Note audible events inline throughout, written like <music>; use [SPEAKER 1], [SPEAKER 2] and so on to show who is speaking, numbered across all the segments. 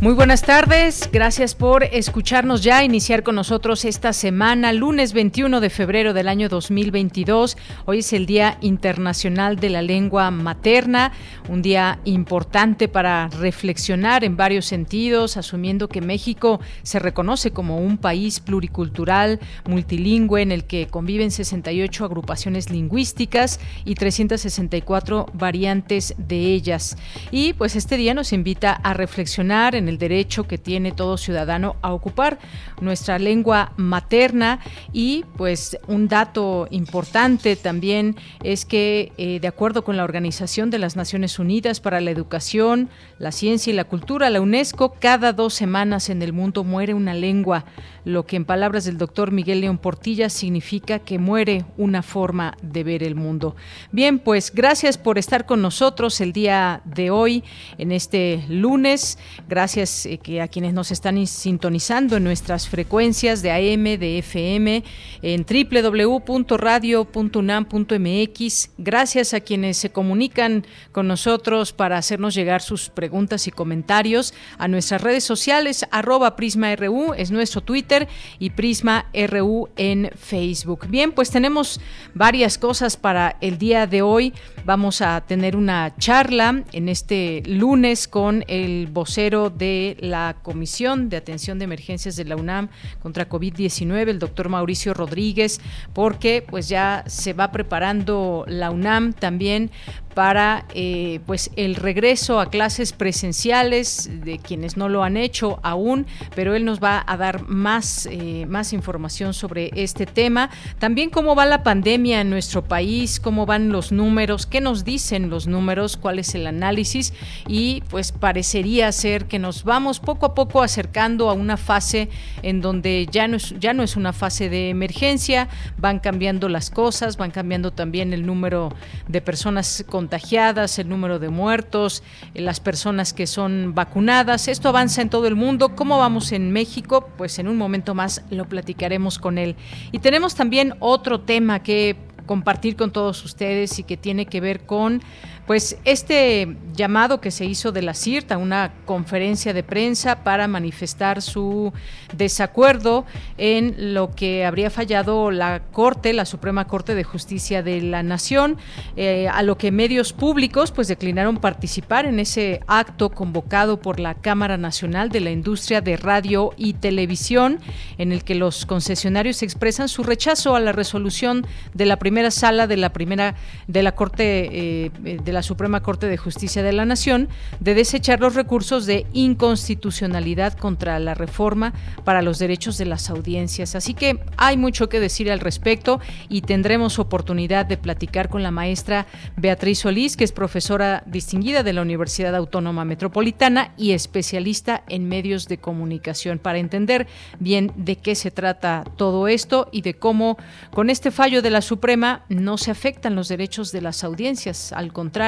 [SPEAKER 1] Muy buenas tardes, gracias por escucharnos ya, iniciar con nosotros esta semana, lunes 21 de febrero del año 2022. Hoy es el Día Internacional de la Lengua Materna, un día importante para reflexionar en varios sentidos, asumiendo que México se reconoce como un país pluricultural, multilingüe, en el que conviven 68 agrupaciones lingüísticas y 364 variantes de ellas. Y pues este día nos invita a reflexionar en el derecho que tiene todo ciudadano a ocupar nuestra lengua materna. Y pues un dato importante también es que eh, de acuerdo con la Organización de las Naciones Unidas para la Educación, la Ciencia y la Cultura, la UNESCO, cada dos semanas en el mundo muere una lengua, lo que en palabras del doctor Miguel León Portilla significa que muere una forma de ver el mundo. Bien, pues gracias por estar con nosotros el día de hoy en este lunes. Gracias eh, que a quienes nos están sintonizando en nuestras frecuencias de AM, de FM, en www.radio.unam.mx. Gracias a quienes se comunican con nosotros para hacernos llegar sus preguntas y comentarios a nuestras redes sociales, arroba PrismaRU, es nuestro Twitter, y PrismaRU en Facebook. Bien, pues tenemos varias cosas para el día de hoy. Vamos a tener una charla en este lunes con el vocero de la Comisión de Atención de Emergencias de la UNAM contra COVID-19, el doctor Mauricio Rodríguez, porque pues ya se va preparando la UNAM también para eh, pues el regreso a clases presenciales de quienes no lo han hecho aún, pero él nos va a dar más, eh, más información sobre este tema. También cómo va la pandemia en nuestro país, cómo van los números, qué nos dicen los números, cuál es el análisis y pues parecería ser que nos vamos poco a poco acercando a una fase en donde ya no es, ya no es una fase de emergencia, van cambiando las cosas, van cambiando también el número de personas con contagiadas, el número de muertos, eh, las personas que son vacunadas. Esto avanza en todo el mundo. ¿Cómo vamos en México? Pues en un momento más lo platicaremos con él. Y tenemos también otro tema que compartir con todos ustedes y que tiene que ver con pues este llamado que se hizo de la CIRT a una conferencia de prensa para manifestar su desacuerdo en lo que habría fallado la Corte, la Suprema Corte de Justicia de la Nación, eh, a lo que medios públicos pues declinaron participar en ese acto convocado por la Cámara Nacional de la Industria de Radio y Televisión, en el que los concesionarios expresan su rechazo a la resolución de la primera sala de la primera de la Corte eh, de la la Suprema Corte de Justicia de la Nación de desechar los recursos de inconstitucionalidad contra la reforma para los derechos de las audiencias. Así que hay mucho que decir al respecto y tendremos oportunidad de platicar con la maestra Beatriz Solís, que es profesora distinguida de la Universidad Autónoma Metropolitana y especialista en medios de comunicación, para entender bien de qué se trata todo esto y de cómo con este fallo de la Suprema no se afectan los derechos de las audiencias, al contrario,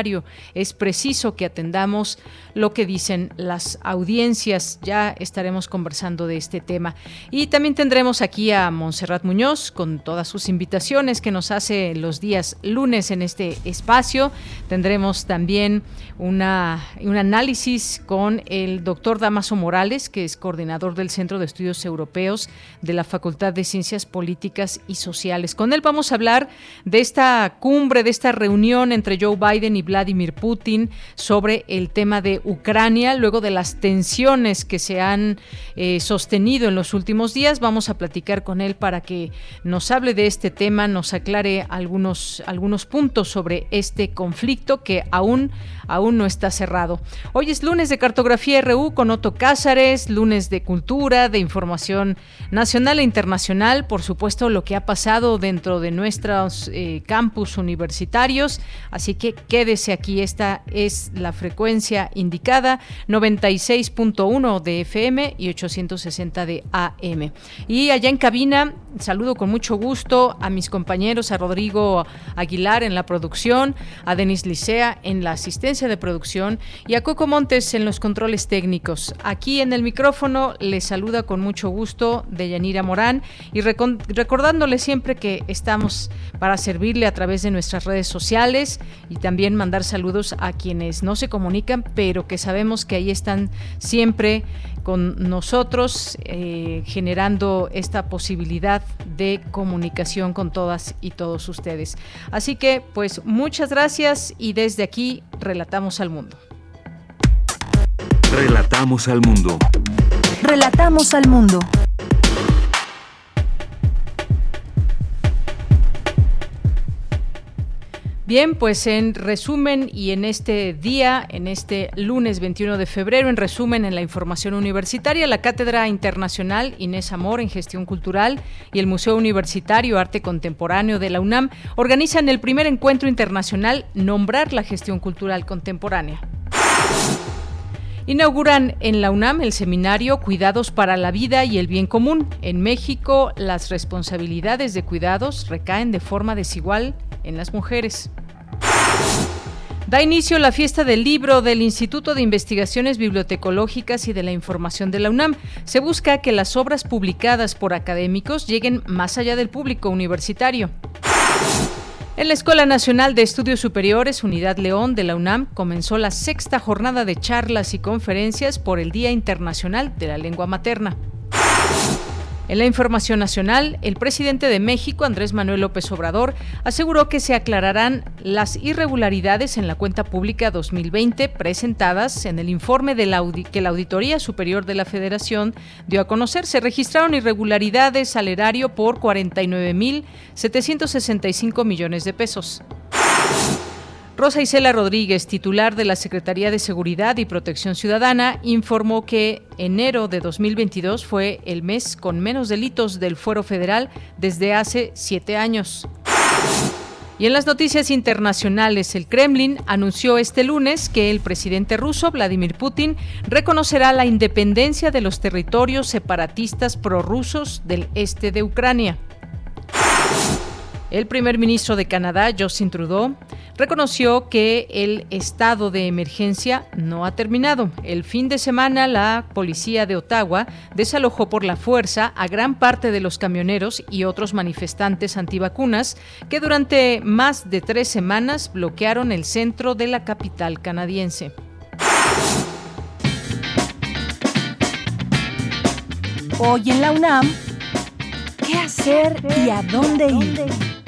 [SPEAKER 1] es preciso que atendamos lo que dicen las audiencias. Ya estaremos conversando de este tema. Y también tendremos aquí a Montserrat Muñoz con todas sus invitaciones que nos hace los días lunes en este espacio. Tendremos también un análisis con el doctor Damaso Morales, que es coordinador del Centro de Estudios Europeos de la Facultad de Ciencias Políticas y Sociales. Con él vamos a hablar de esta cumbre, de esta reunión entre Joe Biden y Vladimir Putin sobre el tema de Ucrania, luego de las tensiones que se han eh, sostenido en los últimos días. Vamos a platicar con él para que nos hable de este tema, nos aclare algunos, algunos puntos sobre este conflicto que aún, aún no está cerrado. Hoy es lunes de Cartografía RU con Otto Cázares, lunes de Cultura, de Información Nacional e Internacional, por supuesto lo que ha pasado dentro de nuestros eh, campus universitarios. Así que quédese aquí, esta es la frecuencia indicada, 96.1 de FM y 860 de AM. Y allá en cabina, saludo con mucho gusto a mis compañeros, a Rodrigo Aguilar en la producción, a Denis Licea en la asistencia de producción y a Coco Montes en los controles técnicos. Aquí en el micrófono les saluda con mucho gusto Deyanira Morán y recordándole siempre que estamos para servirle a través de nuestras redes sociales y también mandar saludos a quienes no se comunican, pero que sabemos que ahí están siempre con nosotros, eh, generando esta posibilidad de comunicación con todas y todos ustedes. Así que, pues, muchas gracias y desde aquí relatamos al mundo.
[SPEAKER 2] Relatamos al mundo.
[SPEAKER 3] Relatamos al mundo.
[SPEAKER 1] Bien, pues en resumen y en este día, en este lunes 21 de febrero, en resumen en la información universitaria, la Cátedra Internacional Inés Amor en Gestión Cultural y el Museo Universitario Arte Contemporáneo de la UNAM organizan el primer encuentro internacional Nombrar la Gestión Cultural Contemporánea. Inauguran en la UNAM el seminario Cuidados para la Vida y el Bien Común. En México, las responsabilidades de cuidados recaen de forma desigual en las mujeres. Da inicio la fiesta del libro del Instituto de Investigaciones Bibliotecológicas y de la Información de la UNAM. Se busca que las obras publicadas por académicos lleguen más allá del público universitario. En la Escuela Nacional de Estudios Superiores Unidad León de la UNAM comenzó la sexta jornada de charlas y conferencias por el Día Internacional de la Lengua Materna. En la información nacional, el presidente de México, Andrés Manuel López Obrador, aseguró que se aclararán las irregularidades en la cuenta pública 2020 presentadas en el informe que la Auditoría Superior de la Federación dio a conocer. Se registraron irregularidades al erario por 49.765 millones de pesos. Rosa Isela Rodríguez, titular de la Secretaría de Seguridad y Protección Ciudadana, informó que enero de 2022 fue el mes con menos delitos del fuero federal desde hace siete años. Y en las noticias internacionales, el Kremlin anunció este lunes que el presidente ruso, Vladimir Putin, reconocerá la independencia de los territorios separatistas prorrusos del este de Ucrania. El primer ministro de Canadá, Justin Trudeau, reconoció que el estado de emergencia no ha terminado. El fin de semana, la policía de Ottawa desalojó por la fuerza a gran parte de los camioneros y otros manifestantes antivacunas que durante más de tres semanas bloquearon el centro de la capital canadiense.
[SPEAKER 3] Hoy en la UNAM, ¿qué hacer y a dónde ir?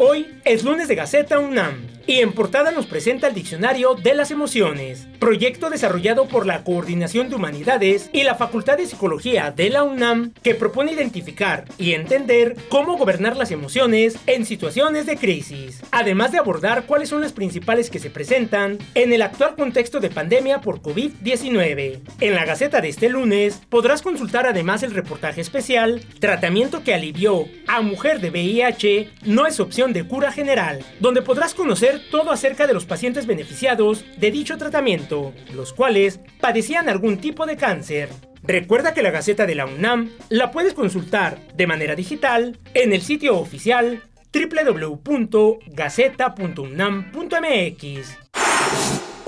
[SPEAKER 4] Hoy es lunes de Gaceta UNAM y en portada nos presenta el Diccionario de las Emociones, proyecto desarrollado por la Coordinación de Humanidades y la Facultad de Psicología de la UNAM que propone identificar y entender cómo gobernar las emociones en situaciones de crisis, además de abordar cuáles son las principales que se presentan en el actual contexto de pandemia por COVID-19. En la Gaceta de este lunes podrás consultar además el reportaje especial Tratamiento que alivió a mujer de VIH no es opción de cura general, donde podrás conocer todo acerca de los pacientes beneficiados de dicho tratamiento, los cuales padecían algún tipo de cáncer. Recuerda que la Gaceta de la UNAM la puedes consultar de manera digital en el sitio oficial www.gaceta.unam.mx.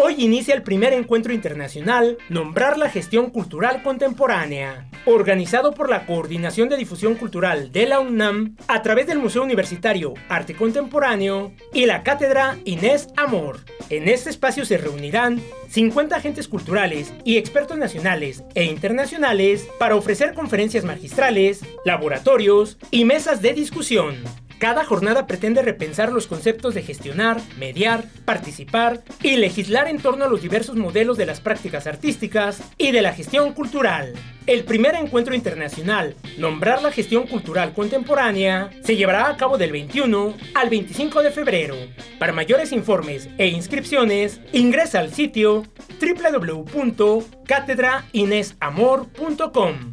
[SPEAKER 4] Hoy inicia el primer encuentro internacional Nombrar la gestión cultural contemporánea, organizado por la Coordinación de Difusión Cultural de la UNAM a través del Museo Universitario Arte Contemporáneo y la Cátedra Inés Amor. En este espacio se reunirán 50 agentes culturales y expertos nacionales e internacionales para ofrecer conferencias magistrales, laboratorios y mesas de discusión. Cada jornada pretende repensar los conceptos de gestionar, mediar, participar y legislar en torno a los diversos modelos de las prácticas artísticas y de la gestión cultural. El primer encuentro internacional, Nombrar la gestión cultural contemporánea, se llevará a cabo del 21 al 25 de febrero. Para mayores informes e inscripciones, ingresa al sitio www.catedrainesamor.com.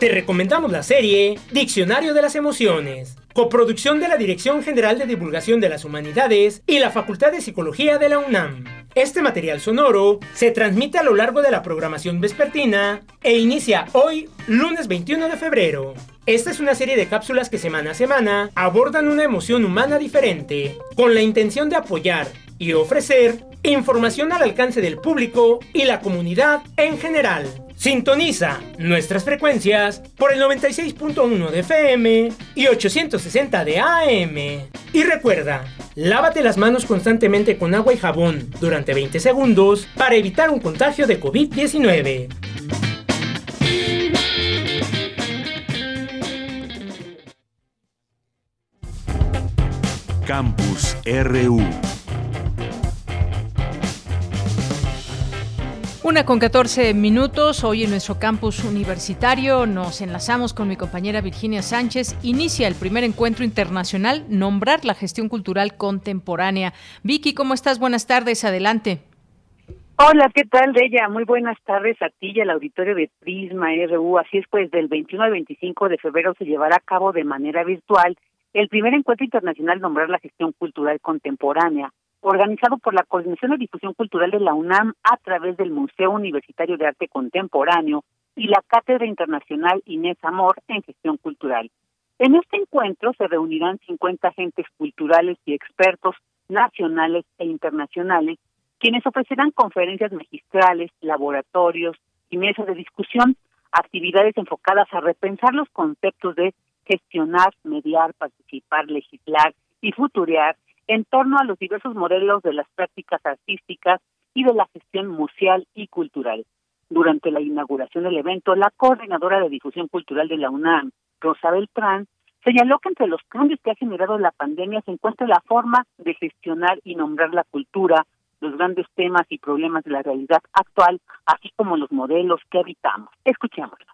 [SPEAKER 4] Te recomendamos la serie Diccionario de las Emociones coproducción de la Dirección General de Divulgación de las Humanidades y la Facultad de Psicología de la UNAM. Este material sonoro se transmite a lo largo de la programación vespertina e inicia hoy, lunes 21 de febrero. Esta es una serie de cápsulas que semana a semana abordan una emoción humana diferente, con la intención de apoyar y ofrecer información al alcance del público y la comunidad en general. Sintoniza nuestras frecuencias por el 96.1 de FM y 860 de AM. Y recuerda, lávate las manos constantemente con agua y jabón durante 20 segundos para evitar un contagio de COVID-19.
[SPEAKER 2] Campus RU
[SPEAKER 1] Una con 14 minutos, hoy en nuestro campus universitario nos enlazamos con mi compañera Virginia Sánchez. Inicia el primer encuentro internacional Nombrar la gestión cultural contemporánea. Vicky, ¿cómo estás? Buenas tardes, adelante.
[SPEAKER 5] Hola, ¿qué tal, ella? Muy buenas tardes a ti y al auditorio de Prisma RU. Así es, pues del 21 al 25 de febrero se llevará a cabo de manera virtual el primer encuentro internacional Nombrar la gestión cultural contemporánea organizado por la Coordinación de Difusión Cultural de la UNAM a través del Museo Universitario de Arte Contemporáneo y la Cátedra Internacional Inés Amor en Gestión Cultural. En este encuentro se reunirán 50 agentes culturales y expertos nacionales e internacionales, quienes ofrecerán conferencias magistrales, laboratorios y mesas de discusión, actividades enfocadas a repensar los conceptos de gestionar, mediar, participar, legislar y futurear en torno a los diversos modelos de las prácticas artísticas y de la gestión museal y cultural. Durante la inauguración del evento, la coordinadora de difusión cultural de la UNAM, Rosa Beltrán, señaló que entre los cambios que ha generado la pandemia se encuentra la forma de gestionar y nombrar la cultura, los grandes temas y problemas de la realidad actual, así como los modelos que habitamos. Escuchémoslo.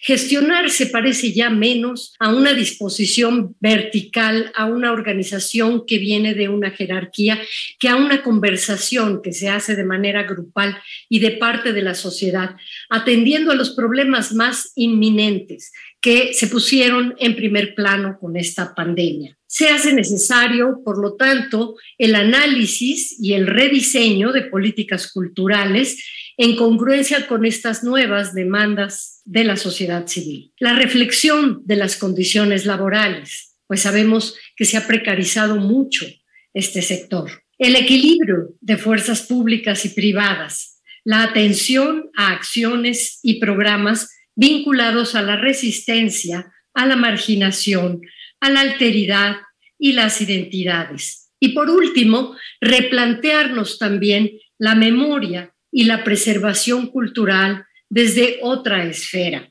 [SPEAKER 6] Gestionar se parece ya menos a una disposición vertical, a una organización que viene de una jerarquía, que a una conversación que se hace de manera grupal y de parte de la sociedad, atendiendo a los problemas más inminentes que se pusieron en primer plano con esta pandemia. Se hace necesario, por lo tanto, el análisis y el rediseño de políticas culturales en congruencia con estas nuevas demandas de la sociedad civil. La reflexión de las condiciones laborales, pues sabemos que se ha precarizado mucho este sector. El equilibrio de fuerzas públicas y privadas, la atención a acciones y programas vinculados a la resistencia, a la marginación, a la alteridad y las identidades. Y por último, replantearnos también la memoria y la preservación cultural desde otra esfera.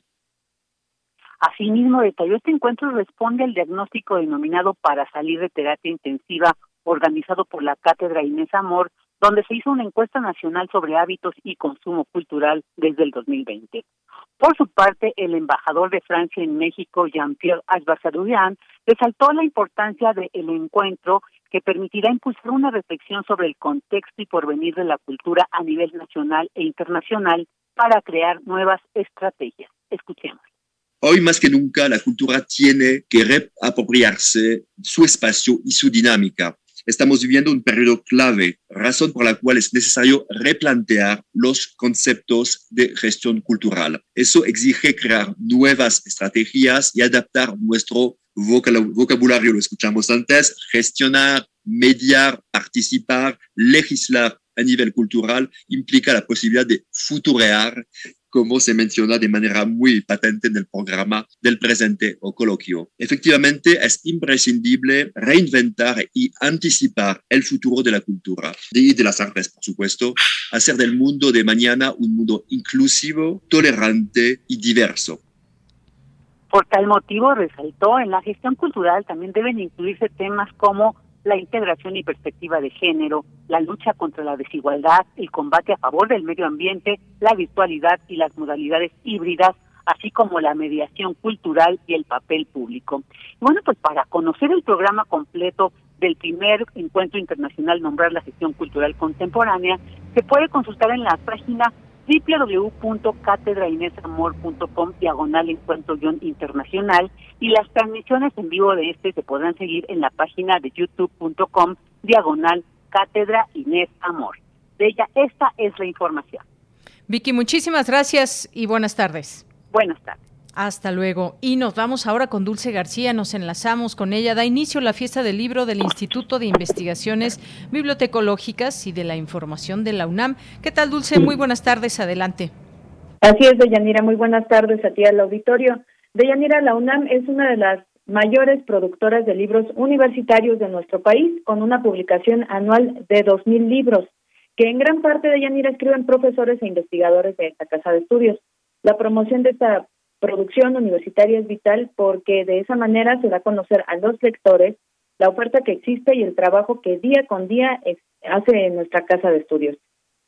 [SPEAKER 5] Asimismo, detalló este encuentro responde al diagnóstico denominado para salir de terapia intensiva organizado por la Cátedra Inés Amor, donde se hizo una encuesta nacional sobre hábitos y consumo cultural desde el 2020. Por su parte, el embajador de Francia en México, Jean-Pierre Ashbazaroudian, resaltó la importancia del encuentro que permitirá impulsar una reflexión sobre el contexto y porvenir de la cultura a nivel nacional e internacional para crear nuevas estrategias. Escuchemos.
[SPEAKER 7] Hoy más que nunca la cultura tiene que reapropiarse su espacio y su dinámica. Estamos viviendo un periodo clave, razón por la cual es necesario replantear los conceptos de gestión cultural. Eso exige crear nuevas estrategias y adaptar nuestro vocabulario, lo escuchamos antes, gestionar, mediar, participar, legislar a nivel cultural implica la posibilidad de futurear, como se menciona de manera muy patente en el programa del presente o coloquio. Efectivamente, es imprescindible reinventar y anticipar el futuro de la cultura y de las artes, por supuesto, hacer del mundo de mañana un mundo inclusivo, tolerante y diverso.
[SPEAKER 5] Por tal motivo, resaltó, en la gestión cultural también deben incluirse temas como la integración y perspectiva de género, la lucha contra la desigualdad, el combate a favor del medio ambiente, la virtualidad y las modalidades híbridas, así como la mediación cultural y el papel público. bueno, pues para conocer el programa completo del primer encuentro internacional Nombrar la Gestión Cultural Contemporánea, se puede consultar en la página www.catedrainesamor.com diagonal encuentro internacional y las transmisiones en vivo de este se podrán seguir en la página de youtube.com diagonal cátedra Inés Amor. De ella, esta es la información.
[SPEAKER 1] Vicky, muchísimas gracias y buenas tardes.
[SPEAKER 5] Buenas tardes.
[SPEAKER 1] Hasta luego. Y nos vamos ahora con Dulce García, nos enlazamos con ella. Da inicio la fiesta del libro del Instituto de Investigaciones Bibliotecológicas y de la Información de la UNAM. ¿Qué tal, Dulce? Muy buenas tardes, adelante.
[SPEAKER 2] Así es, Deyanira, muy buenas tardes a ti al auditorio. Deyanira, la UNAM es una de las mayores productoras de libros universitarios de nuestro país, con una publicación anual de 2.000 libros, que en gran parte de Yanira escriben profesores e investigadores de esta casa de estudios. La promoción de esta producción universitaria es vital porque de esa manera se da a conocer a los lectores la oferta que existe y el trabajo que día con día hace en nuestra casa de estudios.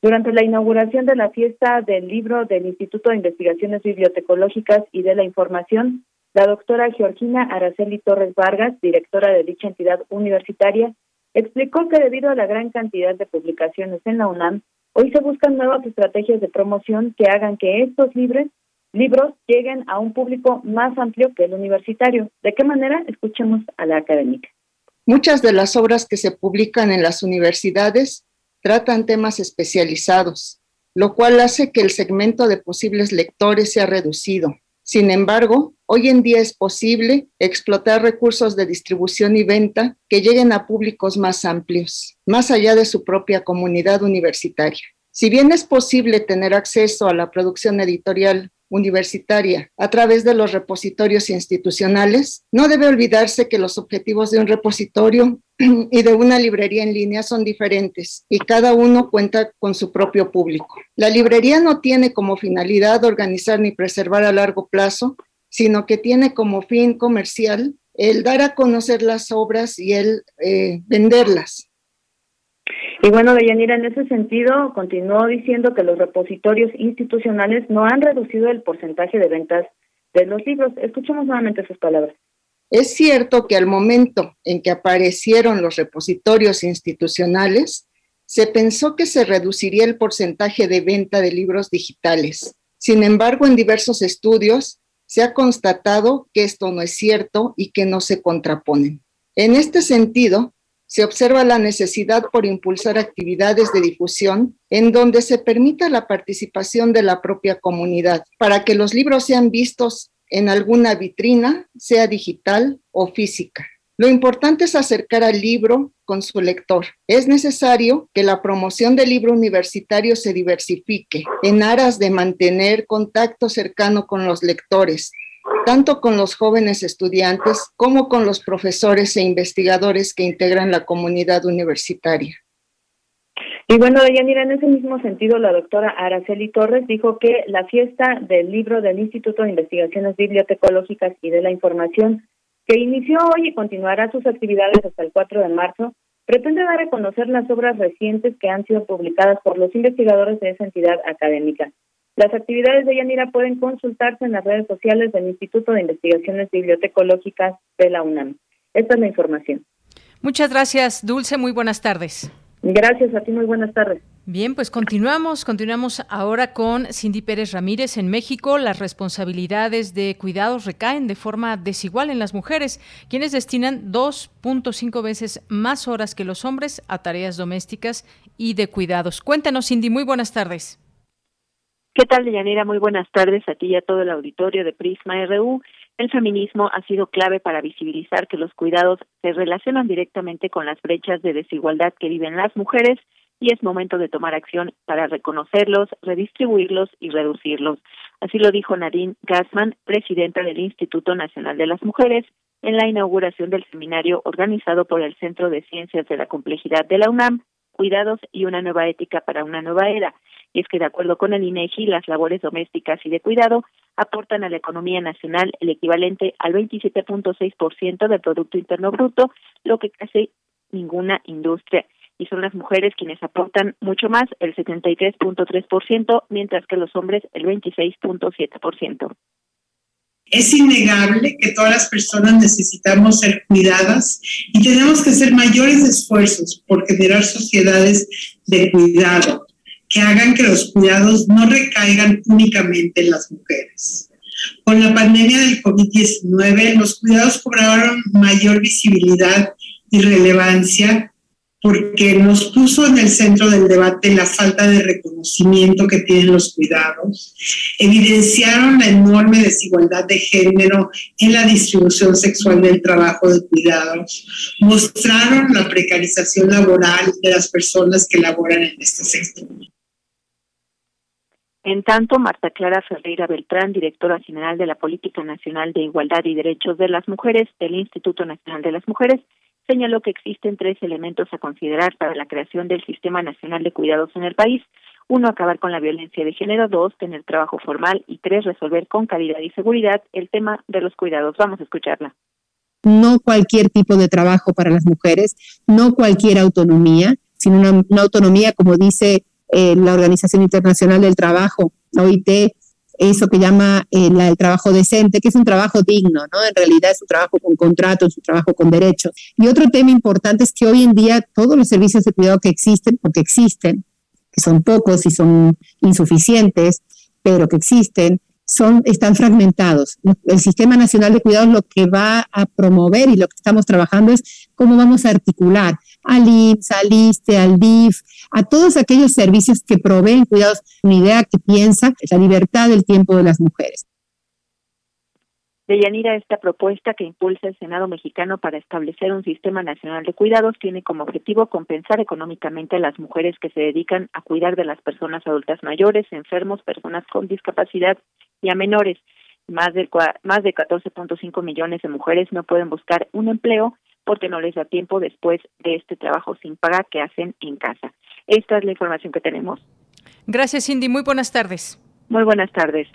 [SPEAKER 2] Durante la inauguración de la fiesta del libro del Instituto de Investigaciones Bibliotecológicas y de la Información, la doctora Georgina Araceli Torres Vargas, directora de dicha entidad universitaria, explicó que debido a la gran cantidad de publicaciones en la UNAM, hoy se buscan nuevas estrategias de promoción que hagan que estos libros libros lleguen a un público más amplio que el universitario. ¿De qué manera? Escuchemos a la académica.
[SPEAKER 8] Muchas de las obras que se publican en las universidades tratan temas especializados, lo cual hace que el segmento de posibles lectores sea reducido. Sin embargo, hoy en día es posible explotar recursos de distribución y venta que lleguen a públicos más amplios, más allá de su propia comunidad universitaria. Si bien es posible tener acceso a la producción editorial universitaria a través de los repositorios institucionales, no debe olvidarse que los objetivos de un repositorio <clears throat> y de una librería en línea son diferentes y cada uno cuenta con su propio público. La librería no tiene como finalidad organizar ni preservar a largo plazo, sino que tiene como fin comercial el dar a conocer las obras y el eh, venderlas.
[SPEAKER 2] Y bueno, Deyanira, en ese sentido, continuó diciendo que los repositorios institucionales no han reducido el porcentaje de ventas de los libros. Escuchemos nuevamente sus palabras.
[SPEAKER 8] Es cierto que al momento en que aparecieron los repositorios institucionales, se pensó que se reduciría el porcentaje de venta de libros digitales. Sin embargo, en diversos estudios se ha constatado que esto no es cierto y que no se contraponen. En este sentido, se observa la necesidad por impulsar actividades de difusión en donde se permita la participación de la propia comunidad para que los libros sean vistos en alguna vitrina, sea digital o física. Lo importante es acercar al libro con su lector. Es necesario que la promoción del libro universitario se diversifique en aras de mantener contacto cercano con los lectores, tanto con los jóvenes estudiantes como con los profesores e investigadores que integran la comunidad universitaria.
[SPEAKER 2] Y bueno, Deyanira, en ese mismo sentido, la doctora Araceli Torres dijo que la fiesta del libro del Instituto de Investigaciones Bibliotecológicas y de la Información, que inició hoy y continuará sus actividades hasta el 4 de marzo, pretende dar a conocer las obras recientes que han sido publicadas por los investigadores de esa entidad académica. Las actividades de Yanira pueden consultarse en las redes sociales del Instituto de Investigaciones Bibliotecológicas de la UNAM. Esta es la información.
[SPEAKER 1] Muchas gracias, Dulce. Muy buenas tardes.
[SPEAKER 2] Gracias a ti, muy buenas tardes.
[SPEAKER 1] Bien, pues continuamos, continuamos ahora con Cindy Pérez Ramírez en México. Las responsabilidades de cuidados recaen de forma desigual en las mujeres, quienes destinan 2.5 veces más horas que los hombres a tareas domésticas y de cuidados. Cuéntanos, Cindy, muy buenas tardes.
[SPEAKER 9] ¿Qué tal, Deyanira? Muy buenas tardes a ti y a todo el auditorio de Prisma RU. El feminismo ha sido clave para visibilizar que los cuidados se relacionan directamente con las brechas de desigualdad que viven las mujeres y es momento de tomar acción para reconocerlos, redistribuirlos y reducirlos. Así lo dijo Nadine Gassman, presidenta del Instituto Nacional de las Mujeres, en la inauguración del seminario organizado por el Centro de Ciencias de la Complejidad de la UNAM, Cuidados y una nueva ética para una nueva era Y es que de acuerdo con el INEGI, las labores domésticas y de cuidado aportan a la economía nacional el equivalente al 27.6% del Producto Interno Bruto, lo que casi ninguna industria. Y son las mujeres quienes aportan mucho más, el 73.3%, mientras que los hombres el 26.7%.
[SPEAKER 10] Es innegable que todas las personas necesitamos ser cuidadas y tenemos que hacer mayores esfuerzos por generar sociedades de cuidado que hagan que los cuidados no recaigan únicamente en las mujeres. Con la pandemia del COVID-19, los cuidados cobraron mayor visibilidad y relevancia porque nos puso en el centro del debate la falta de reconocimiento que tienen los cuidados, evidenciaron la enorme desigualdad de género en la distribución sexual del trabajo de cuidados, mostraron la precarización laboral de las personas que laboran en este sector.
[SPEAKER 9] En tanto, Marta Clara Ferreira Beltrán, directora general de la Política Nacional de Igualdad y Derechos de las Mujeres del Instituto Nacional de las Mujeres, señaló que existen tres elementos a considerar para la creación del Sistema Nacional de Cuidados en el país. Uno, acabar con la violencia de género. Dos, tener trabajo formal. Y tres, resolver con calidad y seguridad el tema de los cuidados. Vamos a escucharla.
[SPEAKER 11] No cualquier tipo de trabajo para las mujeres, no cualquier autonomía, sino una, autonomía, como dice eh, la Organización Internacional del Trabajo, la OIT, eso que llama eh, el trabajo decente, que es un trabajo digno, ¿no? En realidad es un trabajo con contrato, es un trabajo con derechos. Y otro tema importante es que hoy en día todos los servicios de cuidado que existen, porque existen, que son pocos y son insuficientes, pero que existen, son, están fragmentados. El Sistema Nacional de Cuidados lo que va a promover y lo que estamos trabajando es cómo vamos a articular al IMSS, al ISTE, al DIF, a todos aquellos servicios que proveen cuidados, una idea que piensa la libertad del tiempo de las mujeres.
[SPEAKER 9] Deyanira, esta propuesta que impulsa el Senado mexicano para establecer un sistema nacional de cuidados tiene como objetivo compensar económicamente a las mujeres que se dedican a cuidar de las personas adultas mayores, enfermos, personas con discapacidad y a menores. Más de, más de 14.5 millones de mujeres no pueden buscar un empleo porque no les da tiempo después de este trabajo sin paga que hacen en casa. Esta es la información que tenemos.
[SPEAKER 1] Gracias, Cindy. Muy buenas tardes.
[SPEAKER 9] Muy buenas tardes.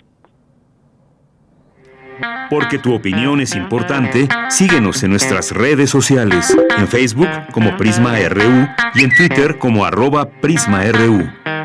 [SPEAKER 12] Porque tu opinión es importante, síguenos en nuestras redes sociales, en Facebook como Prisma RU y en Twitter como arroba PrismaRU.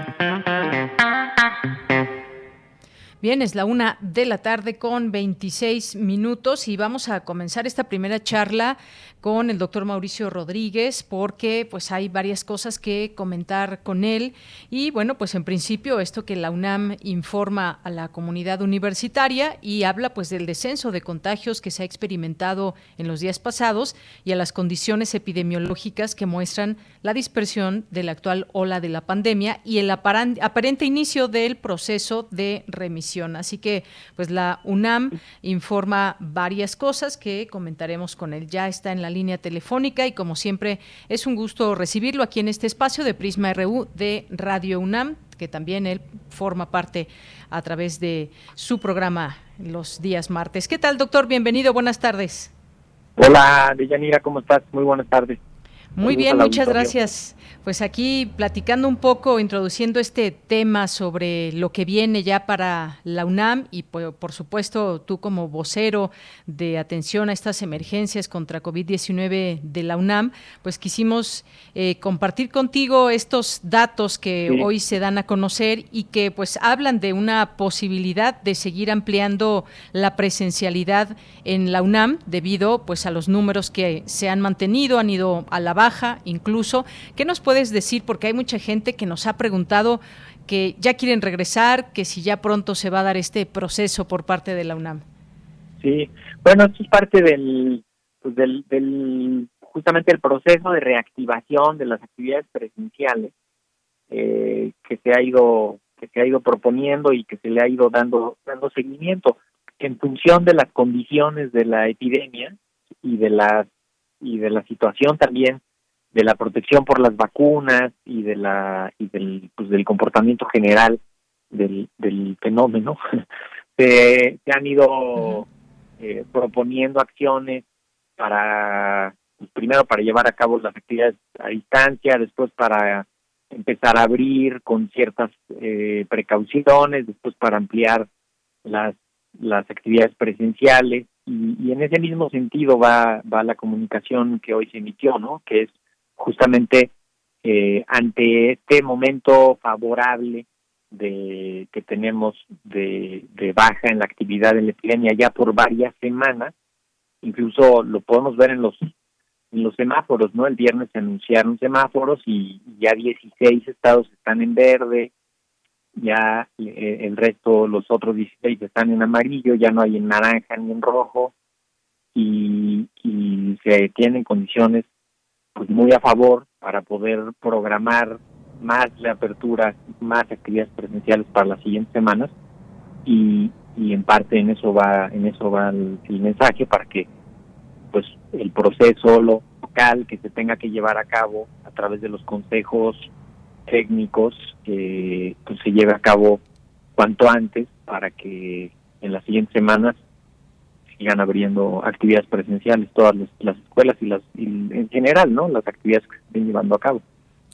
[SPEAKER 1] Bien, es la una de la tarde con 26 minutos y vamos a comenzar esta primera charla con el doctor Mauricio Rodríguez porque pues hay varias cosas que comentar con él y bueno pues en principio esto que la UNAM informa a la comunidad universitaria y habla pues del descenso de contagios que se ha experimentado en los días pasados y a las condiciones epidemiológicas que muestran la dispersión de la actual ola de la pandemia y el aparente inicio del proceso de remisión. Así que pues la UNAM informa varias cosas que comentaremos con él. Ya está en la línea telefónica y como siempre es un gusto recibirlo aquí en este espacio de Prisma RU de Radio UNAM, que también él forma parte a través de su programa los días martes. ¿Qué tal, doctor? Bienvenido, buenas tardes.
[SPEAKER 13] Hola, Deyanira, ¿cómo estás? Muy buenas tardes.
[SPEAKER 1] Muy bien, muchas gracias. Pues aquí platicando un poco, introduciendo este tema sobre lo que viene ya para la UNAM y por, supuesto tú como vocero de atención a estas emergencias contra COVID-19 de la UNAM, pues quisimos eh, compartir contigo estos datos que hoy se dan a conocer y que pues hablan de una posibilidad de seguir ampliando la presencialidad en la UNAM debido pues a los números que se han mantenido, han ido a la baja incluso. ¿Qué nos puedes decir? Porque hay mucha gente que nos ha preguntado que ya quieren regresar, que si ya pronto se va a dar este proceso por parte de la UNAM.
[SPEAKER 13] Sí, bueno, esto es parte del, pues del, justamente el proceso de reactivación de las actividades presenciales eh, que se ha ido que se ha ido proponiendo y que se le ha ido dando dando seguimiento en función de las condiciones de la epidemia y de las y de la situación también de la protección por las vacunas y de la y del pues del comportamiento general del, del fenómeno <laughs> se, se, han ido eh, proponiendo acciones para pues, primero para llevar a cabo las actividades a distancia después para empezar a abrir con ciertas eh, precauciones, después para ampliar las, las actividades presenciales y, en ese mismo sentido va, va la comunicación que hoy se emitió, ¿no? Que es justamente eh, ante este momento favorable de que tenemos de, baja en la actividad de la epidemia ya por varias semanas, incluso lo podemos ver en los en los semáforos, ¿no? El viernes se anunciaron semáforos y ya 16 estados están en verde, ya eh, el resto, los otros 16 están en amarillo, ya no hay en naranja ni en rojo y, y se tienen condiciones pues muy a favor para poder programar más la apertura, más actividades presenciales para las siguientes semanas. Y, y en parte en eso va en eso va el mensaje para que pues el proceso local que se tenga que llevar a cabo a través de los consejos técnicos eh, pues se lleve a cabo cuanto antes para que en las siguientes semanas sigan abriendo actividades presenciales todas las, escuelas y las en general no las actividades que se estén llevando a cabo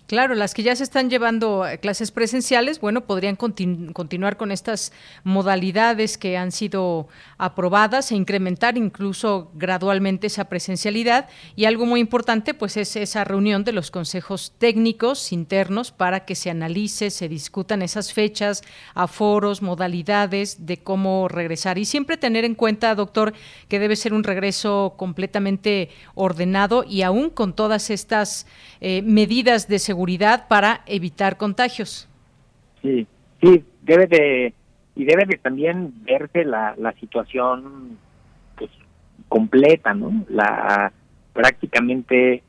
[SPEAKER 1] Claro, las que ya se están llevando a clases presenciales, bueno, podrían continuar con estas modalidades que han sido aprobadas e incrementar incluso gradualmente esa presencialidad. Y algo muy importante, pues, es esa reunión de los consejos técnicos internos para que se analice, se discutan esas fechas, aforos, modalidades de cómo regresar. Y siempre tener en cuenta, doctor, que debe ser un regreso completamente ordenado y aún con todas estas eh, medidas de seguridad seguridad para evitar contagios.
[SPEAKER 13] Sí, sí, debe de y debe de también verse la, la situación pues, completa, ¿no? La prácticamente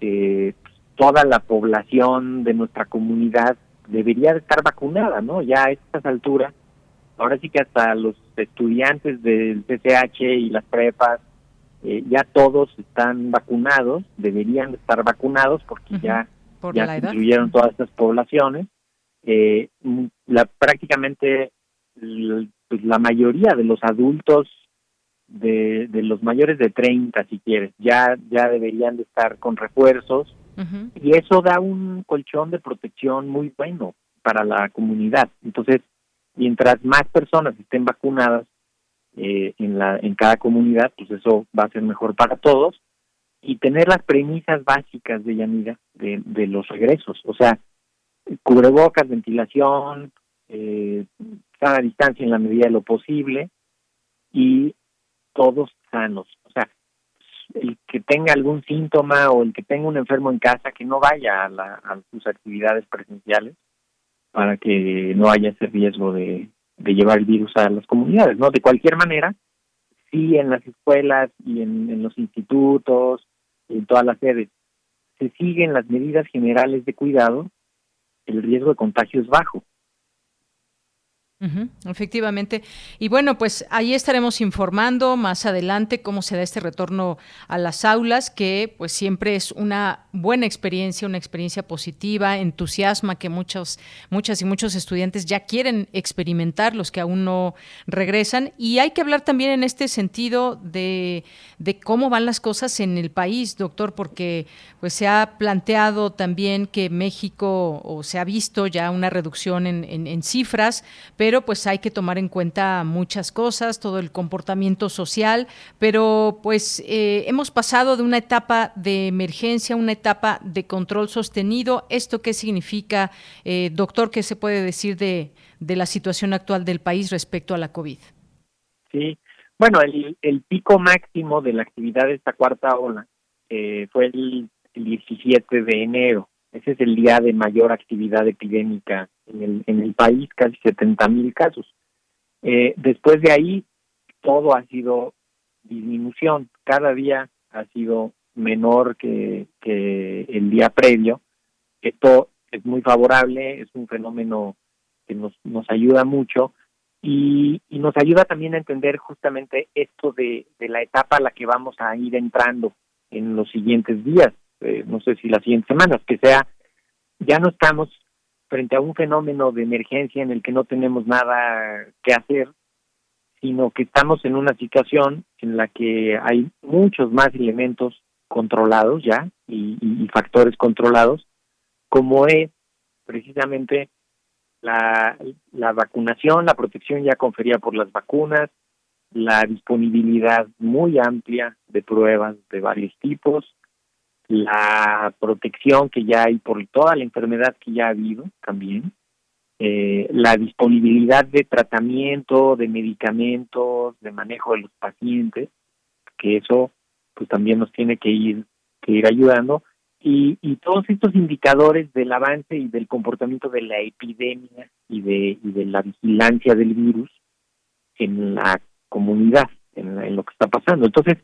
[SPEAKER 13] eh, toda la población de nuestra comunidad debería de estar vacunada, ¿no? Ya a estas alturas, ahora sí que hasta los estudiantes del CCH y las prepas, eh, ya todos están vacunados, deberían estar vacunados porque ya ya se incluyeron todas estas poblaciones. Eh, la, prácticamente pues, la mayoría de los adultos de, de los mayores de 30, si quieres, ya, ya deberían de estar con refuerzos y eso da un colchón de protección muy bueno para la comunidad. Entonces, mientras más personas estén vacunadas eh, en, la, en cada comunidad, pues eso va a ser mejor para todos y tener las premisas básicas de Yanira de, de los regresos, o sea, cubrebocas, ventilación, eh, a distancia en la medida de lo posible y todos sanos. O sea, el que tenga algún síntoma o el que tenga un enfermo en casa que no vaya a, la, sus actividades presenciales para que no haya ese riesgo de, de llevar el virus a las comunidades, ¿no? De cualquier manera, sí en las escuelas y en, los institutos y en todas las sedes. Se siguen las medidas generales de cuidado, el riesgo de contagio es bajo
[SPEAKER 1] efectivamente. Y bueno, pues ahí estaremos informando más adelante cómo se da este retorno a las aulas, que pues siempre es una buena experiencia, una experiencia positiva, entusiasma que muchos, muchas y muchos estudiantes ya quieren experimentar, los que aún no regresan. Y hay que hablar también en este sentido de, de cómo van las cosas en el país, doctor, porque pues se ha planteado también que México, o se ha visto ya una reducción en, en cifras, pero pero pues hay que tomar en cuenta muchas cosas, todo el comportamiento social, pero pues eh, hemos pasado de una etapa de emergencia a una etapa de control sostenido. ¿Esto qué significa, eh, doctor? ¿Qué se puede decir de, de la situación actual del país respecto a la COVID?
[SPEAKER 13] Sí, bueno, el, pico máximo de la actividad de esta cuarta ola eh, fue el, el 17 de enero. Ese es el día de mayor actividad epidémica en el, en el país, casi 70 mil casos. Eh, después de ahí, todo ha sido disminución. Cada día ha sido menor que, que el día previo. Esto es muy favorable, es un fenómeno que nos, nos ayuda mucho y, nos ayuda también a entender justamente esto de, de la etapa a la que vamos a ir entrando en los siguientes días, eh, no sé si las siguientes semanas, que sea, ya no estamos frente a un fenómeno de emergencia en el que no tenemos nada que hacer, sino que estamos en una situación en la que hay muchos más elementos controlados ya y, factores controlados, como es precisamente la, la vacunación, la protección ya conferida por las vacunas, la disponibilidad muy amplia de pruebas de varios tipos, la protección que ya hay por toda la enfermedad que ya ha habido también, eh, la disponibilidad de tratamiento, de medicamentos, de manejo de los pacientes, que eso pues también nos tiene que ir que ir ayudando y, y todos estos indicadores del avance y del comportamiento de la epidemia y de, y de la vigilancia del virus en la comunidad, en, lo que está pasando. Entonces,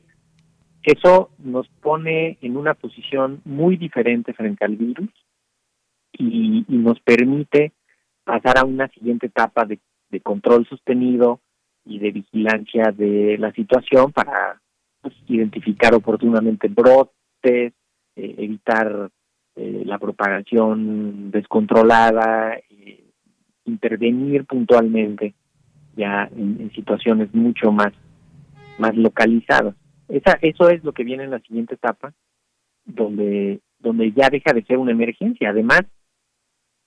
[SPEAKER 13] eso nos pone en una posición muy diferente frente al virus y, nos permite pasar a una siguiente etapa de, control sostenido y de vigilancia de la situación para pues, identificar oportunamente brotes, eh, evitar eh, la propagación descontrolada, eh, intervenir puntualmente ya en, situaciones mucho más, más localizadas. Esa, eso es lo que viene en la siguiente etapa, donde, donde ya deja de ser una emergencia. Además,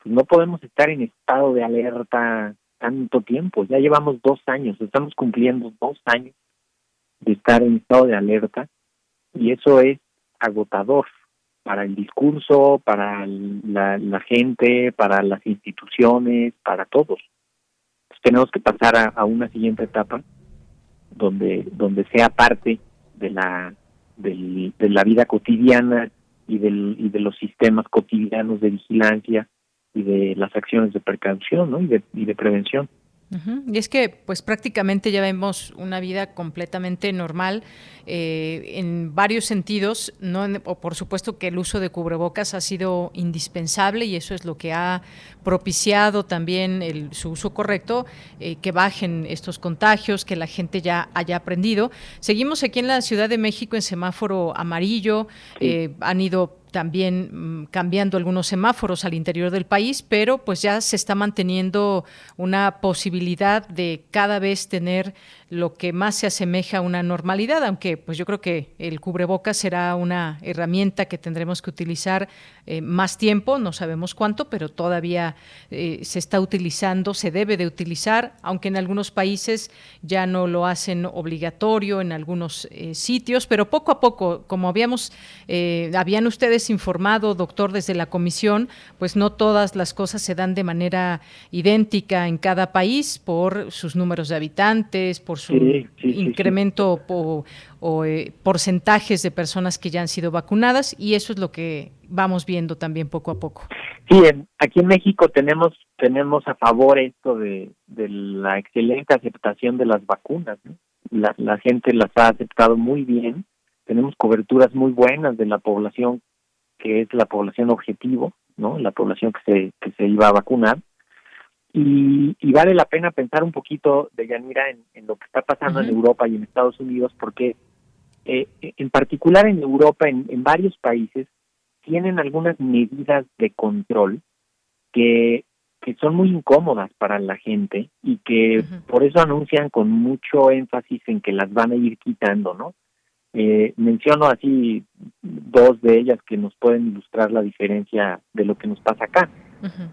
[SPEAKER 13] pues no podemos estar en estado de alerta tanto tiempo. Ya llevamos dos años, estamos cumpliendo dos años de estar en estado de alerta y eso es agotador para el discurso, para la, la gente, para las instituciones, para todos tenemos que pasar a, una siguiente etapa donde donde sea parte de la de la vida cotidiana y del y de los sistemas cotidianos de vigilancia y de las acciones de precaución ¿no? y de y de prevención
[SPEAKER 1] y es que, pues prácticamente ya vemos una vida completamente normal eh, en varios sentidos, no o por supuesto que el uso de cubrebocas ha sido indispensable y eso es lo que ha propiciado también el, su uso correcto, eh, que bajen estos contagios, que la gente ya haya aprendido. Seguimos aquí en la Ciudad de México en semáforo amarillo, eh, han ido también mm, cambiando algunos semáforos al interior del país, pero pues ya se está manteniendo una posibilidad de cada vez tener lo que más se asemeja a una normalidad, aunque pues yo creo que el cubrebocas será una herramienta que tendremos que utilizar eh, más tiempo, no sabemos cuánto, pero todavía eh, se está utilizando, se debe de utilizar, aunque en algunos países ya no lo hacen obligatorio en algunos eh, sitios, pero poco a poco, como habíamos, habían ustedes informado, doctor, desde la comisión, pues no todas las cosas se dan de manera idéntica en cada país por sus números de habitantes, por su incremento o, eh, porcentajes de personas que ya han sido vacunadas y eso es lo que vamos viendo también poco a poco.
[SPEAKER 13] Sí, aquí en México tenemos tenemos a favor esto de, la excelente aceptación de las vacunas. La, la gente las ha aceptado muy bien. Tenemos coberturas muy buenas de la población que es la población objetivo, ¿no? La población que se que se iba a vacunar y, vale la pena pensar un poquito, de Yanira, en, en lo que está pasando en Europa y en Estados Unidos, porque eh, en particular en Europa, en, en varios países, tienen algunas medidas de control que, que son muy incómodas para la gente y que por eso anuncian con mucho énfasis en que las van a ir quitando, ¿no? Eh, menciono así dos de ellas que nos pueden ilustrar la diferencia de lo que nos pasa acá.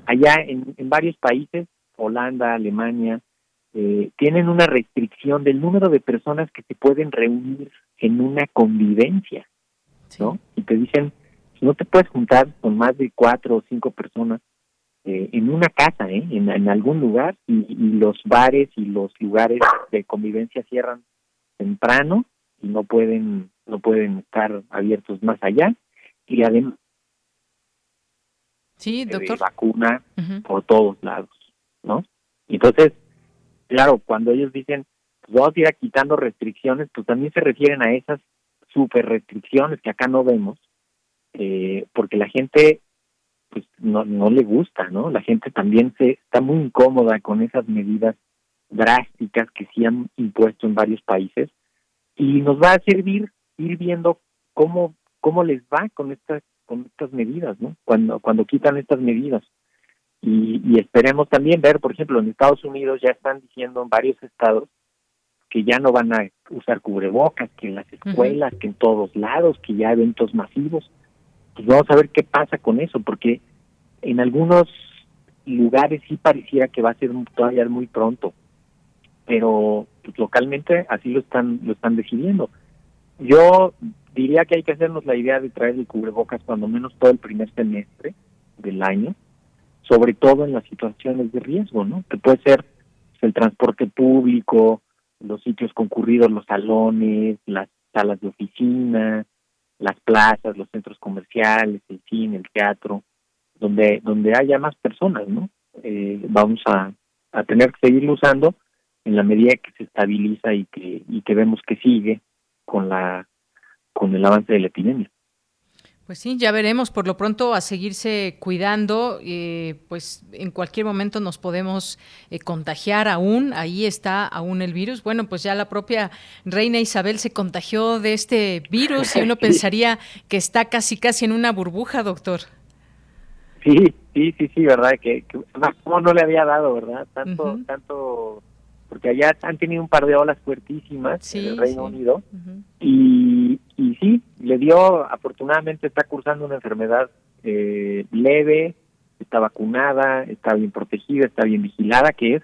[SPEAKER 13] Allá en, en, varios países Holanda, Alemania, eh, tienen una restricción del número de personas que se pueden reunir en una convivencia, ¿no? Y te dicen, no te puedes juntar con más de cuatro o cinco personas eh, en una casa, ¿eh? En, algún lugar, y, los bares y los lugares de convivencia cierran temprano y no pueden no pueden estar abiertos más allá y además
[SPEAKER 1] sí, doctor.
[SPEAKER 13] vacuna por todos lados. ¿no? Entonces, claro, cuando ellos dicen, pues vamos a ir quitando restricciones, pues también se refieren a esas super restricciones que acá no vemos, eh, porque la gente pues no, no le gusta, ¿no? La gente también se está muy incómoda con esas medidas drásticas que sí han impuesto en varios países y nos va a servir ir viendo cómo cómo les va con estas con estas medidas, ¿no? Cuando cuando quitan estas medidas. Y, esperemos también ver, por ejemplo, en Estados Unidos ya están diciendo en varios estados que ya no van a usar cubrebocas, que en las escuelas, que en todos lados, que ya eventos masivos. Pues vamos a ver qué pasa con eso, porque en algunos lugares sí pareciera que va a ser todavía muy pronto, pero pues, localmente así lo están lo están decidiendo. Yo diría que hay que hacernos la idea de traer el cubrebocas cuando menos todo el primer semestre del año, sobre todo en las situaciones de riesgo, ¿no? Que puede ser pues, el transporte público, los sitios concurridos, los salones, las salas de oficina, las plazas, los centros comerciales, el cine, el teatro, donde donde haya más personas, ¿no? Eh, vamos a, a tener que seguirlo usando en la medida que se estabiliza y que y que vemos que sigue con la con el avance de la epidemia.
[SPEAKER 1] Pues sí, ya veremos. Por lo pronto a seguirse cuidando, eh, pues en cualquier momento nos podemos eh, contagiar aún. Ahí está aún el virus. Bueno, pues ya la propia reina Isabel se contagió de este virus y uno <laughs> pensaría que está casi casi en una burbuja, doctor.
[SPEAKER 13] Sí, sí, sí, sí, verdad que, como no le había dado, verdad, tanto, tanto porque allá han tenido un par de olas fuertísimas en el Reino Unido y, y sí, le dio, afortunadamente está cursando una enfermedad eh, leve, está vacunada, está bien protegida, está bien vigilada, que es,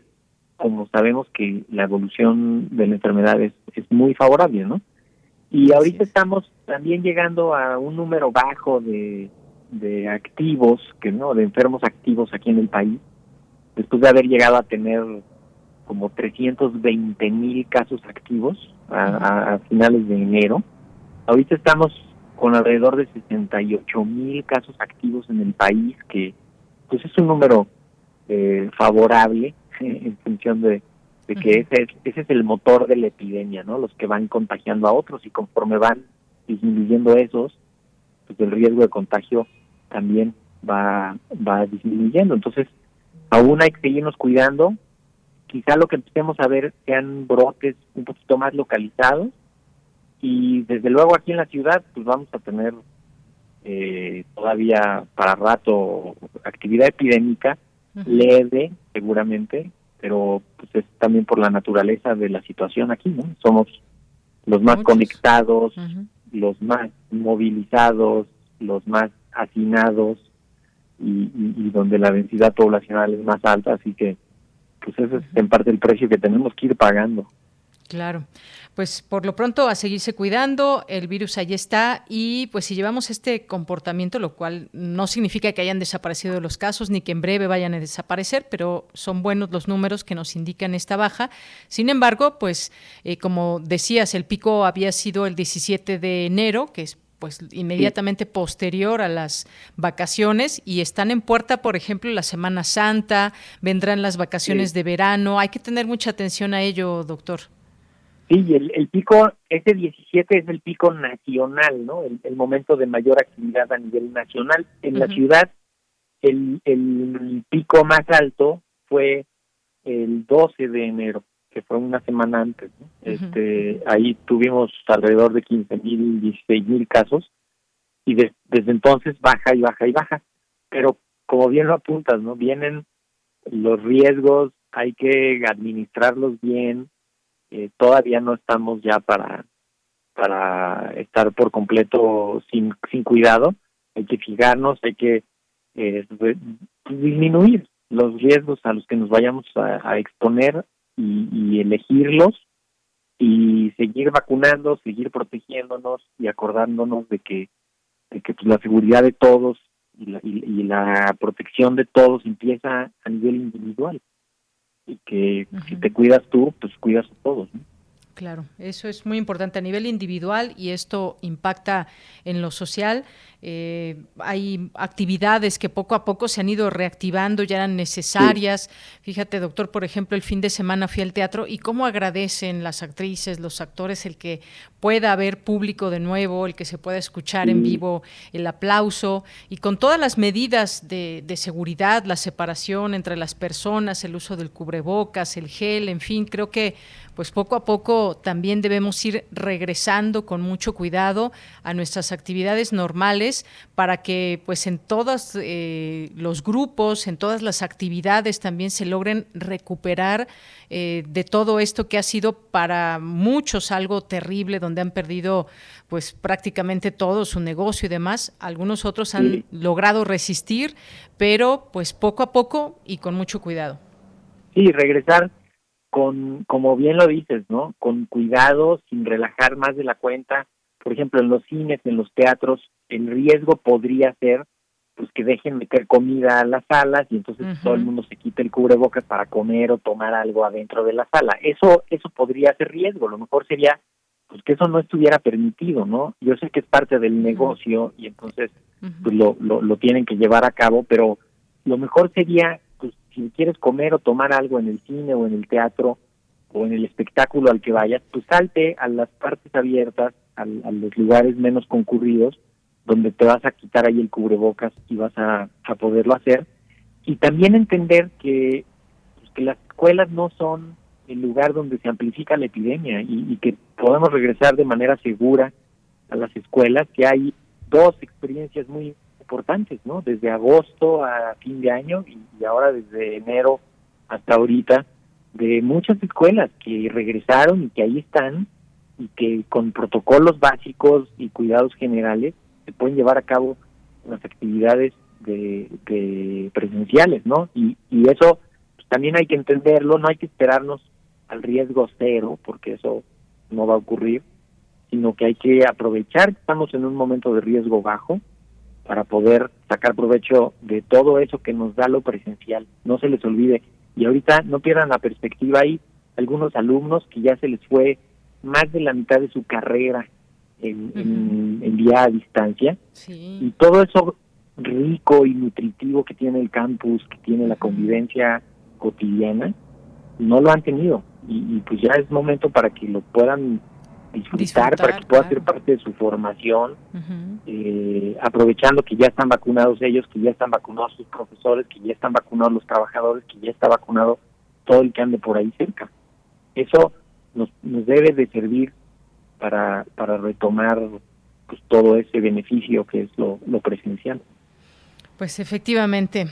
[SPEAKER 13] como sabemos que la evolución de la enfermedad es, muy favorable, ¿no? Y ahorita estamos también llegando a un número bajo de, de activos, que no, de enfermos activos aquí en el país, después de haber llegado a tener como 320 mil casos activos a, finales de enero. Ahorita estamos con alrededor de 68 mil casos activos en el país, que pues es un número eh, favorable <laughs> en función de, que ese es, ese es el motor de la epidemia, ¿no? Los que van contagiando a otros y conforme van disminuyendo esos, pues el riesgo de contagio también va, va disminuyendo. Entonces, aún hay que seguirnos cuidando, quizá lo que empecemos a ver sean brotes un poquito más localizados y desde luego aquí en la ciudad pues vamos a tener eh, todavía para rato actividad epidémica leve seguramente pero pues es también por la naturaleza de la situación aquí no somos los más conectados los más movilizados los más hacinados y, y donde la densidad poblacional es más alta así que pues ese es en parte el precio que tenemos que ir pagando.
[SPEAKER 1] Claro, pues por lo pronto a seguirse cuidando, el virus ahí está y pues si llevamos este comportamiento, lo cual no significa que hayan desaparecido los casos ni que en breve vayan a desaparecer, pero son buenos los números que nos indican esta baja. Sin embargo, pues eh, como decías, el pico había sido el 17 de enero, que es pues inmediatamente posterior a las vacaciones y están en puerta, por ejemplo, la Semana Santa, vendrán las vacaciones de verano, hay que tener mucha atención a ello, doctor.
[SPEAKER 13] Sí, el, el pico, ese 17 es el pico nacional, ¿no? El, momento de mayor actividad a nivel nacional. En la ciudad, el, el pico más alto fue el 12 de enero que fue una semana antes. este, ahí tuvimos alrededor de 15 mil, 16 mil casos y desde entonces baja y baja y baja. Pero como bien lo apuntas, ¿no? Vienen los riesgos, hay que administrarlos bien. Eh, todavía no estamos ya para para estar por completo sin, sin cuidado. Hay que fijarnos, hay que eh, disminuir los riesgos a los que nos vayamos a exponer y, elegirlos y seguir vacunando, seguir protegiéndonos y acordándonos de que, de que pues, la seguridad de todos y la, y, la protección de todos empieza a nivel individual y que si te cuidas tú, pues cuidas a todos. ¿no?
[SPEAKER 1] Claro, eso es muy importante a nivel individual y esto impacta en lo social. Eh, hay actividades que poco a poco se han ido reactivando, ya eran necesarias. Fíjate, doctor, por ejemplo, el fin de semana fui al teatro y cómo agradecen las actrices, los actores, el que pueda haber público de nuevo, el que se pueda escuchar en vivo el aplauso y con todas las medidas de, de seguridad, la separación entre las personas, el uso del cubrebocas, el gel, en fin, creo que pues poco a poco también debemos ir regresando con mucho cuidado a nuestras actividades normales actividades para que pues en todos eh, los grupos, en todas las actividades también se logren recuperar eh, de todo esto que ha sido para muchos algo terrible, donde han perdido pues prácticamente todo su negocio y demás. Algunos otros han logrado resistir, pero pues poco a poco y con mucho cuidado.
[SPEAKER 13] Sí, regresar con, como bien lo dices, ¿no? Con cuidado, sin relajar más de la cuenta. Por ejemplo, en los cines, en los teatros, el riesgo podría ser pues que dejen meter comida a las salas y entonces todo el mundo se quite el cubrebocas para comer o tomar algo adentro de la sala. Eso eso podría ser riesgo. Lo mejor sería pues que eso no estuviera permitido, ¿no? Yo sé que es parte del negocio y entonces pues lo, lo, lo tienen que llevar a cabo, pero lo mejor sería si quieres comer o tomar algo en el cine o en el teatro o en el espectáculo al que vayas, pues salte a las partes abiertas, a, los lugares menos concurridos, donde te vas a quitar ahí el cubrebocas y vas a, poderlo hacer. Y también entender que, pues, que las escuelas no son el lugar donde se amplifica la epidemia y, y que podemos regresar de manera segura a las escuelas, que hay dos experiencias muy importantes, ¿no? Desde agosto a fin de año y, ahora desde enero hasta ahorita, de muchas escuelas que regresaron y que ahí están y que con protocolos básicos y cuidados generales se pueden llevar a cabo las actividades de, presenciales, ¿no? Y, y eso pues, también hay que entenderlo, no hay que esperarnos al riesgo cero, porque eso no va a ocurrir, sino que hay que aprovechar que estamos en un momento de riesgo bajo para poder sacar provecho de todo eso que nos da lo presencial. No se les olvide. Y ahorita no pierdan la perspectiva. Hay algunos alumnos que ya se les fue más de la mitad de su carrera en, en, día a distancia. Y todo eso rico y nutritivo que tiene el campus, que tiene la convivencia cotidiana, no lo han tenido. Y, y, pues ya es momento para que lo puedan disfrutar, para que pueda ser parte de su formación, eh, aprovechando que ya están vacunados ellos, que ya están vacunados sus profesores, que ya están vacunados los trabajadores, que ya está vacunado todo el que ande por ahí cerca. Eso nos, nos debe de servir para, para retomar pues, todo ese beneficio que es lo, lo presencial.
[SPEAKER 1] Pues efectivamente,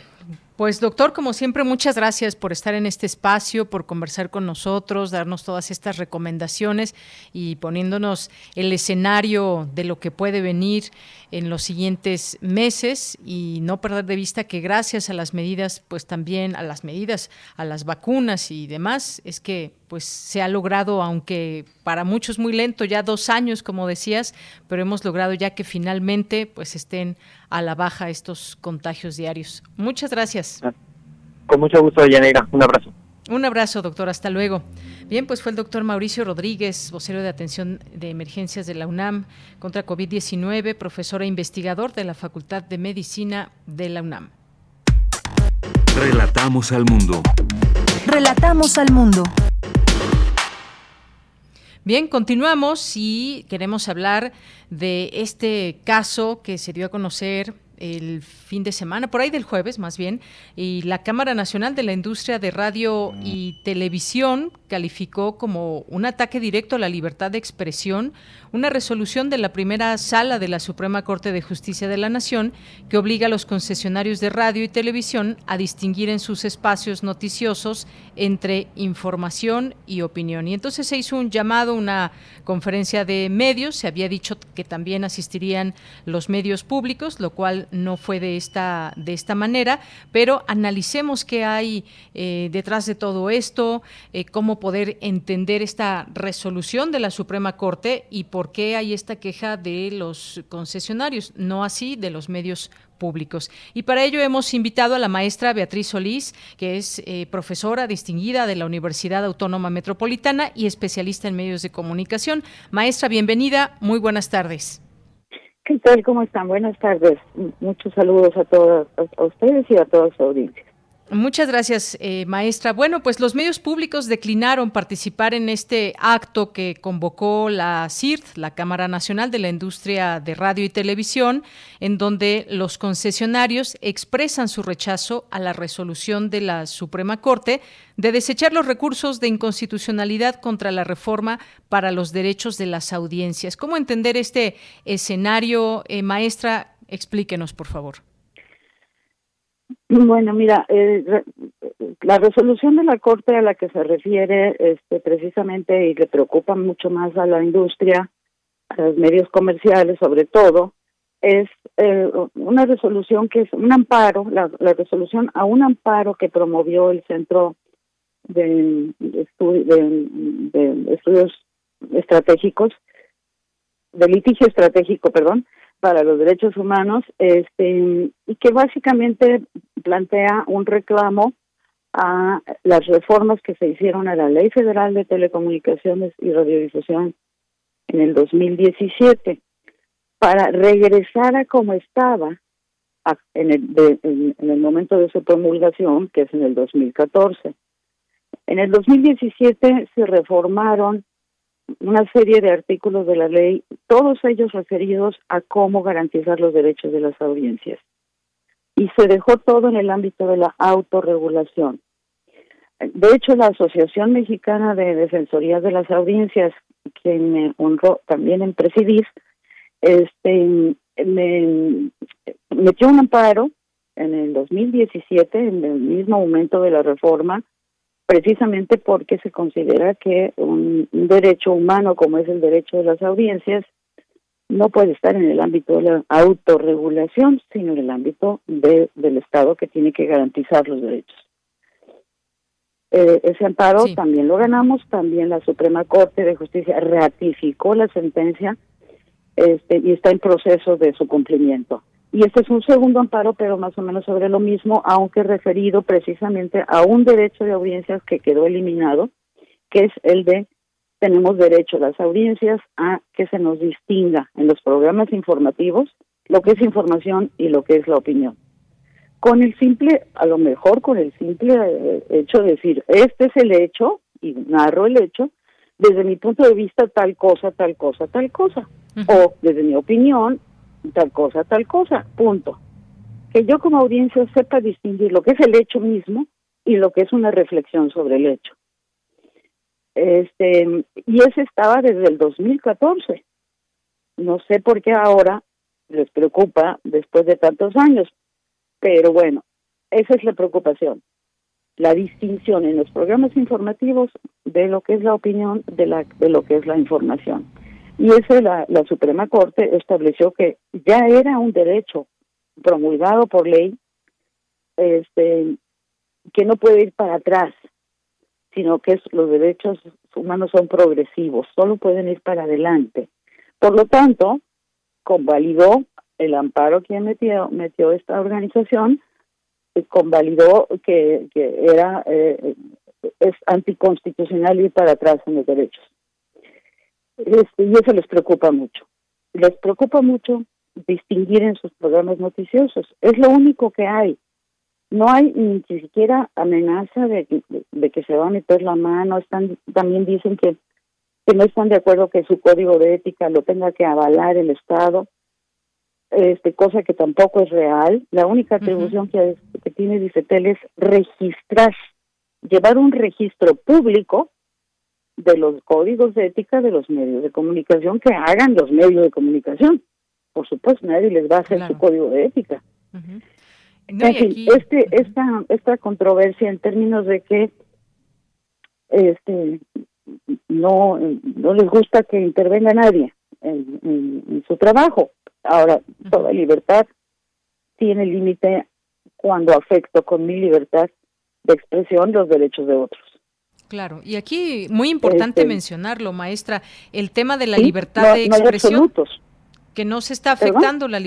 [SPEAKER 1] pues doctor, como siempre, muchas gracias por estar en este espacio, por conversar con nosotros, darnos todas estas recomendaciones y poniéndonos el escenario de lo que puede venir en los siguientes meses y no perder de vista que gracias a las medidas, pues también a las medidas, a las vacunas y demás, es que pues se ha logrado, aunque para muchos muy lento, ya dos años, como decías, pero hemos logrado ya que finalmente pues estén a la baja estos contagios diarios. Muchas.
[SPEAKER 13] Con mucho gusto, Yanira. Un abrazo.
[SPEAKER 1] Un abrazo, doctor. Hasta luego. Bien, pues fue el doctor Mauricio Rodríguez, vocero de atención de emergencias de la UNAM contra COVID-19, profesor e investigador de la Facultad de Medicina de la UNAM.
[SPEAKER 12] Relatamos al mundo.
[SPEAKER 3] Relatamos al mundo.
[SPEAKER 1] Bien, continuamos y queremos hablar de este caso que se dio a conocer el fin de semana, por ahí del jueves más bien, y la Cámara Nacional de la Industria de Radio y Televisión calificó como un ataque directo a la libertad de expresión una resolución de la primera sala de la Suprema Corte de Justicia de la Nación que obliga a los concesionarios de radio y televisión a distinguir en sus espacios noticiosos entre información y opinión. Y entonces se hizo un llamado, una conferencia de medios, se había dicho que también asistirían los medios públicos, lo cual no fue de esta, de esta manera, pero analicemos qué hay eh, detrás de todo esto, eh, cómo poder entender esta resolución de la Suprema Corte y por qué hay esta queja de los concesionarios, no así de los medios públicos. Y para ello hemos invitado a la maestra Beatriz Solís, que es eh, profesora distinguida de la Universidad Autónoma Metropolitana y especialista en medios de comunicación. Maestra, bienvenida, muy buenas tardes.
[SPEAKER 14] ¿Qué tal? ¿Cómo están? Buenas tardes. Muchos saludos a todos a ustedes y a toda su audiencia.
[SPEAKER 1] Muchas gracias, eh, maestra. Bueno, pues los medios públicos declinaron participar en este acto que convocó la CIRT, la Cámara Nacional de la Industria de Radio y Televisión, en donde los concesionarios expresan su rechazo a la resolución de la Suprema Corte de desechar los recursos de inconstitucionalidad contra la reforma para los derechos de las audiencias. ¿Cómo entender este escenario, eh, maestra? Explíquenos, por favor.
[SPEAKER 14] Bueno, mira, eh, la resolución de la Corte a la que se refiere este, precisamente y le preocupa mucho más a la industria, a los medios comerciales sobre todo, es eh, una resolución que es un amparo, la, resolución a un amparo que promovió el Centro de, de Estudios Estratégicos, de litigio estratégico, perdón, para los derechos humanos, este, y que básicamente plantea un reclamo a las reformas que se hicieron a la Ley Federal de Telecomunicaciones y Radiodifusión en el 2017 para regresar a como estaba en el, en el momento de su promulgación, que es en el 2014. En el 2017 se reformaron una serie de artículos de la ley, todos ellos referidos a cómo garantizar los derechos de las audiencias. Y se dejó todo en el ámbito de la autorregulación. De hecho, la Asociación Mexicana de Defensoría de las Audiencias, quien me honró también en presidir, este, me metió un amparo en el 2017, en el mismo momento de la reforma, precisamente porque se considera que un, derecho humano como es el derecho de las audiencias no puede estar en el ámbito de la autorregulación, sino en el ámbito de, del Estado que tiene que garantizar los derechos. Eh, ese amparo también lo ganamos, también la Suprema Corte de Justicia ratificó la sentencia este, y está en proceso de su cumplimiento. Y este es un segundo amparo, pero más o menos sobre lo mismo, aunque referido precisamente a un derecho de audiencias que quedó eliminado, que es el de tenemos derecho las audiencias a que se nos distinga en los programas informativos lo que es información y lo que es la opinión. Con el simple, a lo mejor con el simple eh, hecho de decir, este es el hecho, y narro el hecho, desde mi punto de vista tal cosa, tal cosa, tal cosa. O desde mi opinión, tal cosa, tal cosa, punto. Que yo como audiencia sepa distinguir lo que es el hecho mismo y lo que es una reflexión sobre el hecho. Este, y ese estaba desde el 2014. No sé por qué ahora les preocupa después de tantos años, pero bueno, esa es la preocupación, la distinción en los programas informativos de lo que es la opinión de, la, de lo que es la información. Y eso la, la Suprema Corte estableció que ya era un derecho promulgado por ley este que no puede ir para atrás, sino que los derechos humanos son progresivos, solo pueden ir para adelante. Por lo tanto, convalidó el amparo que metió, metió esta organización, convalidó que, que era eh, es anticonstitucional ir para atrás en los derechos. Este, y eso les preocupa mucho. Les preocupa mucho distinguir en sus programas noticiosos. Es lo único que hay. No hay ni siquiera amenaza de, de, que se va a meter la mano. Están, también dicen que, que no están de acuerdo que su código de ética lo tenga que avalar el Estado, este cosa que tampoco es real. La única atribución que, que tiene Dicetel es registrar, llevar un registro público de los códigos de ética de los medios de comunicación que hagan los medios de comunicación. Por supuesto, nadie les va a hacer su código de ética. este, esta, esta controversia en términos de que este no, no les gusta que intervenga nadie en, su trabajo. Ahora, toda libertad tiene límite cuando afecto con mi libertad de expresión los derechos de otros.
[SPEAKER 1] Claro, y aquí muy importante este, mencionarlo, maestra, el tema de la libertad de expresión que no se está afectando la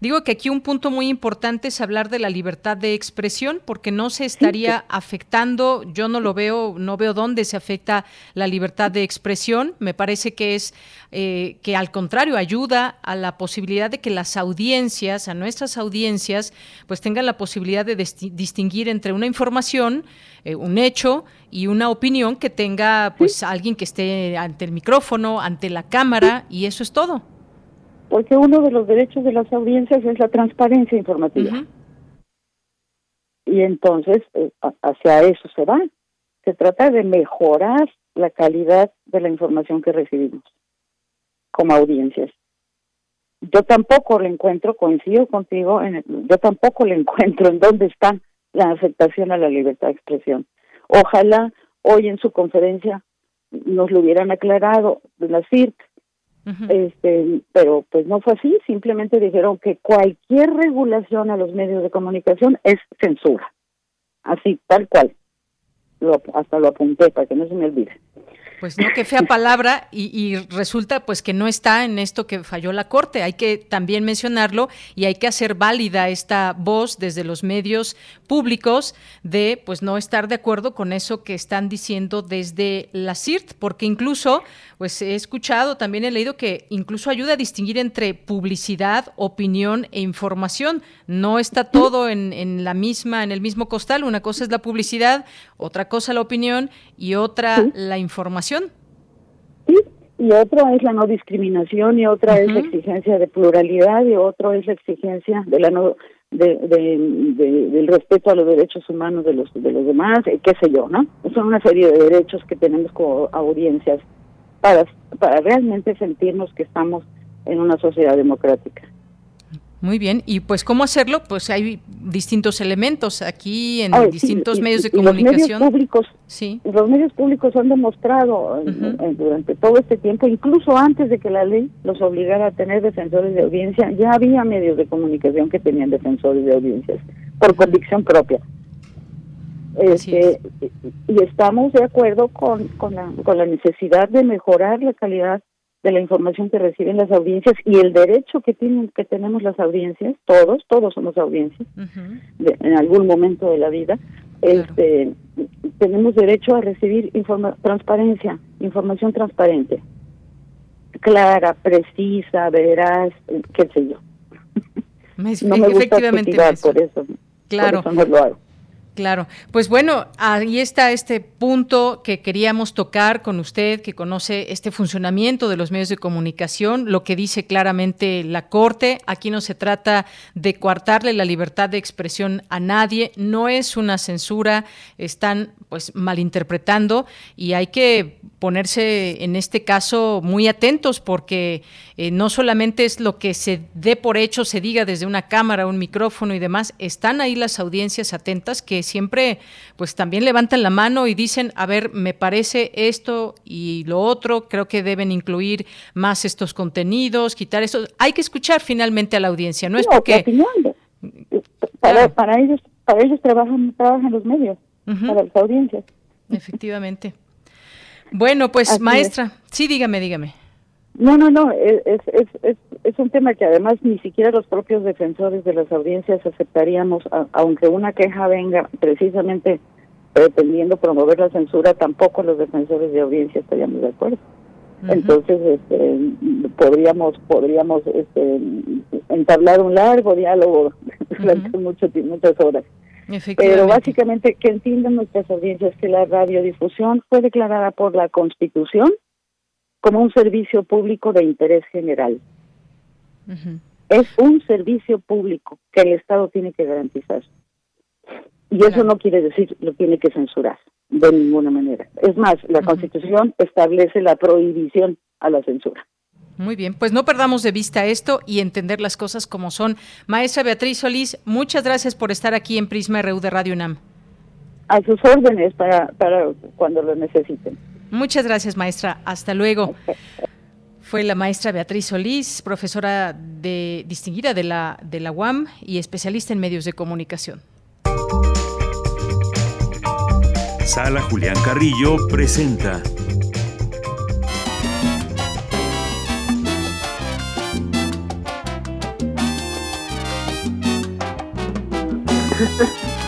[SPEAKER 1] digo que aquí un punto muy importante es hablar de la libertad de expresión porque no se estaría afectando yo no lo veo no veo dónde se afecta la libertad de expresión me parece que es eh, que al contrario ayuda a la posibilidad de que las audiencias a nuestras audiencias pues tengan la posibilidad de distinguir entre una información eh, un hecho y una opinión que tenga pues alguien que esté ante el micrófono ante la cámara y eso es todo
[SPEAKER 14] porque uno de los derechos de las audiencias es la transparencia informativa. Y entonces eh, hacia eso se va. Se trata de mejorar la calidad de la información que recibimos como audiencias. yo tampoco le encuentro, coincido contigo, en yo tampoco le <laughs> encuentro en dónde está la afectación a la libertad de expresión. Ojalá hoy en su conferencia nos lo hubieran aclarado de la CIRC, este, pero pues no fue así, simplemente dijeron que cualquier regulación a los medios de comunicación es censura, así, tal cual. Lo, hasta lo apunté para que no se me olvide.
[SPEAKER 1] Pues no, qué fea palabra y, resulta pues que no está en esto que falló la Corte. Hay que también mencionarlo y hay que hacer válida esta voz desde los medios públicos de pues no estar de acuerdo con eso que están diciendo desde la CIRT, porque incluso pues he escuchado, también he leído que incluso ayuda a distinguir entre publicidad, opinión e información. No está todo en, en la misma, en el mismo costal. Una cosa es la publicidad, otra cosa la opinión y otra la información.
[SPEAKER 14] Sí, y otra es la no discriminación y otra es la exigencia de pluralidad y otro es la exigencia de la no de, del respeto a los derechos humanos de los de los demás, qué sé yo, ¿no? Son una serie de derechos que tenemos como audiencias para, para realmente sentirnos que estamos en una sociedad democrática.
[SPEAKER 1] Muy bien, y pues cómo hacerlo, pues hay distintos elementos aquí en distintos medios de comunicación.
[SPEAKER 14] Los medios públicos, sí. los medios públicos han demostrado durante todo este tiempo, incluso antes de que la ley los obligara a tener defensores de audiencia, ya había medios de comunicación que tenían defensores de audiencias por convicción propia. Este, y estamos de acuerdo con, con, la, con la necesidad de mejorar la calidad de la información que reciben las audiencias y el derecho que tienen que tenemos las audiencias todos todos somos audiencias en algún momento de la vida este tenemos derecho a recibir informa transparencia información transparente clara precisa veraz qué sé yo.
[SPEAKER 1] No me gusta por eso claro. por eso no lo hago Claro, pues bueno, ahí está este punto que queríamos tocar con usted, que conoce este funcionamiento de los medios de comunicación, lo que dice claramente la Corte. Aquí no se trata de coartarle la libertad de expresión a nadie, no es una censura, están pues malinterpretando y hay que ponerse en este caso muy atentos porque eh, no solamente es lo que se dé por hecho, se diga desde una cámara, un micrófono y demás, están ahí las audiencias atentas que siempre pues también levantan la mano y dicen, a ver, me parece esto y lo otro, creo que deben incluir más estos contenidos, quitar eso. Hay que escuchar finalmente a la audiencia, no es porque...
[SPEAKER 14] Para, para, ellos, para ellos trabajan, trabajan los medios, para las audiencias.
[SPEAKER 1] Efectivamente. Bueno, pues maestra, sí, dígame, dígame.
[SPEAKER 14] No, no, no, es, es, es, es un tema que además ni siquiera los propios defensores de las audiencias aceptaríamos, aunque una queja venga precisamente pretendiendo promover la censura, tampoco los defensores de audiencia estaríamos de acuerdo. Entonces, este, podríamos podríamos este, entablar un largo diálogo <laughs> durante mucho, muchas horas. Pero básicamente que entiendan nuestras audiencias que la radiodifusión fue declarada por la Constitución como un servicio público de interés general. Es un servicio público que el Estado tiene que garantizar. Y eso no quiere decir lo tiene que censurar de ninguna manera. Es más, la Constitución establece la prohibición a la censura.
[SPEAKER 1] Muy bien, pues no perdamos de vista esto y entender las cosas como son. Maestra Beatriz Solís, muchas gracias por estar aquí en Prisma RU de Radio UNAM.
[SPEAKER 14] A sus órdenes para, para cuando lo necesiten.
[SPEAKER 1] Muchas gracias, maestra. Hasta luego. <laughs> Fue la maestra Beatriz Solís, profesora de, distinguida de la, de la UAM y especialista en medios de comunicación.
[SPEAKER 12] Sala Julián Carrillo presenta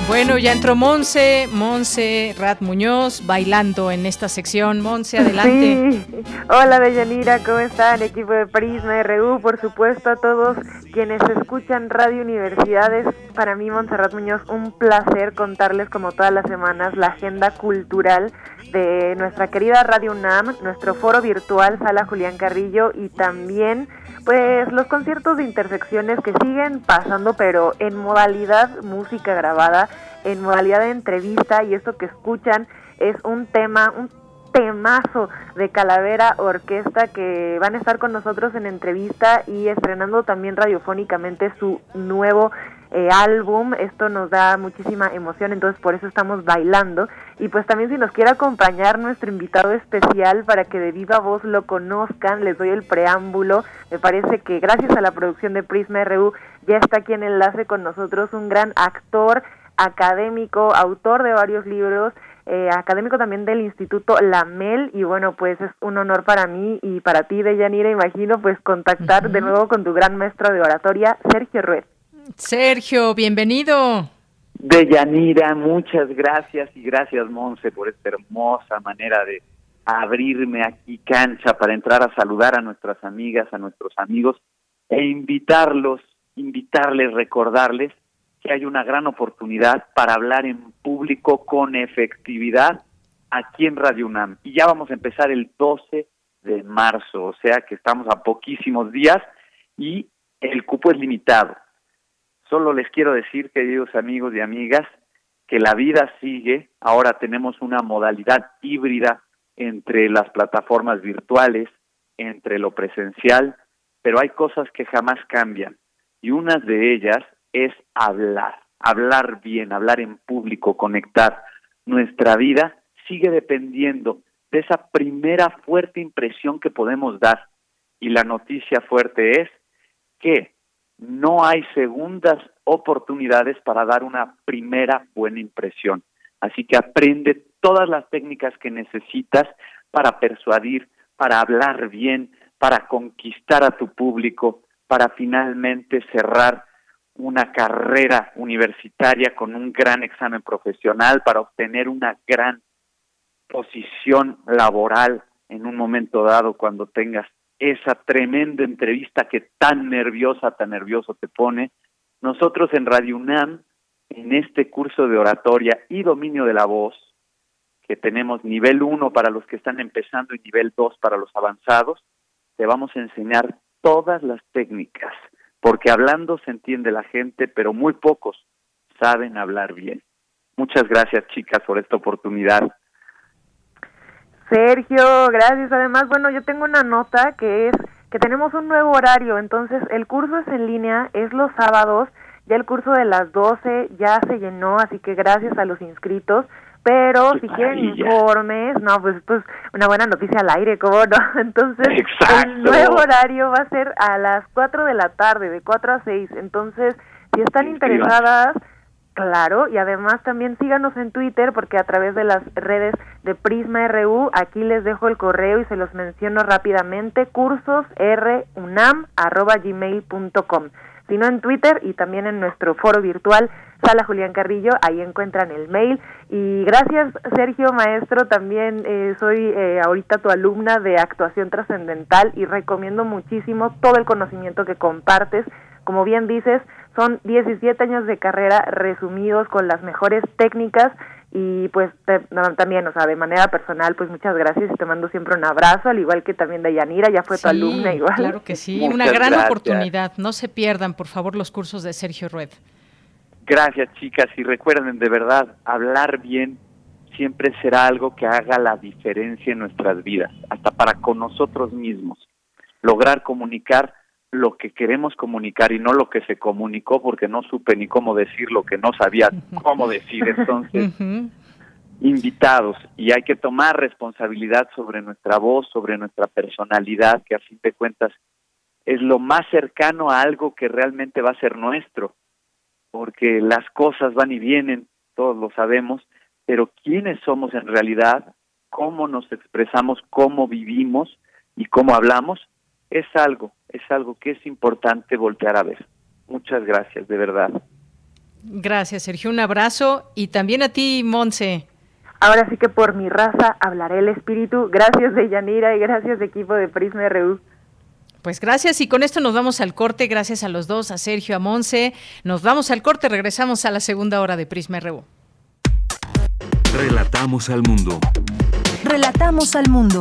[SPEAKER 1] Bueno, ya entró Monse, Monse Rat Muñoz, bailando en esta sección. Monse, adelante.
[SPEAKER 15] Hola, Deyanira, ¿cómo están? Equipo de Prisma RU, por supuesto, a todos quienes escuchan Radio Universidades. Para mí, Montserrat Muñoz, un placer contarles, como todas las semanas, la agenda cultural de nuestra querida Radio UNAM, nuestro foro virtual Sala Julián Carrillo y también pues los conciertos de intersecciones que siguen pasando pero en modalidad música grabada, en modalidad de entrevista y esto que escuchan es un tema, temazo de Calavera Orquesta que van a estar con nosotros en entrevista y estrenando también radiofónicamente su nuevo eh, álbum. Esto nos da muchísima emoción, entonces por eso estamos bailando. Y pues también si nos quiere acompañar nuestro invitado especial para que de viva voz lo conozcan, les doy el preámbulo. Me parece que gracias a la producción de Prisma RU ya está aquí en enlace con nosotros un gran actor, académico, autor de varios libros. Eh, académico también del Instituto Lamel y bueno pues es un honor para mí y para ti Deyanira imagino pues contactar de nuevo con tu gran maestro de oratoria Sergio Ruiz.
[SPEAKER 1] Sergio, bienvenido.
[SPEAKER 16] Deyanira, muchas gracias y gracias Monse por esta hermosa manera de abrirme aquí cancha para entrar a saludar a nuestras amigas, a nuestros amigos e invitarlos, invitarles, recordarles que hay una gran oportunidad para hablar en público con efectividad aquí en Radio UNAM. Y ya vamos a empezar el 12 de marzo, o sea que estamos a poquísimos días y el cupo es limitado. Solo les quiero decir, queridos amigos y amigas, que la vida sigue. Ahora tenemos una modalidad híbrida entre las plataformas virtuales, entre lo presencial, pero hay cosas que jamás cambian. Y una de ellas es hablar, hablar bien, hablar en público, conectar. Nuestra vida sigue dependiendo de esa primera fuerte impresión que podemos dar. Y la noticia fuerte es que no hay segundas oportunidades para dar una primera buena impresión. Así que aprende todas las técnicas que necesitas para persuadir, para hablar bien, para conquistar a tu público, para finalmente cerrar una carrera universitaria con un gran examen profesional, para obtener una gran posición laboral en un momento dado cuando tengas esa tremenda entrevista que tan nerviosa, tan nervioso te pone. Nosotros en Radio UNAM, en este curso de oratoria y dominio de la voz, que tenemos nivel 1 para los que están empezando y nivel 2 para los avanzados, te vamos a enseñar todas las técnicas, porque hablando se entiende la gente, pero muy pocos saben hablar bien. Muchas gracias chicas por esta oportunidad.
[SPEAKER 15] Sergio, gracias. Además, bueno, yo tengo una nota que es que tenemos un nuevo horario, entonces el curso es en línea, es los sábados, ya el curso de las 12 ya se llenó, así que gracias a los inscritos. Pero si quieren informes, no, pues pues una buena noticia al aire, ¿cómo no? <laughs> Entonces, el nuevo horario va a ser a las 4 de la tarde, de 4 a 6. Entonces, si están interesadas, Claro, y además también síganos en Twitter porque a través de las redes de Prisma RU, aquí les dejo el correo y se los menciono rápidamente, cursosrunam.gmail.com. Si no en Twitter y también en nuestro foro virtual, Sala Julián Carrillo, ahí encuentran el mail. Y gracias Sergio Maestro, también eh, soy eh, ahorita tu alumna de actuación trascendental y recomiendo muchísimo todo el conocimiento que compartes. Como bien dices, son 17 años de carrera resumidos con las mejores técnicas y pues también, o sea, de manera personal, pues muchas gracias y te mando siempre un abrazo, al igual que también de Yanira, ya fue tu alumna igual.
[SPEAKER 1] Claro que sí, una gran oportunidad. No se pierdan, por favor, los cursos de Sergio Rued.
[SPEAKER 16] Gracias, chicas, y recuerden de verdad, hablar bien siempre será algo que haga la diferencia en nuestras vidas, hasta para con nosotros mismos. Lograr comunicar lo que queremos comunicar y no lo que se comunicó porque no supe ni cómo decir lo que no sabía cómo decir. Entonces, invitados y hay que tomar responsabilidad sobre nuestra voz, sobre nuestra personalidad, que a fin de cuentas es lo más cercano a algo que realmente va a ser nuestro, porque las cosas van y vienen, todos lo sabemos, pero quiénes somos en realidad, cómo nos expresamos, cómo vivimos y cómo hablamos, es algo, es algo que es importante voltear a ver. Muchas gracias, de verdad.
[SPEAKER 1] Gracias, Sergio. Un abrazo y también a ti, Monse.
[SPEAKER 15] Ahora sí que por mi raza hablaré el espíritu. Gracias de Yanira y gracias equipo de Prisma RU.
[SPEAKER 1] Pues gracias y con esto nos vamos al corte. Gracias a los dos, a Sergio, a Monse. Nos vamos al corte, regresamos a la segunda hora de Prisma RU.
[SPEAKER 12] Relatamos al mundo.
[SPEAKER 3] Relatamos al mundo.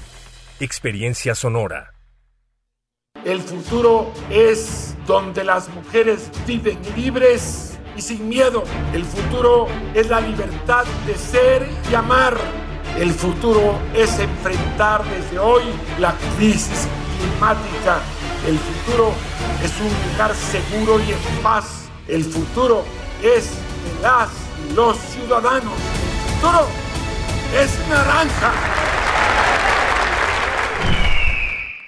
[SPEAKER 17] Experiencia sonora.
[SPEAKER 18] El futuro es donde las mujeres viven libres y sin miedo. El futuro es la libertad de ser y amar. El futuro es enfrentar desde hoy la crisis climática. El futuro es un lugar seguro y en paz. El futuro es de las y los ciudadanos. El futuro es naranja.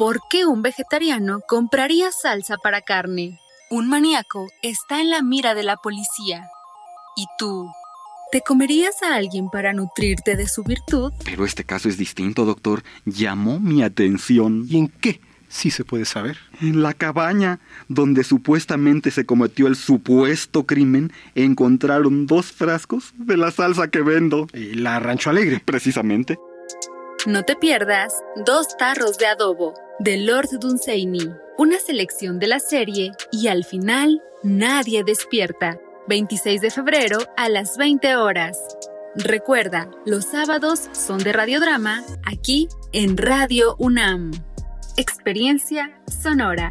[SPEAKER 19] ¿Por qué un vegetariano compraría salsa para carne? Un maníaco está en la mira de la policía. ¿Y tú? ¿Te comerías a alguien para nutrirte de su virtud?
[SPEAKER 20] Pero este caso es distinto, doctor. Llamó mi atención.
[SPEAKER 21] ¿Y en qué? Sí se puede saber.
[SPEAKER 20] En la cabaña, donde supuestamente se cometió el supuesto crimen, encontraron dos frascos de la salsa que vendo.
[SPEAKER 21] ¿Y la Rancho Alegre?
[SPEAKER 20] Precisamente.
[SPEAKER 19] No te pierdas Dos tarros de adobo de Lord Dunsany, una selección de la serie y al final nadie despierta. 26 de febrero a las 20 horas. Recuerda, los sábados son de radiodrama aquí en Radio UNAM. Experiencia sonora.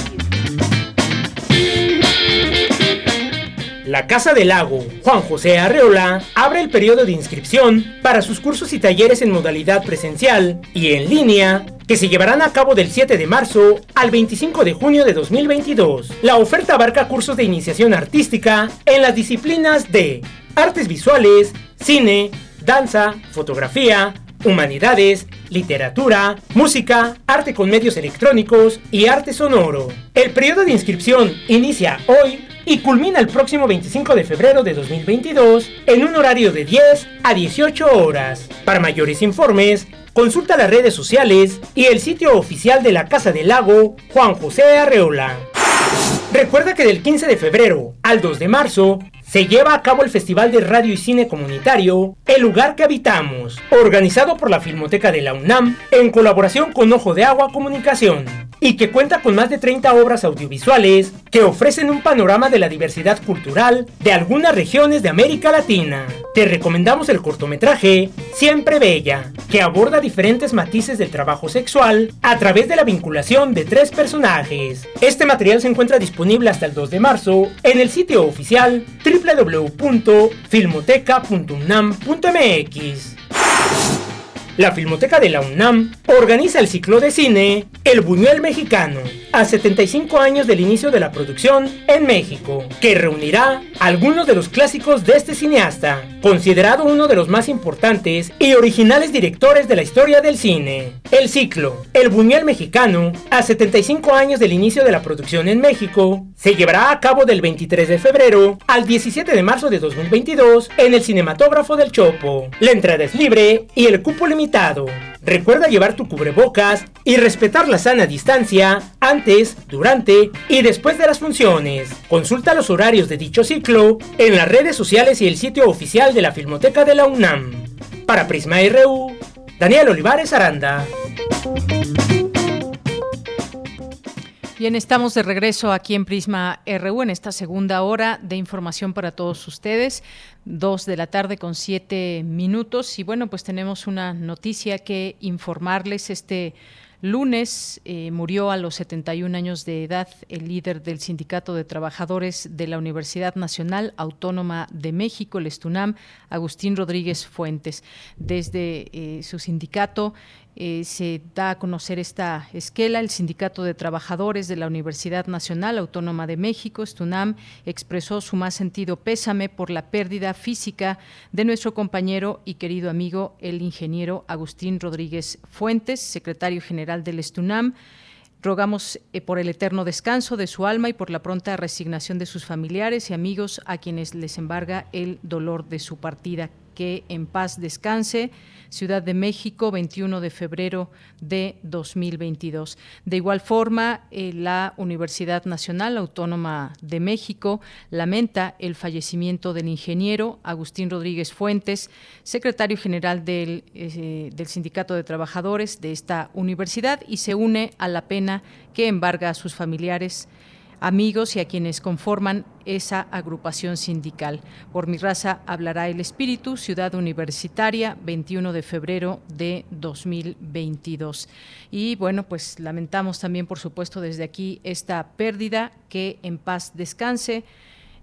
[SPEAKER 4] La Casa del Lago Juan José Arreola abre el periodo de inscripción para sus cursos y talleres en modalidad presencial y en línea que se llevarán a cabo del 7 de marzo al 25 de junio de 2022. La oferta abarca cursos de iniciación artística en las disciplinas de artes visuales, cine, danza, fotografía, humanidades, literatura, música, arte con medios electrónicos y arte sonoro. El periodo de inscripción inicia hoy y culmina el próximo 25 de febrero de 2022 en un horario de 10 a 18 horas. Para mayores informes, consulta las redes sociales y el sitio oficial de la Casa del Lago Juan José Arreola. Recuerda que del 15 de febrero al 2 de marzo se lleva a cabo el Festival de Radio y Cine Comunitario El lugar que habitamos, organizado por la Filmoteca de la UNAM en colaboración con Ojo de Agua Comunicación, y que cuenta con más de 30 obras audiovisuales que ofrecen un panorama de la diversidad cultural de algunas regiones de América Latina. Te recomendamos el cortometraje Siempre Bella, que aborda diferentes matices del trabajo sexual a través de la vinculación de tres personajes. Este material se encuentra disponible hasta el 2 de marzo en el sitio oficial www.filmoteca.unam.mx. La Filmoteca de la UNAM organiza el ciclo de cine El Buñuel Mexicano, a 75 años del inicio de la producción en México, que reunirá algunos de los clásicos de este cineasta, considerado uno de los más importantes y originales directores de la historia del cine. El ciclo El Buñuel Mexicano, a 75 años del inicio de la producción en México, se llevará a cabo del 23 de febrero al 17 de marzo de 2022 en el Cinematógrafo del Chopo. La entrada es libre y el cupo limitado Recuerda llevar tu cubrebocas y respetar la sana distancia antes, durante y después de las funciones. Consulta los horarios de dicho ciclo en las redes sociales y el sitio oficial de la Filmoteca de la UNAM. Para Prisma RU, Daniel Olivares Aranda.
[SPEAKER 1] Bien, estamos de regreso aquí en Prisma RU en esta segunda hora de información para todos ustedes. Dos de la tarde con siete minutos. Y bueno, pues tenemos una noticia que informarles. Este lunes eh, murió a los 71 años de edad el líder del Sindicato de Trabajadores de la Universidad Nacional Autónoma de México, el Estunam, Agustín Rodríguez Fuentes. Desde eh, su sindicato eh, se da a conocer esta esquela. El Sindicato de Trabajadores de la Universidad Nacional Autónoma de México, STUNAM, expresó su más sentido pésame por la pérdida física de nuestro compañero y querido amigo, el ingeniero Agustín Rodríguez Fuentes, secretario general del STUNAM. Rogamos eh, por el eterno descanso de su alma y por la pronta resignación de sus familiares y amigos a quienes les embarga el dolor de su partida. Que en paz descanse Ciudad de México, 21 de febrero de 2022. De igual forma, eh, la Universidad Nacional Autónoma de México lamenta el fallecimiento del ingeniero Agustín Rodríguez Fuentes, secretario general eh, del Sindicato de Trabajadores de esta universidad, y se une a la pena que embarga a sus familiares amigos y a quienes conforman esa agrupación sindical. Por mi raza hablará el espíritu, Ciudad Universitaria, 21 de febrero de 2022. Y bueno, pues lamentamos también, por supuesto, desde aquí esta pérdida, que en paz descanse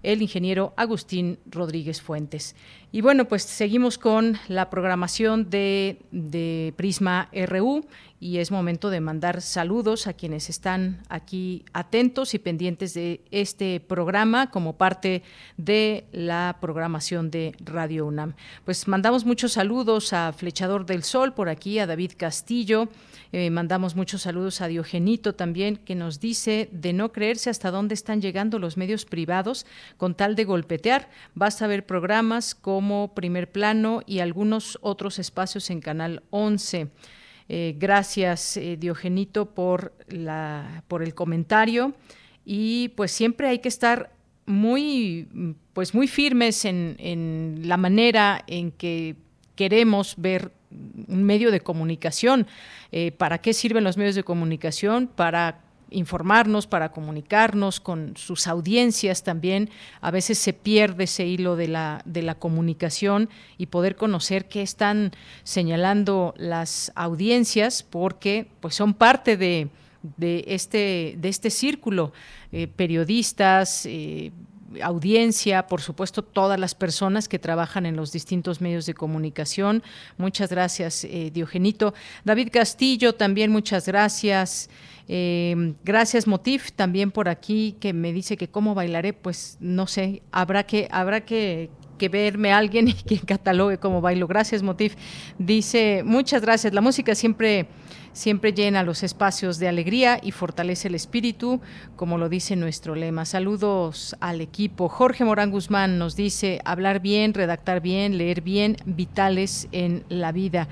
[SPEAKER 1] el ingeniero Agustín Rodríguez Fuentes. Y bueno, pues seguimos con la programación de, de Prisma RU y es momento de mandar saludos a quienes están aquí atentos y pendientes de este programa como parte de la programación de Radio UNAM. Pues mandamos muchos saludos a Flechador del Sol por aquí, a David Castillo, eh, mandamos muchos saludos a Diogenito también, que nos dice de no creerse hasta dónde están llegando los medios privados con tal de golpetear. Basta ver programas como Primer Plano y algunos otros espacios en Canal 11. Eh, gracias, eh, Diogenito, por, la, por el comentario. Y pues siempre hay que estar muy, pues muy firmes en, en la manera en que queremos ver un medio de comunicación. Eh, ¿Para qué sirven los medios de comunicación? Para informarnos, para comunicarnos con sus audiencias también. A veces se pierde ese hilo de la, de la comunicación y poder conocer qué están señalando las audiencias, porque pues son parte de, este, de este círculo. Eh, periodistas, eh, audiencia, por supuesto, todas las personas que trabajan en los distintos medios de comunicación. Muchas gracias, Diogenito. David Castillo, también muchas gracias. Eh, gracias Motif también por aquí que me dice que cómo bailaré, pues no sé, habrá que habrá que, que verme a alguien y que catalogue cómo bailo. Gracias Motif. Dice, muchas gracias. La música siempre siempre llena los espacios de alegría y fortalece el espíritu, como lo dice nuestro lema. Saludos al equipo. Jorge Morán Guzmán nos dice, hablar bien, redactar bien, leer bien, vitales en la vida.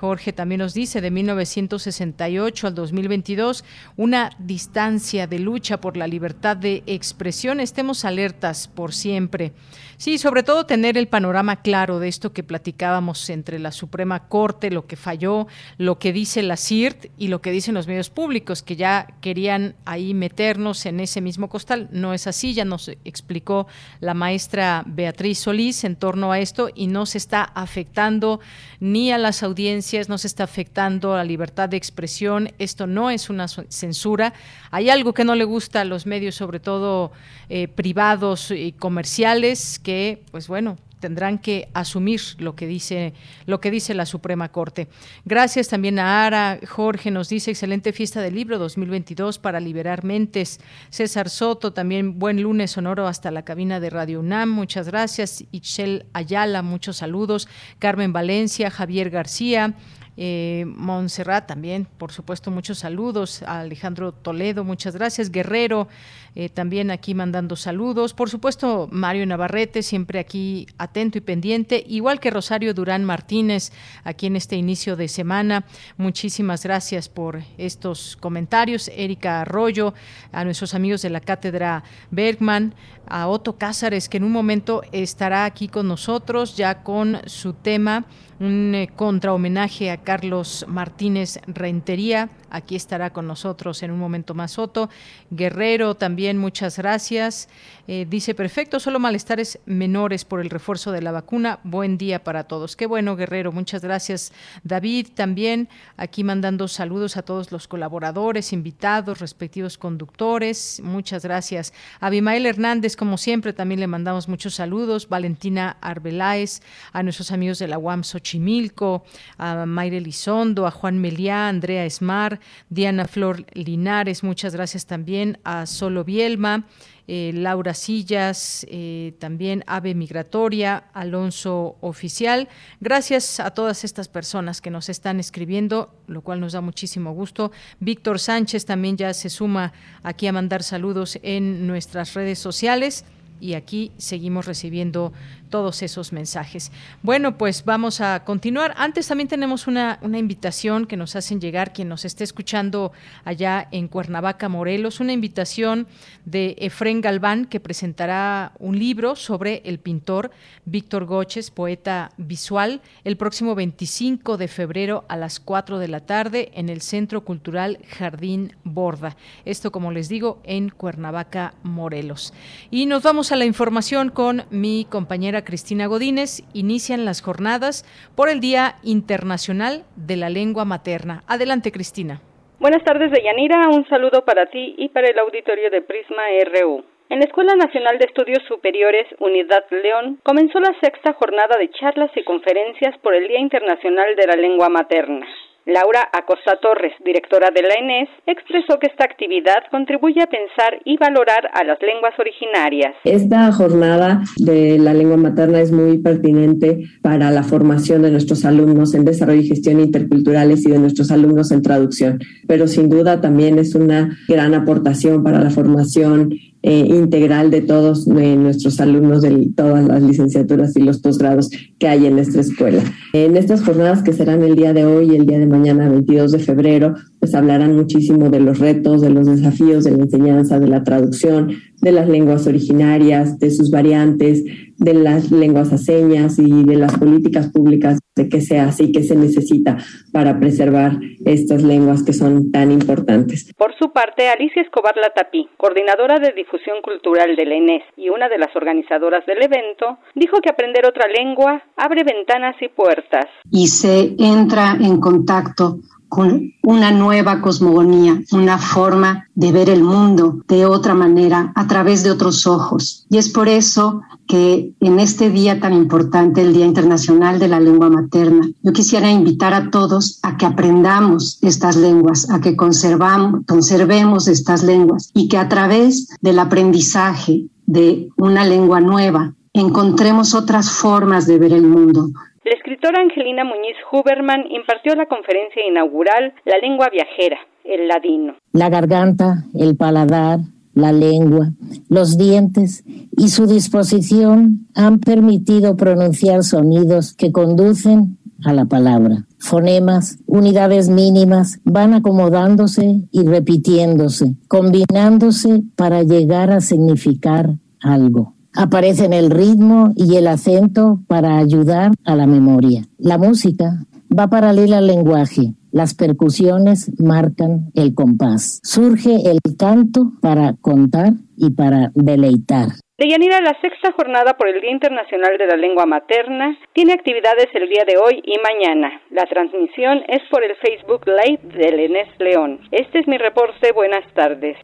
[SPEAKER 1] Jorge también nos dice, de 1968 al 2022, una distancia de lucha por la libertad de expresión. Estemos alertas por siempre. Sí, sobre todo tener el panorama claro de esto que platicábamos entre la Suprema Corte, lo que falló, lo que dice la CIRT y lo que dicen los medios públicos, que ya querían ahí meternos en ese mismo costal. No es así, ya nos explicó la maestra Beatriz Solís en torno a esto y no se está afectando ni a las audiencias, no se está afectando a la libertad de expresión. Esto no es una censura. Hay algo que no le gusta a los medios, sobre todo eh, privados y comerciales, que, pues bueno, tendrán que asumir lo que dice lo que dice la Suprema Corte. Gracias también a Ara, Jorge nos dice excelente fiesta del libro 2022 para liberar mentes. César Soto también buen lunes sonoro hasta la cabina de Radio UNAM. Muchas gracias. Ichel Ayala, muchos saludos. Carmen Valencia, Javier García, eh, Montserrat también, por supuesto, muchos saludos. A Alejandro Toledo, muchas gracias. Guerrero, eh, también aquí mandando saludos. Por supuesto, Mario Navarrete, siempre aquí atento y pendiente. Igual que Rosario Durán Martínez, aquí en este inicio de semana. Muchísimas gracias por estos comentarios. Erika Arroyo, a nuestros amigos de la Cátedra Bergman, a Otto Cázares, que en un momento estará aquí con nosotros ya con su tema un eh, contra homenaje a Carlos Martínez Rentería. Aquí estará con nosotros en un momento más Soto. Guerrero también, muchas gracias. Eh, dice, perfecto, solo malestares menores por el refuerzo de la vacuna. Buen día para todos. Qué bueno, Guerrero, muchas gracias. David también, aquí mandando saludos a todos los colaboradores, invitados, respectivos conductores. Muchas gracias. Abimael Hernández, como siempre, también le mandamos muchos saludos. Valentina Arbeláez, a nuestros amigos de la UAM Xochimilco, a Mayre Elizondo, a Juan Meliá, Andrea Esmar, Diana Flor Linares, muchas gracias también a Solo Bielma. Eh, Laura Sillas, eh, también Ave Migratoria, Alonso Oficial. Gracias a todas estas personas que nos están escribiendo, lo cual nos da muchísimo gusto. Víctor Sánchez también ya se suma aquí a mandar saludos en nuestras redes sociales y aquí seguimos recibiendo todos esos mensajes. Bueno, pues vamos a continuar. Antes también tenemos una, una invitación que nos hacen llegar quien nos esté escuchando allá en Cuernavaca, Morelos, una invitación de Efren Galván que presentará un libro sobre el pintor Víctor Goches, poeta visual, el próximo 25 de febrero a las 4 de la tarde en el Centro Cultural Jardín Borda. Esto, como les digo, en Cuernavaca, Morelos. Y nos vamos a la información con mi compañera Cristina Godínez, inician las jornadas por el Día Internacional de la Lengua Materna. Adelante, Cristina.
[SPEAKER 22] Buenas tardes, Deyanira. Un saludo para ti y para el auditorio de Prisma RU. En la Escuela Nacional de Estudios Superiores Unidad León comenzó la sexta jornada de charlas y conferencias por el Día Internacional de la Lengua Materna. Laura Acosta Torres, directora de la ENES, expresó que esta actividad contribuye a pensar y valorar a las lenguas originarias.
[SPEAKER 23] Esta jornada de la lengua materna es muy pertinente para la formación de nuestros alumnos en desarrollo y gestión interculturales y de nuestros alumnos en traducción, pero sin duda también es una gran aportación para la formación eh, integral de todos nuestros alumnos de todas las licenciaturas y los posgrados que hay en nuestra escuela. En estas jornadas que serán el día de hoy y el día de mañana, 22 de febrero, pues hablarán muchísimo de los retos, de los desafíos de la enseñanza, de la traducción, de las lenguas originarias, de sus variantes, de las lenguas a señas y de las políticas públicas de que se hace y que se necesita para preservar estas lenguas que son tan importantes.
[SPEAKER 22] Por su parte, Alicia Escobar Latapí, coordinadora de difusión cultural del ENES y una de las organizadoras del evento, dijo que aprender otra lengua abre ventanas y puertas.
[SPEAKER 24] Y se entra en contacto con una nueva cosmogonía, una forma de ver el mundo de otra manera, a través de otros ojos. Y es por eso que en este día tan importante, el Día Internacional de la Lengua Materna, yo quisiera invitar a todos a que aprendamos estas lenguas, a que conservamos, conservemos estas lenguas y que a través del aprendizaje de una lengua nueva encontremos otras formas de ver el mundo,
[SPEAKER 22] la escritora Angelina Muñiz Huberman impartió la conferencia inaugural La lengua viajera, el ladino.
[SPEAKER 25] La garganta, el paladar, la lengua, los dientes y su disposición han permitido pronunciar sonidos que conducen a la palabra. Fonemas, unidades mínimas, van acomodándose y repitiéndose, combinándose para llegar a significar algo. Aparecen el ritmo y el acento para ayudar a la memoria. La música va paralela al lenguaje. Las percusiones marcan el compás. Surge el canto para contar y para deleitar.
[SPEAKER 22] Deyanira, la sexta jornada por el Día Internacional de la Lengua Materna tiene actividades el día de hoy y mañana. La transmisión es por el Facebook Live del Enes León. Este es mi reporte. Buenas tardes.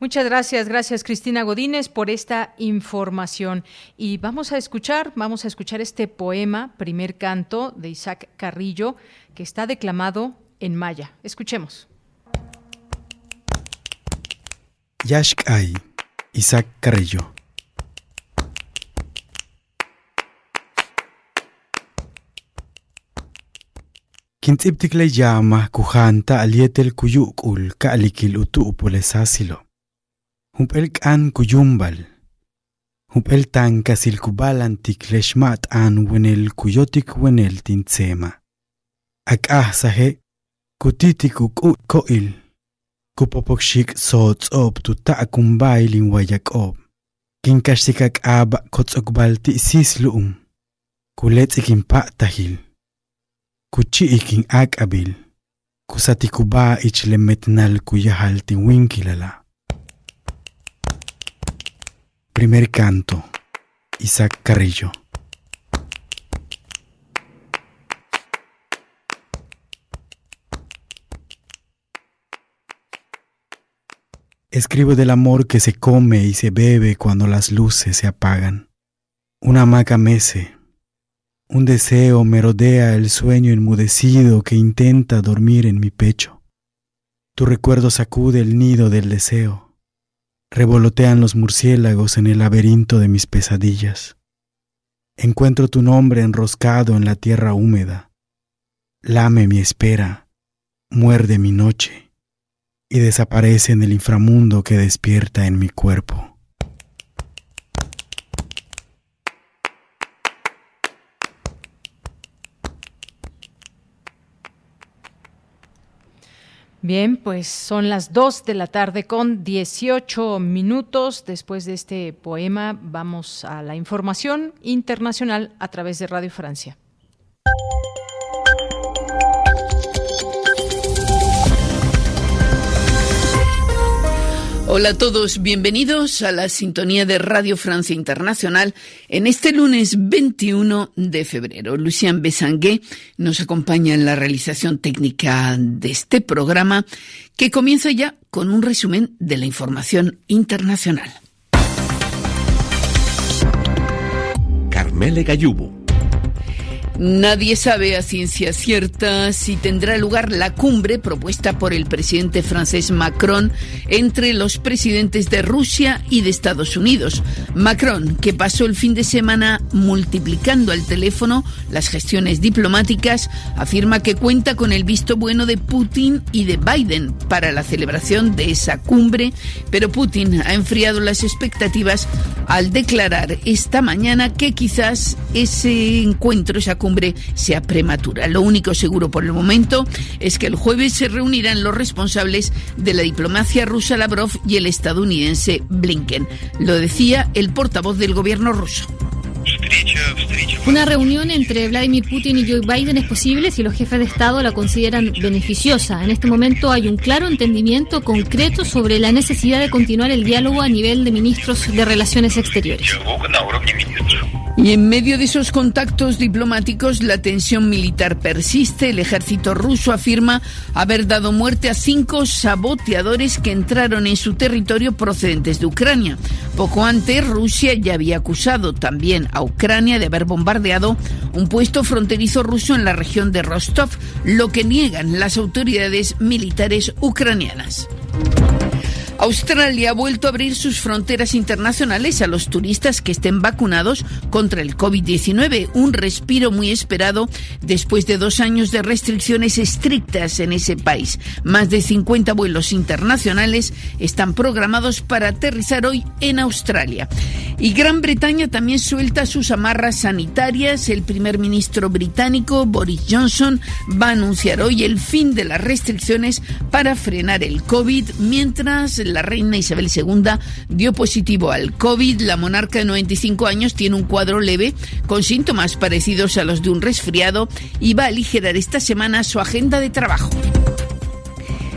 [SPEAKER 1] Muchas gracias, gracias Cristina Godínez por esta información. Y vamos a escuchar, vamos a escuchar este poema, primer canto de Isaac Carrillo, que está declamado en maya. Escuchemos.
[SPEAKER 26] Yashkai, Isaac Carrillo. Llama alietel kuyukul ka alikil utu upolesasilo. Humpel k'an kuyumbal. Humpel tanka silkubalan tikleshmat an wenel kuyotik wenel tintsema. Ak ah sahe kutitik uk'ut ko'il. Kupopokshik sotz'ob tuta' kumbailin wayakob. Kinkaxtikak aba kotz'okbal ti'sis lu'um. Kuletz'ikin pa' tahil. kuchi ikin akabil, kusatikuba ichlemetnal kuyahal winkilala. Primer canto, Isaac Carrillo. Escribo del amor que se come y se bebe cuando las luces se apagan. Una hamaca mece. Un deseo merodea el sueño enmudecido que intenta dormir en mi pecho. Tu recuerdo sacude el nido del deseo. Revolotean los murciélagos en el laberinto de mis pesadillas. Encuentro tu nombre enroscado en la tierra húmeda. Lame mi espera, muerde mi noche y desaparece en el inframundo que despierta en mi cuerpo.
[SPEAKER 1] Bien, pues son las 2 de la tarde con 18 minutos. Después de este poema vamos a la información internacional a través de Radio Francia.
[SPEAKER 27] Hola a todos, bienvenidos a la sintonía de Radio Francia Internacional en este lunes 21 de febrero. Lucien Besangué nos acompaña en la realización técnica de este programa que comienza ya con un resumen de la información internacional.
[SPEAKER 28] Carmele Gallubo.
[SPEAKER 27] Nadie sabe a ciencia cierta si tendrá lugar la cumbre propuesta por el presidente francés Macron entre los presidentes de Rusia y de Estados Unidos. Macron, que pasó el fin de semana multiplicando al teléfono las gestiones diplomáticas, afirma que cuenta con el visto bueno de Putin y de Biden para la celebración de esa cumbre, pero Putin ha enfriado las expectativas al declarar esta mañana que quizás ese encuentro, esa cumbre sea prematura. Lo único seguro por el momento es que el jueves se reunirán los responsables de la diplomacia rusa Lavrov y el estadounidense Blinken. Lo decía el portavoz del gobierno ruso.
[SPEAKER 29] Una reunión entre Vladimir Putin y Joe Biden es posible si los jefes de Estado la consideran beneficiosa. En este momento hay un claro entendimiento concreto sobre la necesidad de continuar el diálogo a nivel de ministros de Relaciones Exteriores.
[SPEAKER 27] Y en medio de esos contactos diplomáticos, la tensión militar persiste. El ejército ruso afirma haber dado muerte a cinco saboteadores que entraron en su territorio procedentes de Ucrania. Poco antes, Rusia ya había acusado también a Ucrania de haber bombardeado un puesto fronterizo ruso en la región de Rostov, lo que niegan las autoridades militares ucranianas. Australia ha vuelto a abrir sus fronteras internacionales a los turistas que estén vacunados contra el COVID-19, un respiro muy esperado después de dos años de restricciones estrictas en ese país. Más de 50 vuelos internacionales están programados para aterrizar hoy en Australia. Y Gran Bretaña también suelta sus amarras sanitarias. El primer ministro británico, Boris Johnson, va a anunciar hoy el fin de las restricciones para frenar el COVID, mientras la reina Isabel II dio positivo al COVID. La monarca de 95 años tiene un cuadro leve con síntomas parecidos a los de un resfriado y va a aligerar esta semana su agenda de trabajo.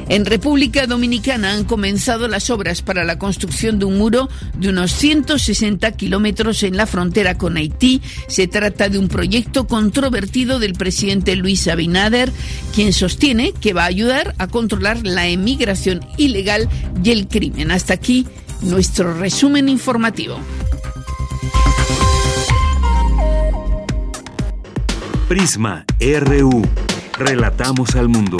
[SPEAKER 27] En República Dominicana han comenzado las obras para la construcción de un muro de unos 160 kilómetros en la frontera con Haití. Se trata de un proyecto controvertido del presidente Luis Abinader, quien sostiene que va a ayudar a controlar la emigración ilegal y el crimen. Hasta aquí nuestro resumen informativo.
[SPEAKER 12] Prisma RU. Relatamos al mundo.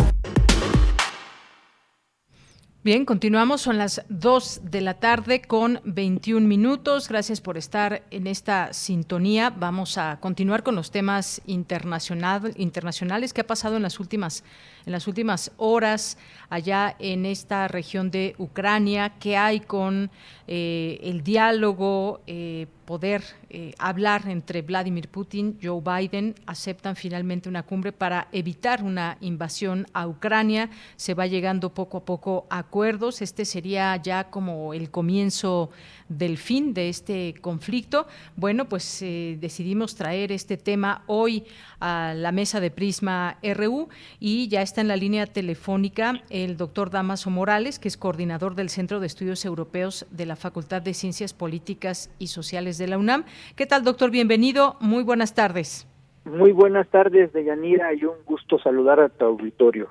[SPEAKER 1] Bien, continuamos, son las 2 de la tarde con 21 minutos. Gracias por estar en esta sintonía. Vamos a continuar con los temas internacional, internacionales que ha pasado en las últimas en las últimas horas allá en esta región de Ucrania, qué hay con eh, el diálogo eh, poder eh, hablar entre Vladimir Putin, Joe Biden, aceptan finalmente una cumbre para evitar una invasión a Ucrania. Se va llegando poco a poco a acuerdos. Este sería ya como el comienzo del fin de este conflicto. Bueno, pues eh, decidimos traer este tema hoy a la mesa de Prisma RU y ya está en la línea telefónica el doctor Damaso Morales, que es coordinador del Centro de Estudios Europeos de la Facultad de Ciencias Políticas y Sociales de la UNAM. ¿Qué tal, doctor? Bienvenido. Muy buenas tardes.
[SPEAKER 28] Muy buenas tardes, Deyanira, y un gusto saludar a tu auditorio.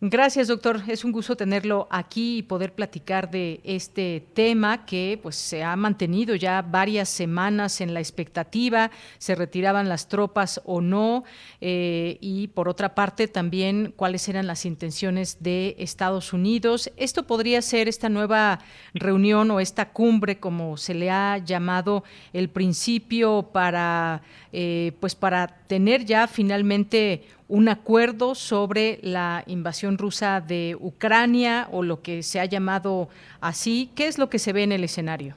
[SPEAKER 1] Gracias, doctor. Es un gusto tenerlo aquí y poder platicar de este tema que pues se ha mantenido ya varias semanas en la expectativa, se retiraban las tropas o no, eh, y por otra parte también cuáles eran las intenciones de Estados Unidos. Esto podría ser esta nueva reunión o esta cumbre, como se le ha llamado, el principio para eh, pues para tener ya finalmente un acuerdo sobre la invasión rusa de Ucrania o lo que se ha llamado así. ¿Qué es lo que se ve en el escenario?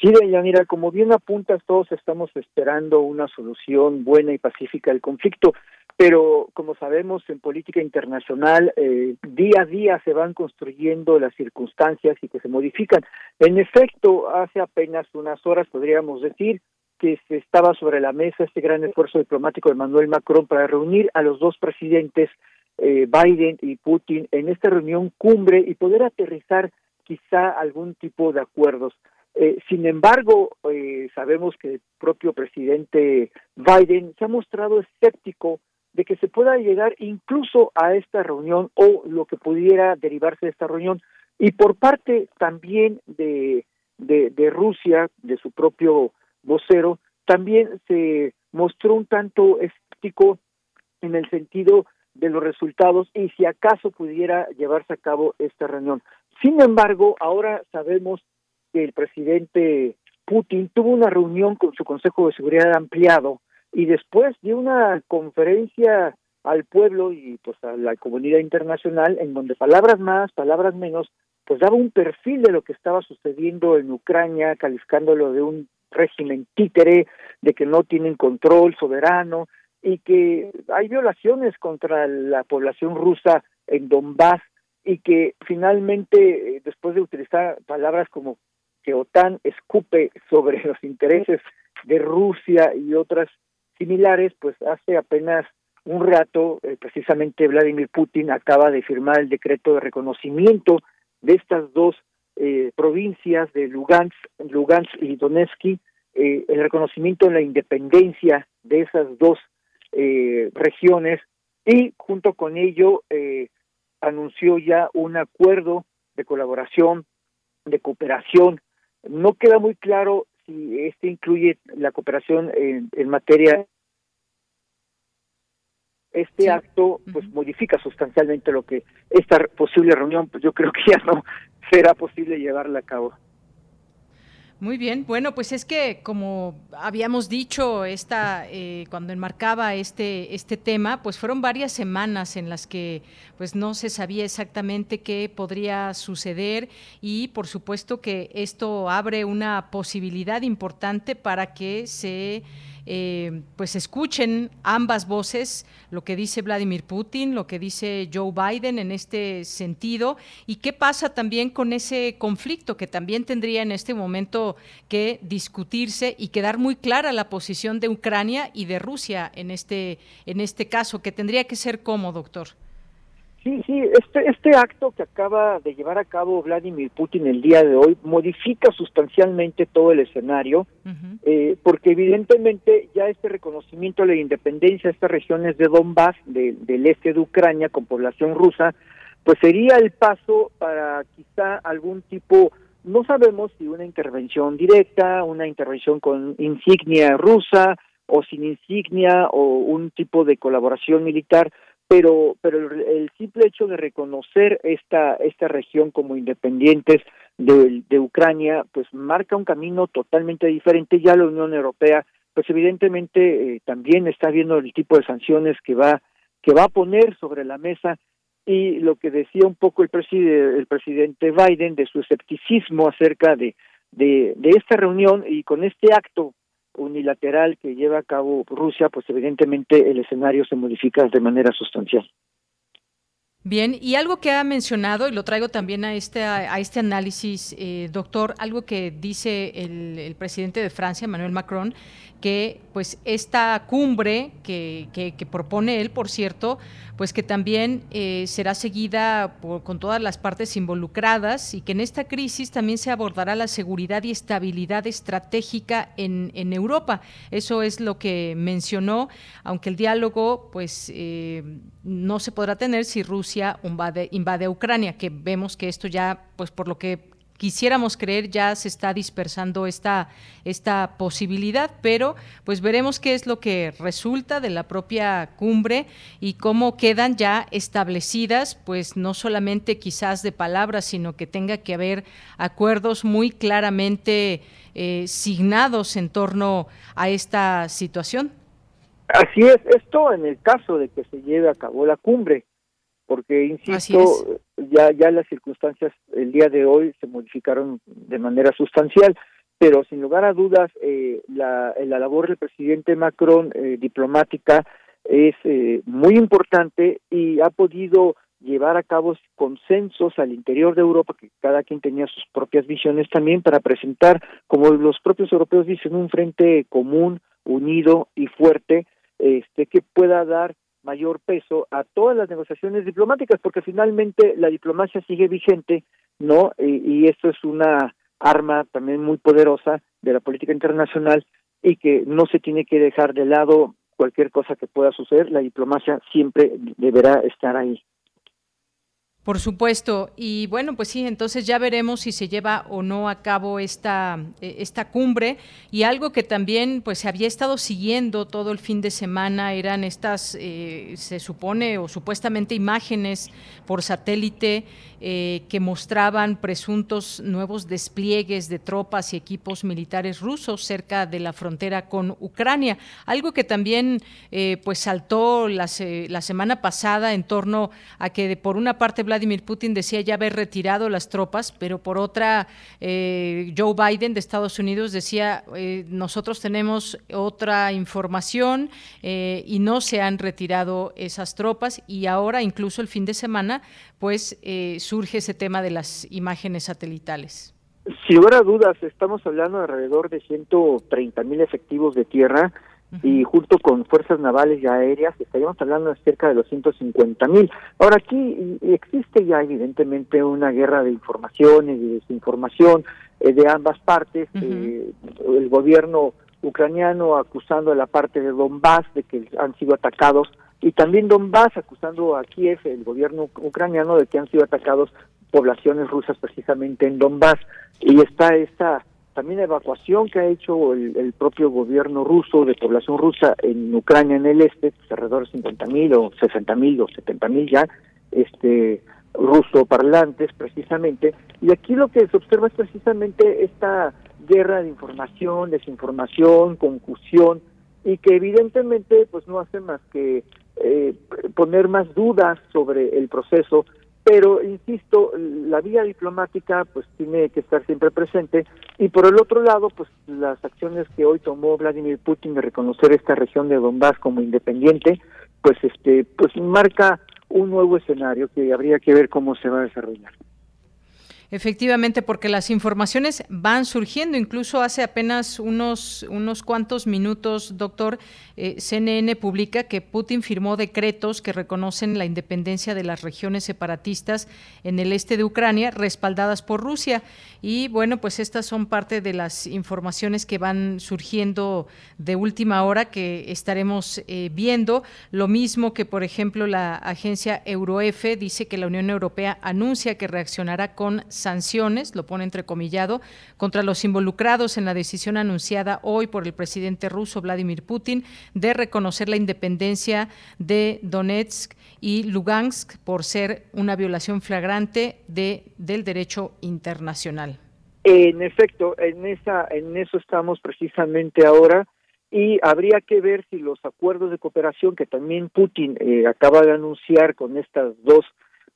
[SPEAKER 28] Sí, mira, como bien apuntas, todos estamos esperando una solución buena y pacífica al conflicto, pero como sabemos en política internacional, eh, día a día se van construyendo las circunstancias y que se modifican. En efecto, hace apenas unas horas podríamos decir, que estaba sobre la mesa este gran esfuerzo diplomático de Manuel Macron para reunir a los dos presidentes, eh, Biden y Putin, en esta reunión cumbre y poder aterrizar quizá algún tipo de acuerdos. Eh, sin embargo, eh, sabemos que el propio presidente Biden se ha mostrado escéptico de que se pueda llegar incluso a esta reunión o lo que pudiera derivarse de esta reunión. Y por parte también de, de, de Rusia, de su propio vocero, también se mostró un tanto escéptico en el sentido de los resultados y si acaso pudiera llevarse a cabo esta reunión. Sin embargo, ahora sabemos que el presidente Putin tuvo una reunión con su Consejo de Seguridad ampliado y después de una conferencia al pueblo y pues a la comunidad internacional en donde palabras más, palabras menos, pues daba un perfil de lo que estaba sucediendo en Ucrania, calificándolo de un régimen títere, de que no tienen control soberano y que hay violaciones contra la población rusa en Donbass y que finalmente, eh, después de utilizar palabras como que OTAN escupe sobre los intereses de Rusia y otras similares, pues hace apenas un rato, eh, precisamente Vladimir Putin acaba de firmar el decreto de reconocimiento de estas dos eh, provincias de Lugansk, Lugansk y Donetsk, eh, el reconocimiento de la independencia de esas dos eh, regiones y junto con ello eh, anunció ya un acuerdo de colaboración, de cooperación. No queda muy claro si este incluye la cooperación en, en materia este acto pues modifica sustancialmente lo que esta posible reunión pues yo creo que ya no será posible llevarla a cabo.
[SPEAKER 1] Muy bien, bueno, pues es que como habíamos dicho esta eh, cuando enmarcaba este este tema, pues fueron varias semanas en las que pues no se sabía exactamente qué podría suceder y por supuesto que esto abre una posibilidad importante para que se eh, pues escuchen ambas voces, lo que dice Vladimir Putin, lo que dice Joe Biden en este sentido, y qué pasa también con ese conflicto que también tendría en este momento que discutirse y quedar muy clara la posición de Ucrania y de Rusia en este, en este caso, que tendría que ser como, doctor.
[SPEAKER 28] Sí, sí, este, este acto que acaba de llevar a cabo Vladimir Putin el día de hoy modifica sustancialmente todo el escenario, eh, porque evidentemente ya este reconocimiento de la independencia de estas regiones de Donbass, del este de Ucrania, con población rusa, pues sería el paso para quizá algún tipo, no sabemos si una intervención directa, una intervención con insignia rusa o sin insignia o un tipo de colaboración militar, pero pero el simple hecho de reconocer esta esta región como independientes de, de Ucrania pues marca un camino totalmente diferente. Ya la Unión Europea pues evidentemente eh, también está viendo el tipo de sanciones que va que va a poner sobre la mesa. Y lo que decía un poco el presidente el presidente Biden de su escepticismo acerca de, de esta reunión y con este acto unilateral que lleva a cabo Rusia, pues evidentemente el escenario se modifica de manera sustancial.
[SPEAKER 1] Bien, y algo que ha mencionado, y lo traigo también a este, a, este análisis, eh, doctor, algo que dice el, presidente de Francia, Emmanuel Macron, que pues esta cumbre que, que, propone él, por cierto, pues que también eh, será seguida por, con todas las partes involucradas y que en esta crisis también se abordará la seguridad y estabilidad estratégica en, en Europa. Eso es lo que mencionó, aunque el diálogo pues eh, no se podrá tener si Rusia invade, Ucrania, que vemos que esto ya, pues por lo que quisiéramos creer ya se está dispersando esta, esta posibilidad, pero pues veremos qué es lo que resulta de la propia cumbre y cómo quedan ya establecidas, pues no solamente quizás de palabras, sino que tenga que haber acuerdos muy claramente eh, signados en torno a esta situación.
[SPEAKER 28] Así es, esto en el caso de que se lleve a cabo la cumbre porque insisto ya ya las circunstancias el día de hoy se modificaron de manera sustancial pero sin lugar a dudas eh, la, la labor del presidente Macron eh, diplomática es eh, muy importante y ha podido llevar a cabo consensos al interior de Europa, que cada quien tenía sus propias visiones también, para presentar, como los propios europeos dicen, un frente común, unido y fuerte, este, que pueda dar mayor peso a todas las negociaciones diplomáticas, porque finalmente la diplomacia sigue vigente, ¿no? Y, esto es una arma también muy poderosa de la política internacional y que no se tiene que dejar de lado cualquier cosa que pueda suceder, la diplomacia siempre deberá estar ahí.
[SPEAKER 1] Por supuesto. Y bueno, pues sí, entonces ya veremos si se lleva o no a cabo esta, eh, esta cumbre. Y algo que también pues se había estado siguiendo todo el fin de semana eran estas, eh, se supone o supuestamente imágenes por satélite eh, que mostraban presuntos nuevos despliegues de tropas y equipos militares rusos cerca de la frontera con Ucrania. Algo que también pues saltó la, la, semana pasada en torno a que por una parte Vladimir Putin decía ya haber retirado las tropas, pero por otra eh, Joe Biden de Estados Unidos decía nosotros tenemos otra información y no se han retirado esas tropas y ahora incluso el fin de semana pues surge ese tema de las imágenes satelitales?
[SPEAKER 28] Sin lugar a dudas, estamos hablando de alrededor de 130 mil efectivos de tierra y junto con fuerzas navales y aéreas estaríamos hablando de cerca de los 150 mil. Ahora aquí existe ya evidentemente una guerra de información y de desinformación eh, de ambas partes. Eh, el gobierno ucraniano acusando a la parte de Donbass de que han sido atacados y también Donbass acusando a Kiev, el gobierno ucraniano, de que han sido atacados poblaciones rusas precisamente en Donbass. Y está esta también evacuación que ha hecho el, propio gobierno ruso de población rusa en Ucrania en el este, alrededor de 50 mil o 60 mil o 70 mil ya, este ruso parlantes precisamente. Y aquí lo que se observa es precisamente esta guerra de información, desinformación, confusión, y que evidentemente pues no hace más que eh, poner más dudas sobre el proceso, pero insisto, la vía diplomática pues tiene que estar siempre presente y por el otro lado, pues las acciones que hoy tomó Vladimir Putin de reconocer esta región de Donbass como independiente, pues este pues marca un nuevo escenario que habría que ver cómo se va a desarrollar.
[SPEAKER 1] Efectivamente, porque las informaciones van surgiendo. Incluso hace apenas unos, unos cuantos minutos, doctor, eh, CNN publica que Putin firmó decretos que reconocen la independencia de las regiones separatistas en el este de Ucrania, respaldadas por Rusia. Y bueno, pues estas son parte de las informaciones que van surgiendo de última hora que estaremos eh, viendo. Lo mismo que, por ejemplo, la agencia EuroF dice que la Unión Europea anuncia que reaccionará con sanciones, lo pone entrecomillado, contra los involucrados en la decisión anunciada hoy por el presidente ruso Vladimir Putin de reconocer la independencia de Donetsk y Lugansk por ser una violación flagrante de, del derecho internacional.
[SPEAKER 28] En efecto, en esa en eso estamos precisamente ahora y habría que ver si los acuerdos de cooperación que también Putin eh, acaba de anunciar con estas dos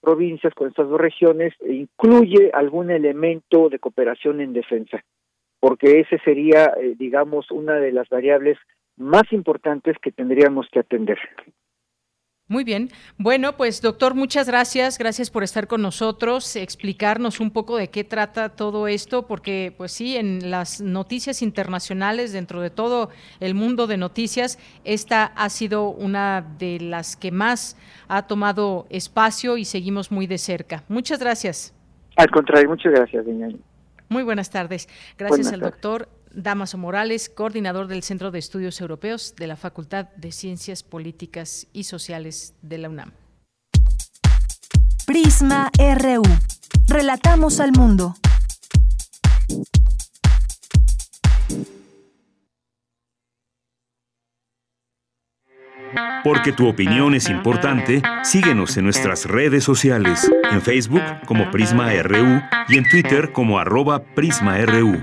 [SPEAKER 28] provincias, con estas dos regiones, incluye algún elemento de cooperación en defensa. porque ese sería, eh, digamos, una de las variables más importantes que tendríamos que atender.
[SPEAKER 1] Muy bien. Bueno, pues doctor, muchas gracias. Gracias por estar con nosotros, explicarnos un poco de qué trata todo esto, porque pues sí, en las noticias internacionales, dentro de todo el mundo de noticias, esta ha sido una de las que más ha tomado espacio y seguimos muy de cerca. Muchas gracias.
[SPEAKER 28] Al contrario, muchas gracias, doña.
[SPEAKER 1] Muy buenas tardes. Gracias al doctor Damaso Morales, coordinador del Centro de Estudios Europeos de la Facultad de Ciencias Políticas y Sociales de la UNAM.
[SPEAKER 3] Prisma RU. Relatamos al mundo.
[SPEAKER 12] Porque tu opinión es importante, síguenos en nuestras redes sociales, en Facebook como Prisma RU y en Twitter como arroba PrismaRU.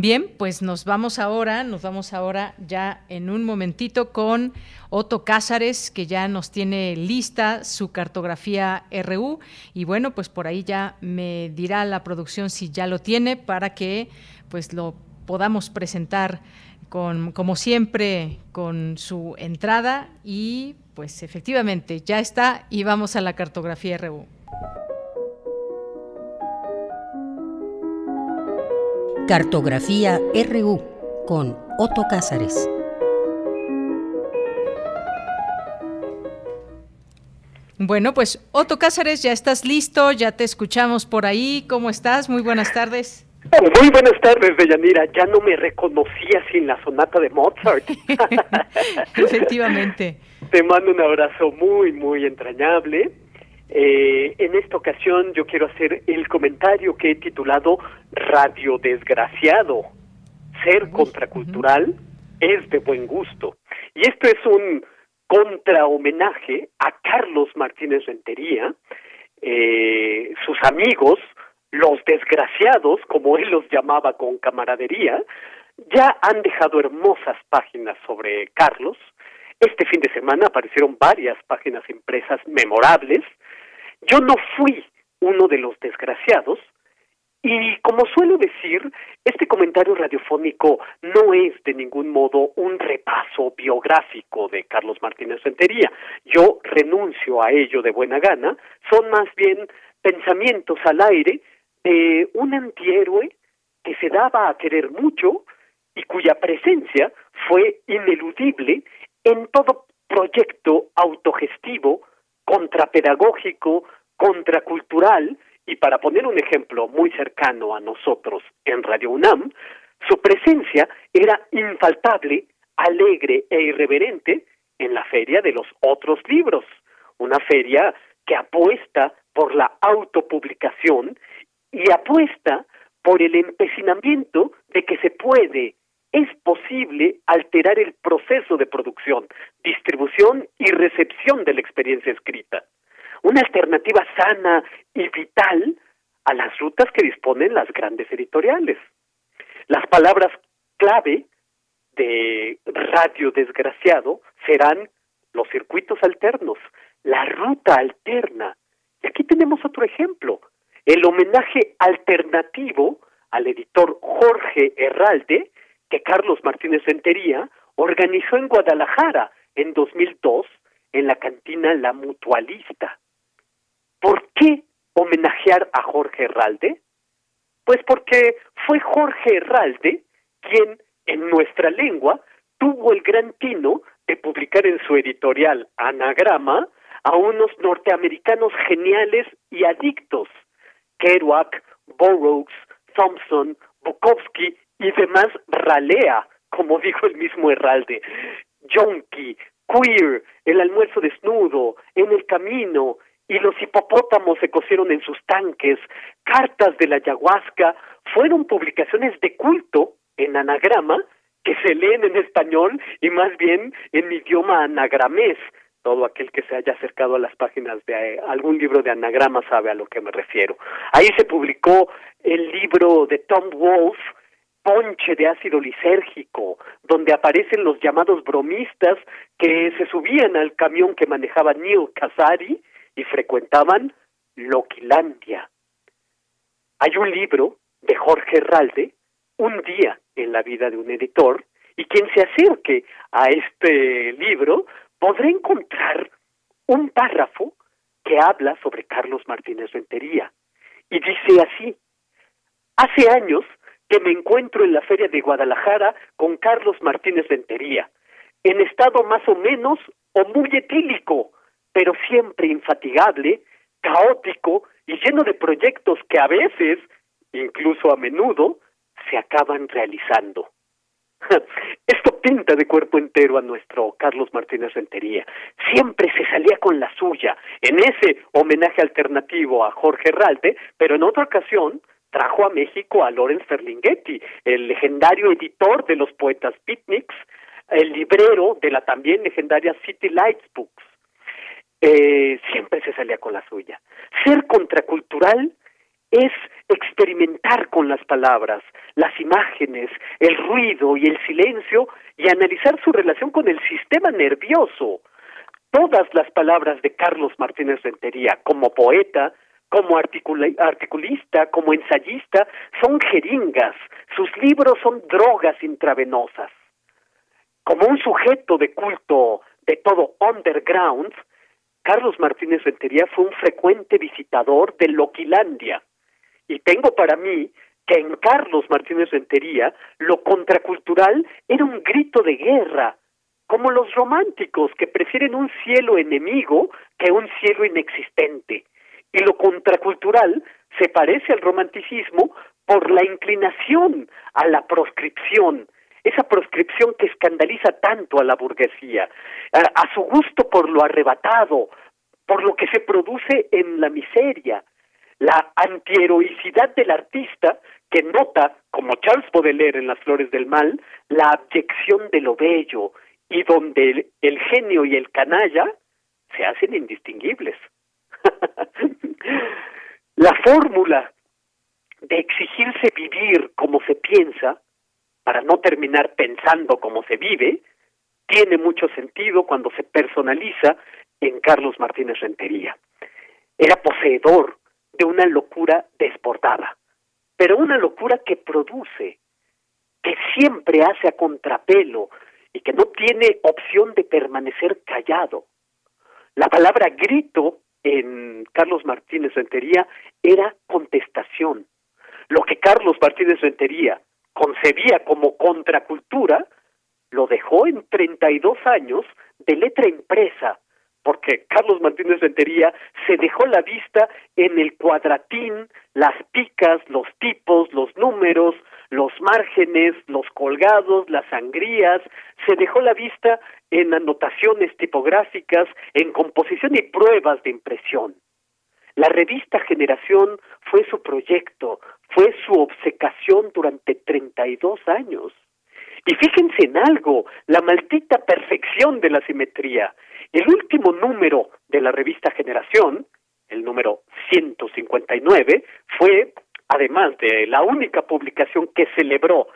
[SPEAKER 1] Bien, pues nos vamos ahora, nos vamos ahora ya en un momentito con Otto Cázares, que ya nos tiene lista su cartografía RU. Y bueno, pues por ahí ya me dirá la producción si ya lo tiene para que pues lo podamos presentar con, como siempre, con su entrada. Y pues efectivamente, ya está y vamos a la cartografía RU.
[SPEAKER 30] Cartografía RU con Otto Cázares.
[SPEAKER 1] Bueno, pues Otto Cázares, ya estás listo, ya te escuchamos por ahí. ¿Cómo estás? Muy buenas tardes.
[SPEAKER 31] Muy buenas tardes, Deyanira. Ya no me reconocía sin la sonata de Mozart. <laughs>
[SPEAKER 1] Efectivamente.
[SPEAKER 31] Te mando un abrazo muy, muy entrañable. Eh, en esta ocasión yo quiero hacer el comentario que he titulado Radio Desgraciado. Ser contracultural es de buen gusto. Y esto es un contra homenaje a Carlos Martínez Rentería, eh, sus amigos, los desgraciados, como él los llamaba con camaradería, ya han dejado hermosas páginas sobre Carlos. Este fin de semana aparecieron varias páginas impresas memorables, yo no fui uno de los desgraciados y como suelo decir, este comentario radiofónico no es de ningún modo un repaso biográfico de Carlos Martínez Rentería. Yo renuncio a ello de buena gana, son más bien pensamientos al aire de un antihéroe que se daba a querer mucho y cuya presencia fue ineludible en todo proyecto autogestivo contrapedagógico, contracultural, y para poner un ejemplo muy cercano a nosotros en Radio UNAM, su presencia era infaltable, alegre e irreverente en la Feria de los Otros Libros, una feria que apuesta por la autopublicación y apuesta por el empecinamiento de que se puede es posible alterar el proceso de producción, distribución y recepción de la experiencia escrita. Una alternativa sana y vital a las rutas que disponen las grandes editoriales. Las palabras clave de Radio Desgraciado serán los circuitos alternos, la ruta alterna. Y aquí tenemos otro ejemplo, el homenaje alternativo al editor Jorge Herralde, que Carlos Martínez Rentería organizó en Guadalajara en 2002 en la cantina La Mutualista. ¿Por qué homenajear a Jorge Herralde? Pues porque fue Jorge Herralde quien en nuestra lengua tuvo el gran tino de publicar en su editorial Anagrama a unos norteamericanos geniales y adictos, Kerouac, Burroughs, Thompson, Bukowski y demás ralea, como dijo el mismo Herralde, Yonki, queer, el almuerzo desnudo, en el camino, y los hipopótamos se cosieron en sus tanques, cartas de la ayahuasca, fueron publicaciones de culto en anagrama que se leen en español y más bien en idioma anagramés. Todo aquel que se haya acercado a las páginas de eh, algún libro de anagrama sabe a lo que me refiero. Ahí se publicó el libro de Tom Wolfe, ponche de ácido lisérgico, donde aparecen los llamados bromistas que se subían al camión que manejaba Neil Casari y frecuentaban Loquilandia. Hay un libro de Jorge Herralde, Un día en la vida de un editor, y quien se acerque a este libro podrá encontrar un párrafo que habla sobre Carlos Martínez Rentería. Y dice así, hace años que me encuentro en la feria de Guadalajara con Carlos Martínez Rentería, en estado más o menos o muy etílico, pero siempre infatigable, caótico y lleno de proyectos que a veces, incluso a menudo, se acaban realizando. <laughs> Esto pinta de cuerpo entero a nuestro Carlos Martínez Rentería. Siempre se salía con la suya, en ese homenaje alternativo a Jorge Herralde, pero en otra ocasión trajo a México a Lorenz Ferlinghetti, el legendario editor de los poetas beatniks, el librero de la también legendaria City Lights Books. Eh, siempre se salía con la suya. Ser contracultural es experimentar con las palabras, las imágenes, el ruido y el silencio y analizar su relación con el sistema nervioso. Todas las palabras de Carlos Martínez Rentería como poeta, como articulista, como ensayista, son jeringas, sus libros son drogas intravenosas. Como un sujeto de culto de todo underground, Carlos Martínez Rentería fue un frecuente visitador de Loquilandia. Y tengo para mí que en Carlos Martínez Rentería lo contracultural era un grito de guerra, como los románticos que prefieren un cielo enemigo que un cielo inexistente. Y lo contracultural se parece al romanticismo por la inclinación a la proscripción, esa proscripción que escandaliza tanto a la burguesía, a, su gusto por lo arrebatado, por lo que se produce en la miseria, la antiheroicidad del artista que nota, como Charles Baudelaire en Las Flores del Mal, la abyección de lo bello y donde el genio y el canalla se hacen indistinguibles. <laughs> la fórmula de exigirse vivir como se piensa, para no terminar pensando como se vive, tiene mucho sentido cuando se personaliza en Carlos Martínez Rentería. Era poseedor de una locura desbordada, pero una locura que produce, que siempre hace a contrapelo y que no tiene opción de permanecer callado. La palabra grito en Carlos Martínez Rentería era contestación. Lo que Carlos Martínez Rentería concebía como contracultura, lo dejó en 32 años de letra impresa, porque Carlos Martínez Rentería se dejó la vista en el cuadratín, las picas, los tipos, los números, los márgenes, los colgados, las sangrías, se dejó la vista en anotaciones tipográficas, en composición y pruebas de impresión. La revista Generación fue su proyecto, fue su obsecación durante 32 años. Y fíjense en algo, la maldita perfección de la simetría. El último número de la revista Generación, el número 159, fue, además de la única publicación que celebró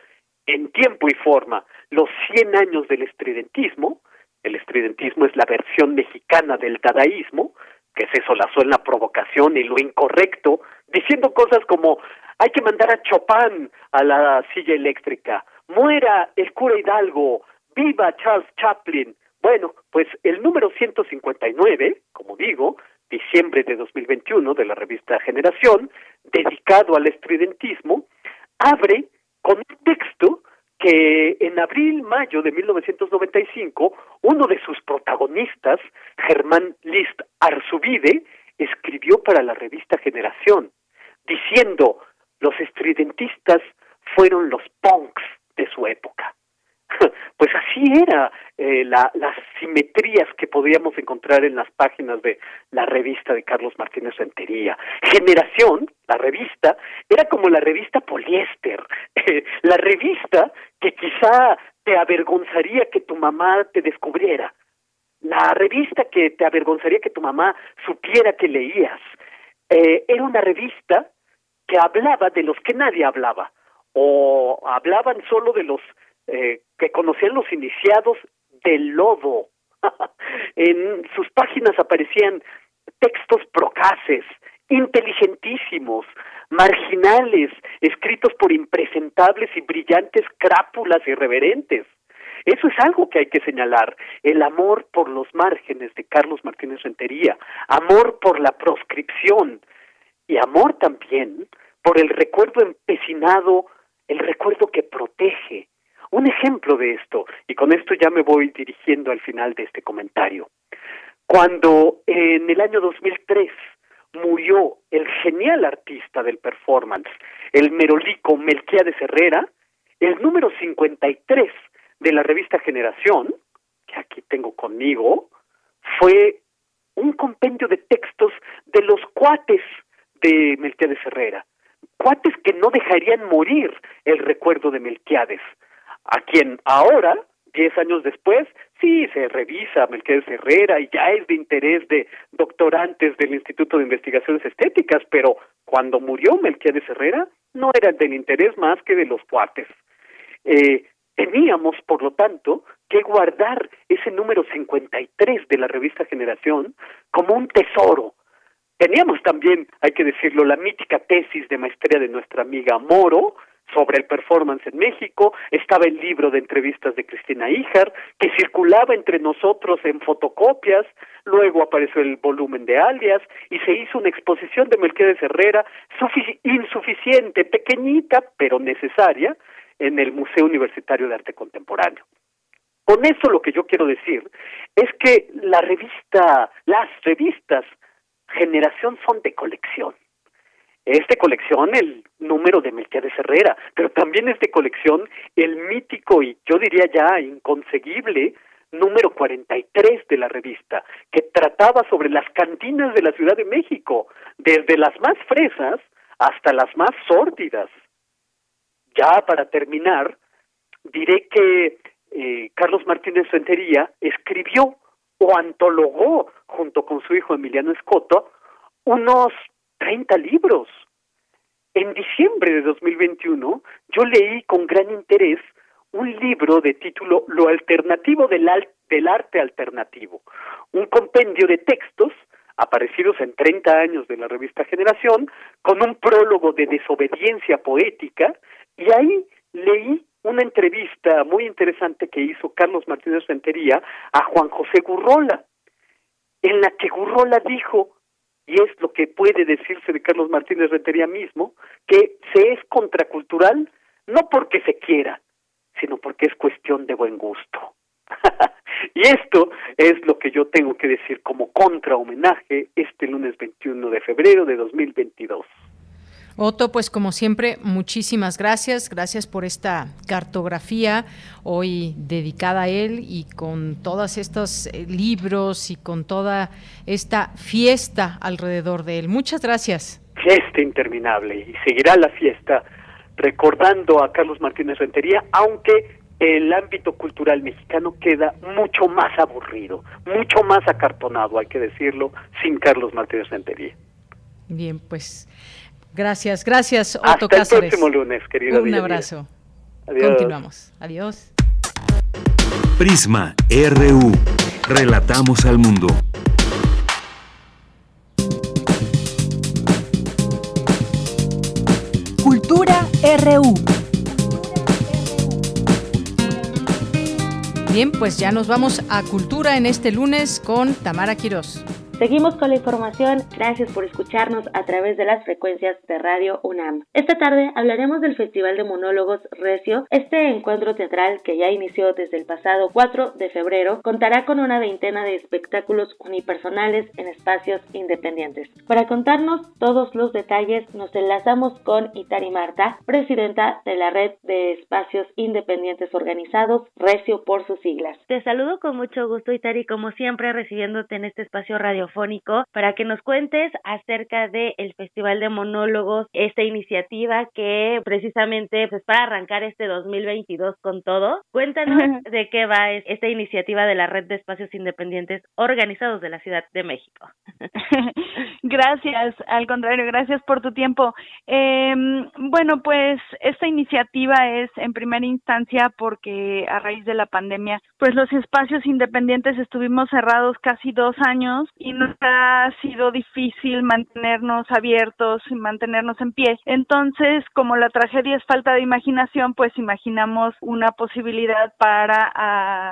[SPEAKER 31] en tiempo y forma los 100 años del estridentismo, el estridentismo es la versión mexicana del dadaísmo, que se solazó en la provocación y lo incorrecto, diciendo cosas como hay que mandar a Chopin a la silla eléctrica, muera el cura Hidalgo, viva Charles Chaplin. Bueno, pues el número 159, como digo, diciembre de 2021 de la revista Generación, dedicado al estridentismo, abre con un texto que en abril-mayo de 1995, uno de sus protagonistas, Germán List Arzubide, escribió para la revista Generación, diciendo, los estridentistas fueron los punks de su época. <laughs> Pues así era eh, la, las simetrías que podíamos encontrar en las páginas de la revista de Carlos Martínez Rentería. Generación, la revista, era como la revista poliéster, <laughs> la revista que quizá te avergonzaría que tu mamá te descubriera, la revista que te avergonzaría que tu mamá supiera que leías. Eh, era una revista que hablaba de los que nadie hablaba, o hablaban solo de los eh, que conocían los iniciados del lodo. <laughs> en sus páginas aparecían textos procaces, inteligentísimos, marginales, escritos por impresentables y brillantes crápulas irreverentes. Eso es algo que hay que señalar. El amor por los márgenes de Carlos Martínez Rentería, amor por la proscripción y amor también por el recuerdo empecinado, el recuerdo que protege. Un ejemplo de esto, y con esto ya me voy dirigiendo al final de este comentario. Cuando en el año 2003 murió el genial artista del performance, el merolico Melquiades Herrera, el número 53 de la revista Generación, que aquí tengo conmigo, fue un compendio de textos de los cuates de Melquiades Herrera, cuates que no dejarían morir el recuerdo de Melquiades, a quien ahora, diez años después, sí se revisa Melquiades Herrera y ya es de interés de doctorantes del Instituto de Investigaciones Estéticas, pero cuando murió Melquiades Herrera no era del interés más que de los cuates. Eh, Teníamos, por lo tanto, que guardar ese número 53 de la revista Generación como un tesoro. Teníamos también, hay que decirlo, la mítica tesis de maestría de nuestra amiga Moro sobre el performance en México, estaba el libro de entrevistas de Cristina Ijar, que circulaba entre nosotros en fotocopias, luego apareció el volumen de alias y se hizo una exposición de Mercedes Herrera insuficiente, pequeñita, pero necesaria, en el Museo Universitario de Arte Contemporáneo. Con eso lo que yo quiero decir es que la revista, las revistas Generación son de colección. Es de colección el número de Melquiades Herrera, pero también es de colección el mítico y yo diría ya inconseguible número 43 de la revista, que trataba sobre las cantinas de la Ciudad de México, desde las más fresas hasta las más sórdidas. Ya para terminar, diré que eh, Carlos Martínez Rentería escribió o antologó junto con su hijo Emiliano Escoto unos 30 libros. En diciembre de 2021 yo leí con gran interés un libro de título Lo alternativo del, del arte alternativo, un compendio de textos aparecidos en 30 años de la revista Generación, con un prólogo de desobediencia poética y ahí leí una entrevista muy interesante que hizo Carlos Martínez Rentería a Juan José Gurrola, en la que Gurrola dijo, y es lo que puede decirse de Carlos Martínez Rentería mismo, que se es contracultural no porque se quiera, sino porque es cuestión de buen gusto. <laughs> y esto es lo que yo tengo que decir como contra homenaje este lunes 21 de febrero de 2022.
[SPEAKER 1] Otto, pues como siempre, muchísimas gracias. Gracias por esta cartografía hoy dedicada a él y con todos estos eh, libros y con toda esta fiesta alrededor de él. Muchas gracias.
[SPEAKER 31] Fiesta interminable y seguirá la fiesta recordando a Carlos Martínez Rentería, aunque el ámbito cultural mexicano queda mucho más aburrido, mucho más acartonado, hay que decirlo, sin Carlos Martínez Rentería.
[SPEAKER 1] Bien, pues Gracias, gracias,
[SPEAKER 31] Otto Hasta el próximo lunes, querido.
[SPEAKER 1] Un abrazo. Adiós. Continuamos. Adiós.
[SPEAKER 12] Prisma RU. Relatamos al mundo.
[SPEAKER 3] Cultura RU.
[SPEAKER 1] Bien, pues ya nos vamos a Cultura en este lunes con Tamara Quirós.
[SPEAKER 32] Seguimos con la información. Gracias por escucharnos a través de las frecuencias de Radio UNAM. Esta tarde hablaremos del Festival de Monólogos Recio. Este encuentro teatral que ya inició desde el pasado 4 de febrero contará con una veintena de espectáculos unipersonales en espacios independientes. Para contarnos todos los detalles nos enlazamos con Itari Marta, presidenta de la Red de Espacios Independientes Organizados, Recio por sus siglas.
[SPEAKER 33] Te saludo con mucho gusto Itari, como siempre recibiéndote en este espacio radio para que nos cuentes acerca del el Festival de Monólogos, esta iniciativa que precisamente pues para arrancar este 2022 con todo. Cuéntanos de qué va esta iniciativa de la Red de Espacios Independientes Organizados de la Ciudad de México. <laughs>
[SPEAKER 34] gracias, al contrario, gracias por tu tiempo. Eh, bueno, pues esta iniciativa es en primera instancia porque a raíz de la pandemia, pues los espacios independientes estuvimos cerrados casi dos años y nos ha sido difícil mantenernos abiertos y mantenernos en pie. Entonces, como la tragedia es falta de imaginación, pues imaginamos una posibilidad para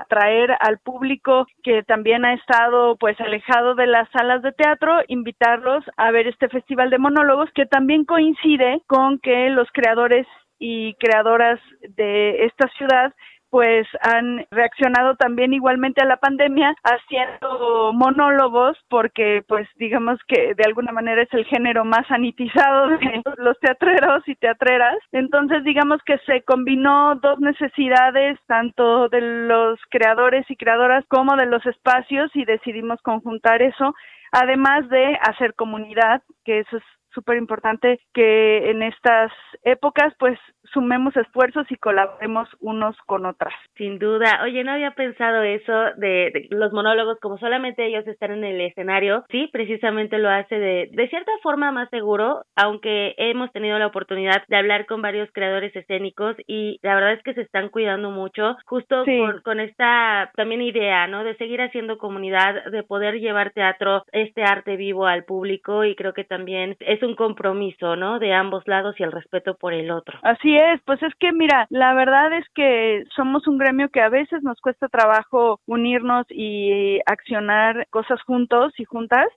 [SPEAKER 34] atraer al público que también ha estado pues alejado de las salas de teatro, invitarlos a ver este festival de monólogos que también coincide con que los creadores y creadoras de esta ciudad pues han reaccionado también igualmente a la pandemia haciendo monólogos porque pues digamos que de alguna manera es el género más sanitizado <laughs> de los teatreros y teatreras. Entonces digamos que se combinó dos necesidades tanto de los creadores y creadoras como de los espacios y decidimos conjuntar eso además de hacer comunidad, que eso es súper importante que en estas épocas pues sumemos esfuerzos y colaboremos unos con otras.
[SPEAKER 33] Sin duda. Oye, no había pensado eso de, los monólogos como solamente ellos están en el escenario. Sí, precisamente lo hace de, de cierta forma más seguro, aunque hemos tenido la oportunidad de hablar con varios creadores escénicos y la verdad es que se están cuidando mucho, justo con, con esta también idea, ¿no? De seguir haciendo comunidad, de poder llevar teatro, este arte vivo al público y creo que también es un compromiso, ¿no? De ambos lados y el respeto por el otro.
[SPEAKER 34] Así es, pues es que mira, la verdad es que somos un gremio que a veces nos cuesta trabajo unirnos y accionar cosas juntos y juntas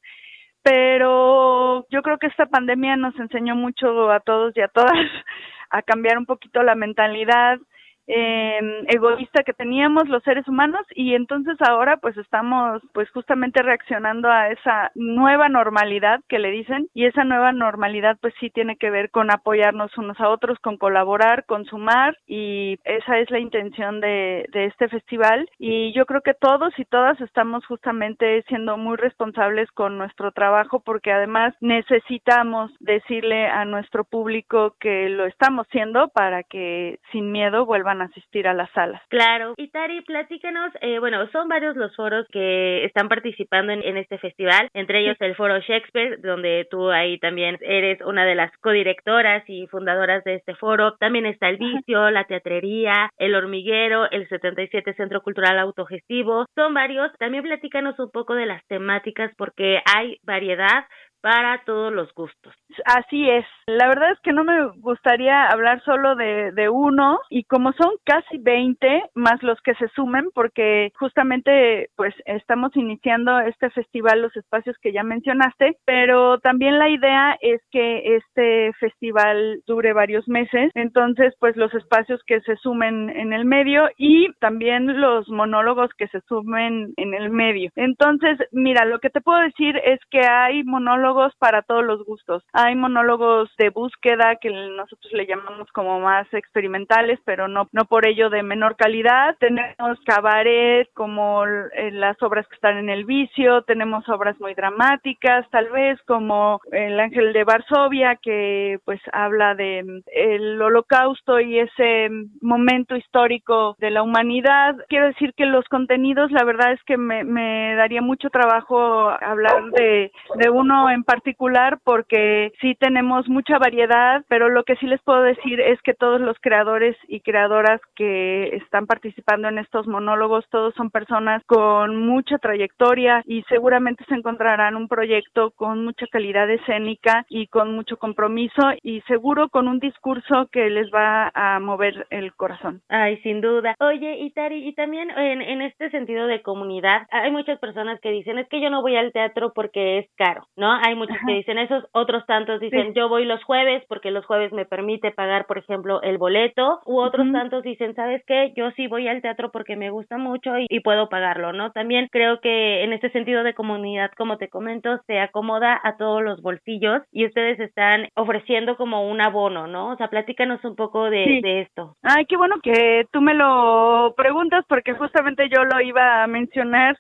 [SPEAKER 34] pero yo creo que esta pandemia nos enseñó mucho a todos y a todas <laughs> a cambiar un poquito la mentalidad, eh, egoísta que teníamos los seres humanos y entonces ahora pues estamos pues justamente reaccionando a esa nueva normalidad que le dicen y esa nueva normalidad pues sí tiene que ver con apoyarnos unos a otros, con colaborar, con sumar y esa es la intención de, de este festival. Y yo creo que todos y todas estamos justamente siendo muy responsables con nuestro trabajo porque además necesitamos decirle a nuestro público que lo estamos haciendo para que sin miedo vuelvan asistir a las salas.
[SPEAKER 33] Claro. Y Tari, platícanos, eh, bueno, son varios los foros que están participando en, este festival, entre ellos el foro Shakespeare, donde tú ahí también eres una de las codirectoras y fundadoras de este foro. También está el vicio, la teatrería, el hormiguero, el 77 Centro Cultural Autogestivo. Son varios. También platícanos un poco de las temáticas porque hay variedad para todos los gustos.
[SPEAKER 34] Así es. La verdad es que no me gustaría hablar solo de, de uno y como son casi 20 más los que se sumen porque justamente pues estamos iniciando este festival los espacios que ya mencionaste, pero también la idea es que este festival dure varios meses, entonces pues los espacios que se sumen en el medio y también los monólogos que se sumen en el medio. Entonces, mira, lo que te puedo decir es que hay monólogos para todos los gustos. Hay monólogos de búsqueda que nosotros le llamamos como más experimentales, pero no, no por ello de menor calidad. Tenemos cabaret como eh, las obras que están en el vicio, tenemos obras muy dramáticas, tal vez como El Ángel de Varsovia, que pues habla de mm, el holocausto y ese momento histórico de la humanidad. Quiero decir que los contenidos, la verdad es que me, me daría mucho trabajo hablar de, de uno en particular porque sí tenemos mucha variedad, pero lo que sí les puedo decir es que todos los creadores y creadoras que están participando en estos monólogos, todos son personas con mucha trayectoria y seguramente se encontrarán un proyecto con mucha calidad escénica y con mucho compromiso y seguro con un discurso que les va a mover el corazón.
[SPEAKER 33] Ay, sin duda. Oye, Itari, y también en, en este sentido de comunidad, hay muchas personas que dicen, es que yo no voy al teatro porque es caro, ¿no? Hay muchos que dicen eso, otros tantos dicen yo voy los jueves porque los jueves me permite pagar, por ejemplo, el boleto, u otros tantos dicen, ¿sabes qué? Yo sí voy al teatro porque me gusta mucho y, puedo pagarlo, ¿no? También creo que en este sentido de comunidad, como te comento, se acomoda a todos los bolsillos y ustedes están ofreciendo como un abono, ¿no? O sea, platícanos un poco de, de esto.
[SPEAKER 34] Ay, qué bueno que tú me lo preguntas porque justamente yo lo iba a mencionar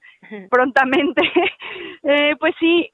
[SPEAKER 34] prontamente. <laughs> eh, pues sí,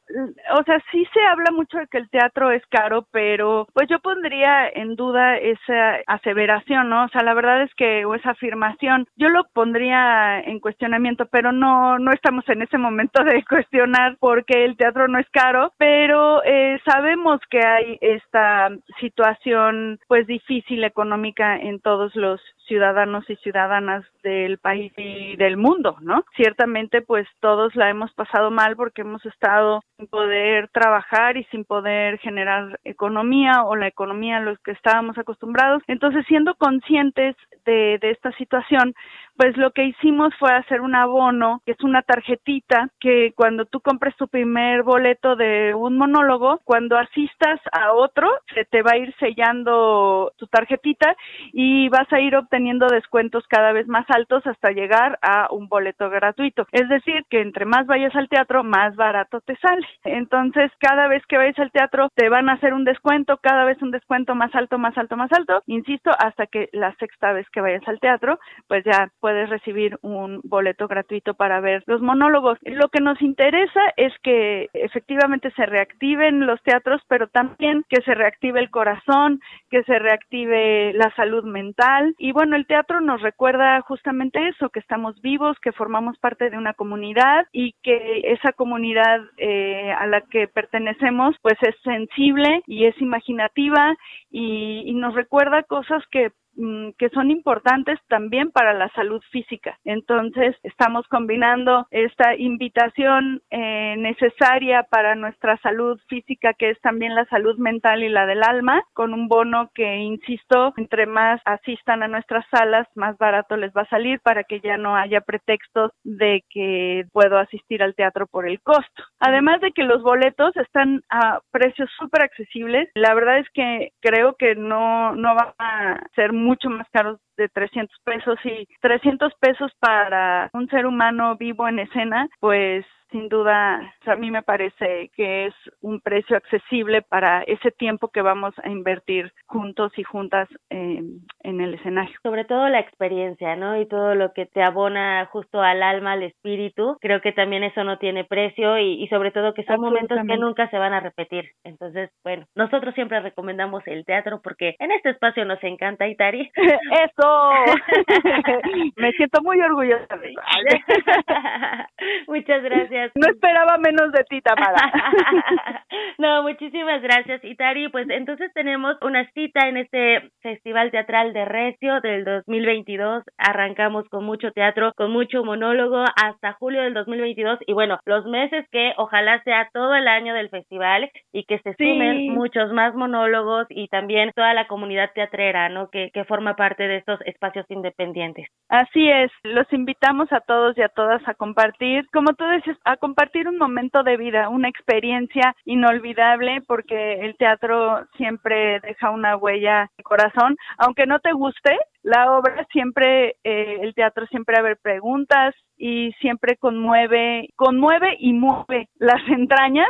[SPEAKER 34] o sea, sí se habla mucho de que el teatro es caro, pero pues yo pondría en duda esa aseveración, ¿no? O sea, la verdad es que, o esa afirmación, yo lo pondría en cuestionamiento, pero no, no estamos en ese momento de <laughs> cuestionar porque el teatro no es caro, pero eh, sabemos que hay esta situación pues difícil económica en todos los ciudadanos y ciudadanas del país y del mundo, ¿no? Ciertamente, pues todos la hemos pasado mal porque hemos estado sin poder trabajar y sin poder generar economía o la economía a los que estábamos acostumbrados. Entonces, siendo conscientes de, de esta situación, pues lo que hicimos fue hacer un abono, que es una tarjetita que cuando tú compres tu primer boleto de un monólogo, cuando asistas a otro, se te va a ir sellando tu tarjetita y vas a ir obteniendo descuentos cada vez más altos hasta llegar a un boleto gratuito. Es decir, que entre más vayas al teatro, más barato te sale. Entonces, cada vez que vayas al teatro, te van a hacer un descuento, cada vez un descuento más alto, más alto, más alto, insisto, hasta que la sexta vez que vayas al teatro, pues ya recibir un boleto gratuito para ver los monólogos. Lo que nos interesa es que efectivamente se reactiven los teatros, pero también que se reactive el corazón, que se reactive la salud mental. Y bueno, el teatro nos recuerda justamente eso, que estamos vivos, que formamos parte de una comunidad y que esa comunidad eh, a la que pertenecemos pues es sensible y es imaginativa y, y nos recuerda cosas que que son importantes también para la salud física. Entonces, estamos combinando esta invitación eh, necesaria para nuestra salud física, que es también la salud mental y la del alma, con un bono que, insisto, entre más asistan a nuestras salas, más barato les va a salir para que ya no haya pretextos de que puedo asistir al teatro por el costo. Además de que los boletos están a precios súper accesibles, la verdad es que creo que no, no va a ser mucho más caros de 300 pesos y 300 pesos para un ser humano vivo en escena, pues sin duda a mí me parece que es un precio accesible para ese tiempo que vamos a invertir juntos y juntas en el escenario.
[SPEAKER 33] Sobre todo la experiencia, ¿no? Y todo lo que te abona justo al alma, al espíritu, creo que también eso no tiene precio y, y sobre todo que son momentos que nunca se van a repetir. Entonces, bueno, nosotros siempre recomendamos el teatro porque en este espacio nos encanta, Itari. <laughs>
[SPEAKER 34] ¡Eso! <laughs> me siento muy orgullosa de <laughs>
[SPEAKER 33] Muchas gracias.
[SPEAKER 34] No esperaba menos de ti, Tamara. <laughs>
[SPEAKER 33] no, muchísimas gracias, Itari. Pues entonces tenemos una cita en este Festival Teatral de Recio del 2022. Arrancamos con mucho teatro, con mucho monólogo hasta julio del 2022 y bueno, los meses que ojalá sea todo el año del festival y que se sumen muchos más monólogos y también toda la comunidad teatrera, ¿no? Que, que forma parte de estos espacios independientes.
[SPEAKER 34] Así es, los invitamos a todos y a todas a compartir, como tú dices, a compartir un momento de vida, una experiencia inolvidable, porque el teatro siempre deja una huella de corazón, aunque no te guste, la obra siempre, eh, el teatro siempre a ver preguntas y siempre conmueve, conmueve y mueve las entrañas,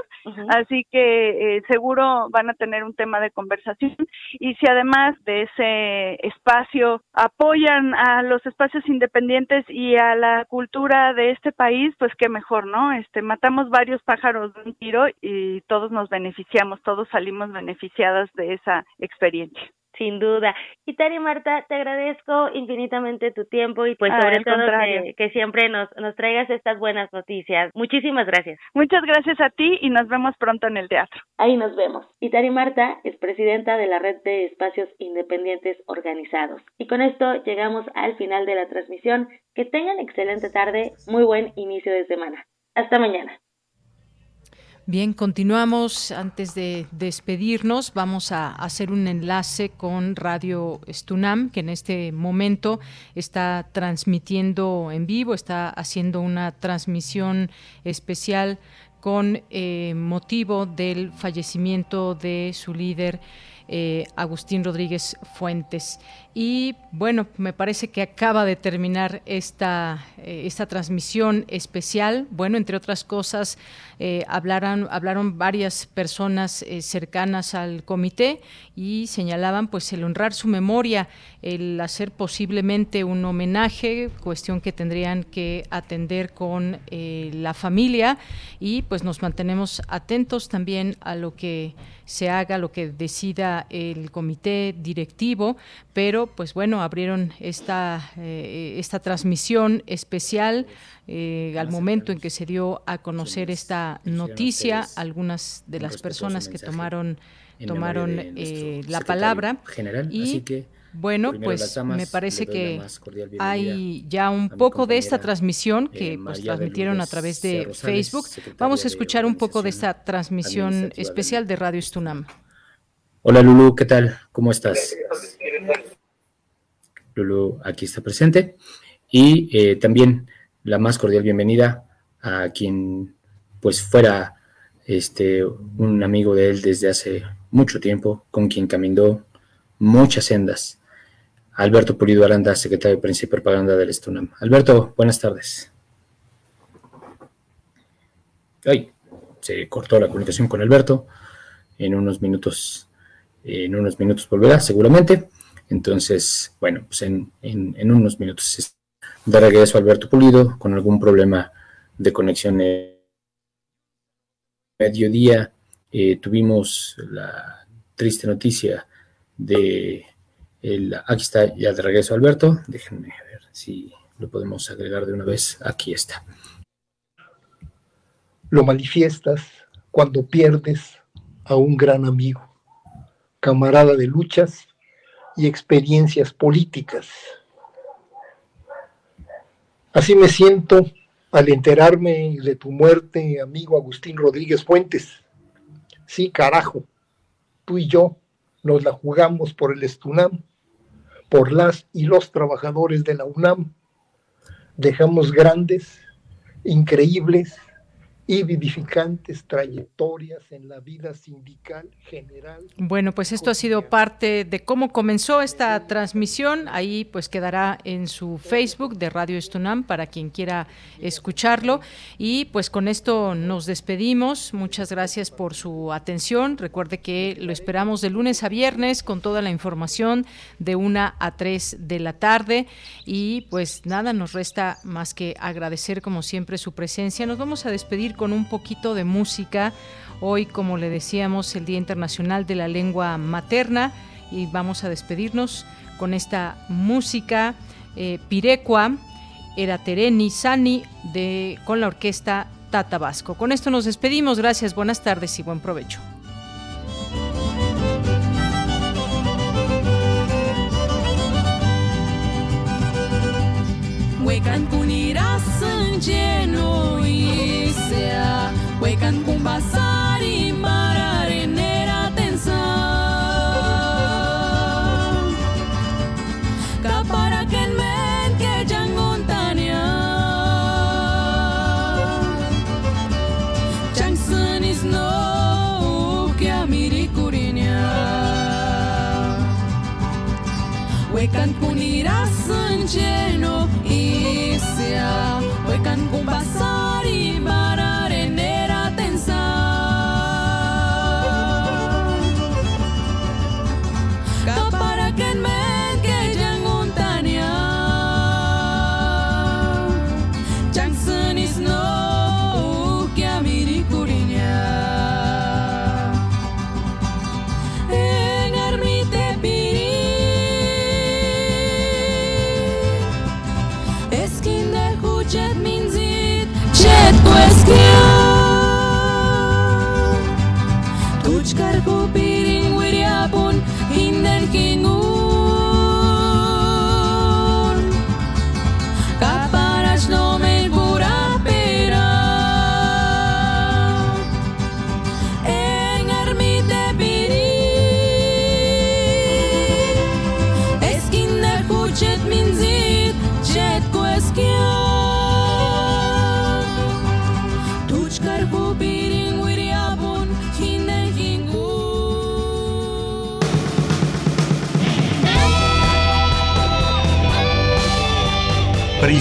[SPEAKER 34] así que eh, seguro van a tener un tema de conversación y si además de ese espacio apoyan a los espacios independientes y a la cultura de este país, pues qué mejor, ¿no? Este matamos varios pájaros de un tiro y todos nos beneficiamos, todos salimos beneficiadas de esa experiencia.
[SPEAKER 33] Sin duda. Y Tari Marta, te agradezco infinitamente tu tiempo y pues sobre todo que, siempre nos, nos traigas estas buenas noticias. Muchísimas gracias.
[SPEAKER 34] Muchas gracias a ti y nos vemos pronto en el teatro.
[SPEAKER 32] Ahí nos vemos. Y Tari Marta es presidenta de la Red de Espacios Independientes Organizados. Y con esto llegamos al final de la transmisión. Que tengan excelente tarde, muy buen inicio de semana. Hasta mañana.
[SPEAKER 1] Bien, continuamos. Antes de despedirnos, vamos a hacer un enlace con Radio Stunam, que en este momento está transmitiendo en vivo, está haciendo una transmisión especial con eh, motivo del fallecimiento de su líder. Eh, Agustín Rodríguez Fuentes. Y bueno, me parece que acaba de terminar esta, eh, esta transmisión especial. Bueno, entre otras cosas, eh, hablaron, hablaron varias personas cercanas al comité y señalaban pues el honrar su memoria, el hacer posiblemente un homenaje, cuestión que tendrían que atender con la familia y pues nos mantenemos atentos también a lo que se haga, lo que decida el comité directivo, pero pues bueno, abrieron esta, eh, esta transmisión especial eh, al momento en que se dio a conocer esta noticia, algunas de las personas que tomaron, tomaron eh, la palabra.
[SPEAKER 35] General, y, así que
[SPEAKER 1] Bueno, pues me parece que hay ya un poco de esta transmisión que pues transmitieron a través de Facebook. Vamos a escuchar un poco de esta transmisión especial de Radio Estunam.
[SPEAKER 35] Hola Lulu, ¿qué tal? ¿Cómo estás? Lulu aquí está presente. Y eh, también la más cordial bienvenida a quien pues fuera este, un amigo de él desde hace mucho tiempo, con quien caminó muchas sendas. Alberto Pulido Aranda, secretario de Prensa y Propaganda del Estunam. Alberto, buenas tardes. Ay, se cortó la comunicación con Alberto. En unos minutos, en unos minutos volverá seguramente. Entonces, bueno, pues en, unos minutos de regreso Alberto Pulido con algún problema de conexión. mediodía eh, tuvimos la triste noticia de el, aquí está ya de regreso Alberto. Déjenme ver si lo podemos agregar de una vez. Aquí está.
[SPEAKER 36] Lo manifiestas cuando pierdes a un gran amigo, camarada de luchas y experiencias políticas. Así me siento al enterarme de tu muerte, amigo Agustín Rodríguez Fuentes. Sí, carajo, tú y yo nos la jugamos por el Estunam por las y los trabajadores de la UNAM. Dejamos grandes, increíbles y vivificantes trayectorias en la vida sindical general.
[SPEAKER 1] Bueno, pues esto ha sido parte de cómo comenzó esta transmisión. Ahí pues quedará en su Facebook de Radio Estunam para quien quiera escucharlo. Y pues con esto nos despedimos. Muchas gracias por su atención. Recuerde que lo esperamos de lunes a viernes con toda la información de una a tres de la tarde. Y pues nada, nos resta más que agradecer como siempre su presencia. Nos vamos a despedir con un poquito de música. Hoy, como le decíamos, el Día Internacional de la Lengua Materna y vamos a despedirnos con esta música eh, pirecua, Eratereni Sani, de, con la orquesta Tata Vasco. Con esto nos despedimos. Gracias, buenas tardes y buen provecho.
[SPEAKER 37] sea, huecan pumbasari.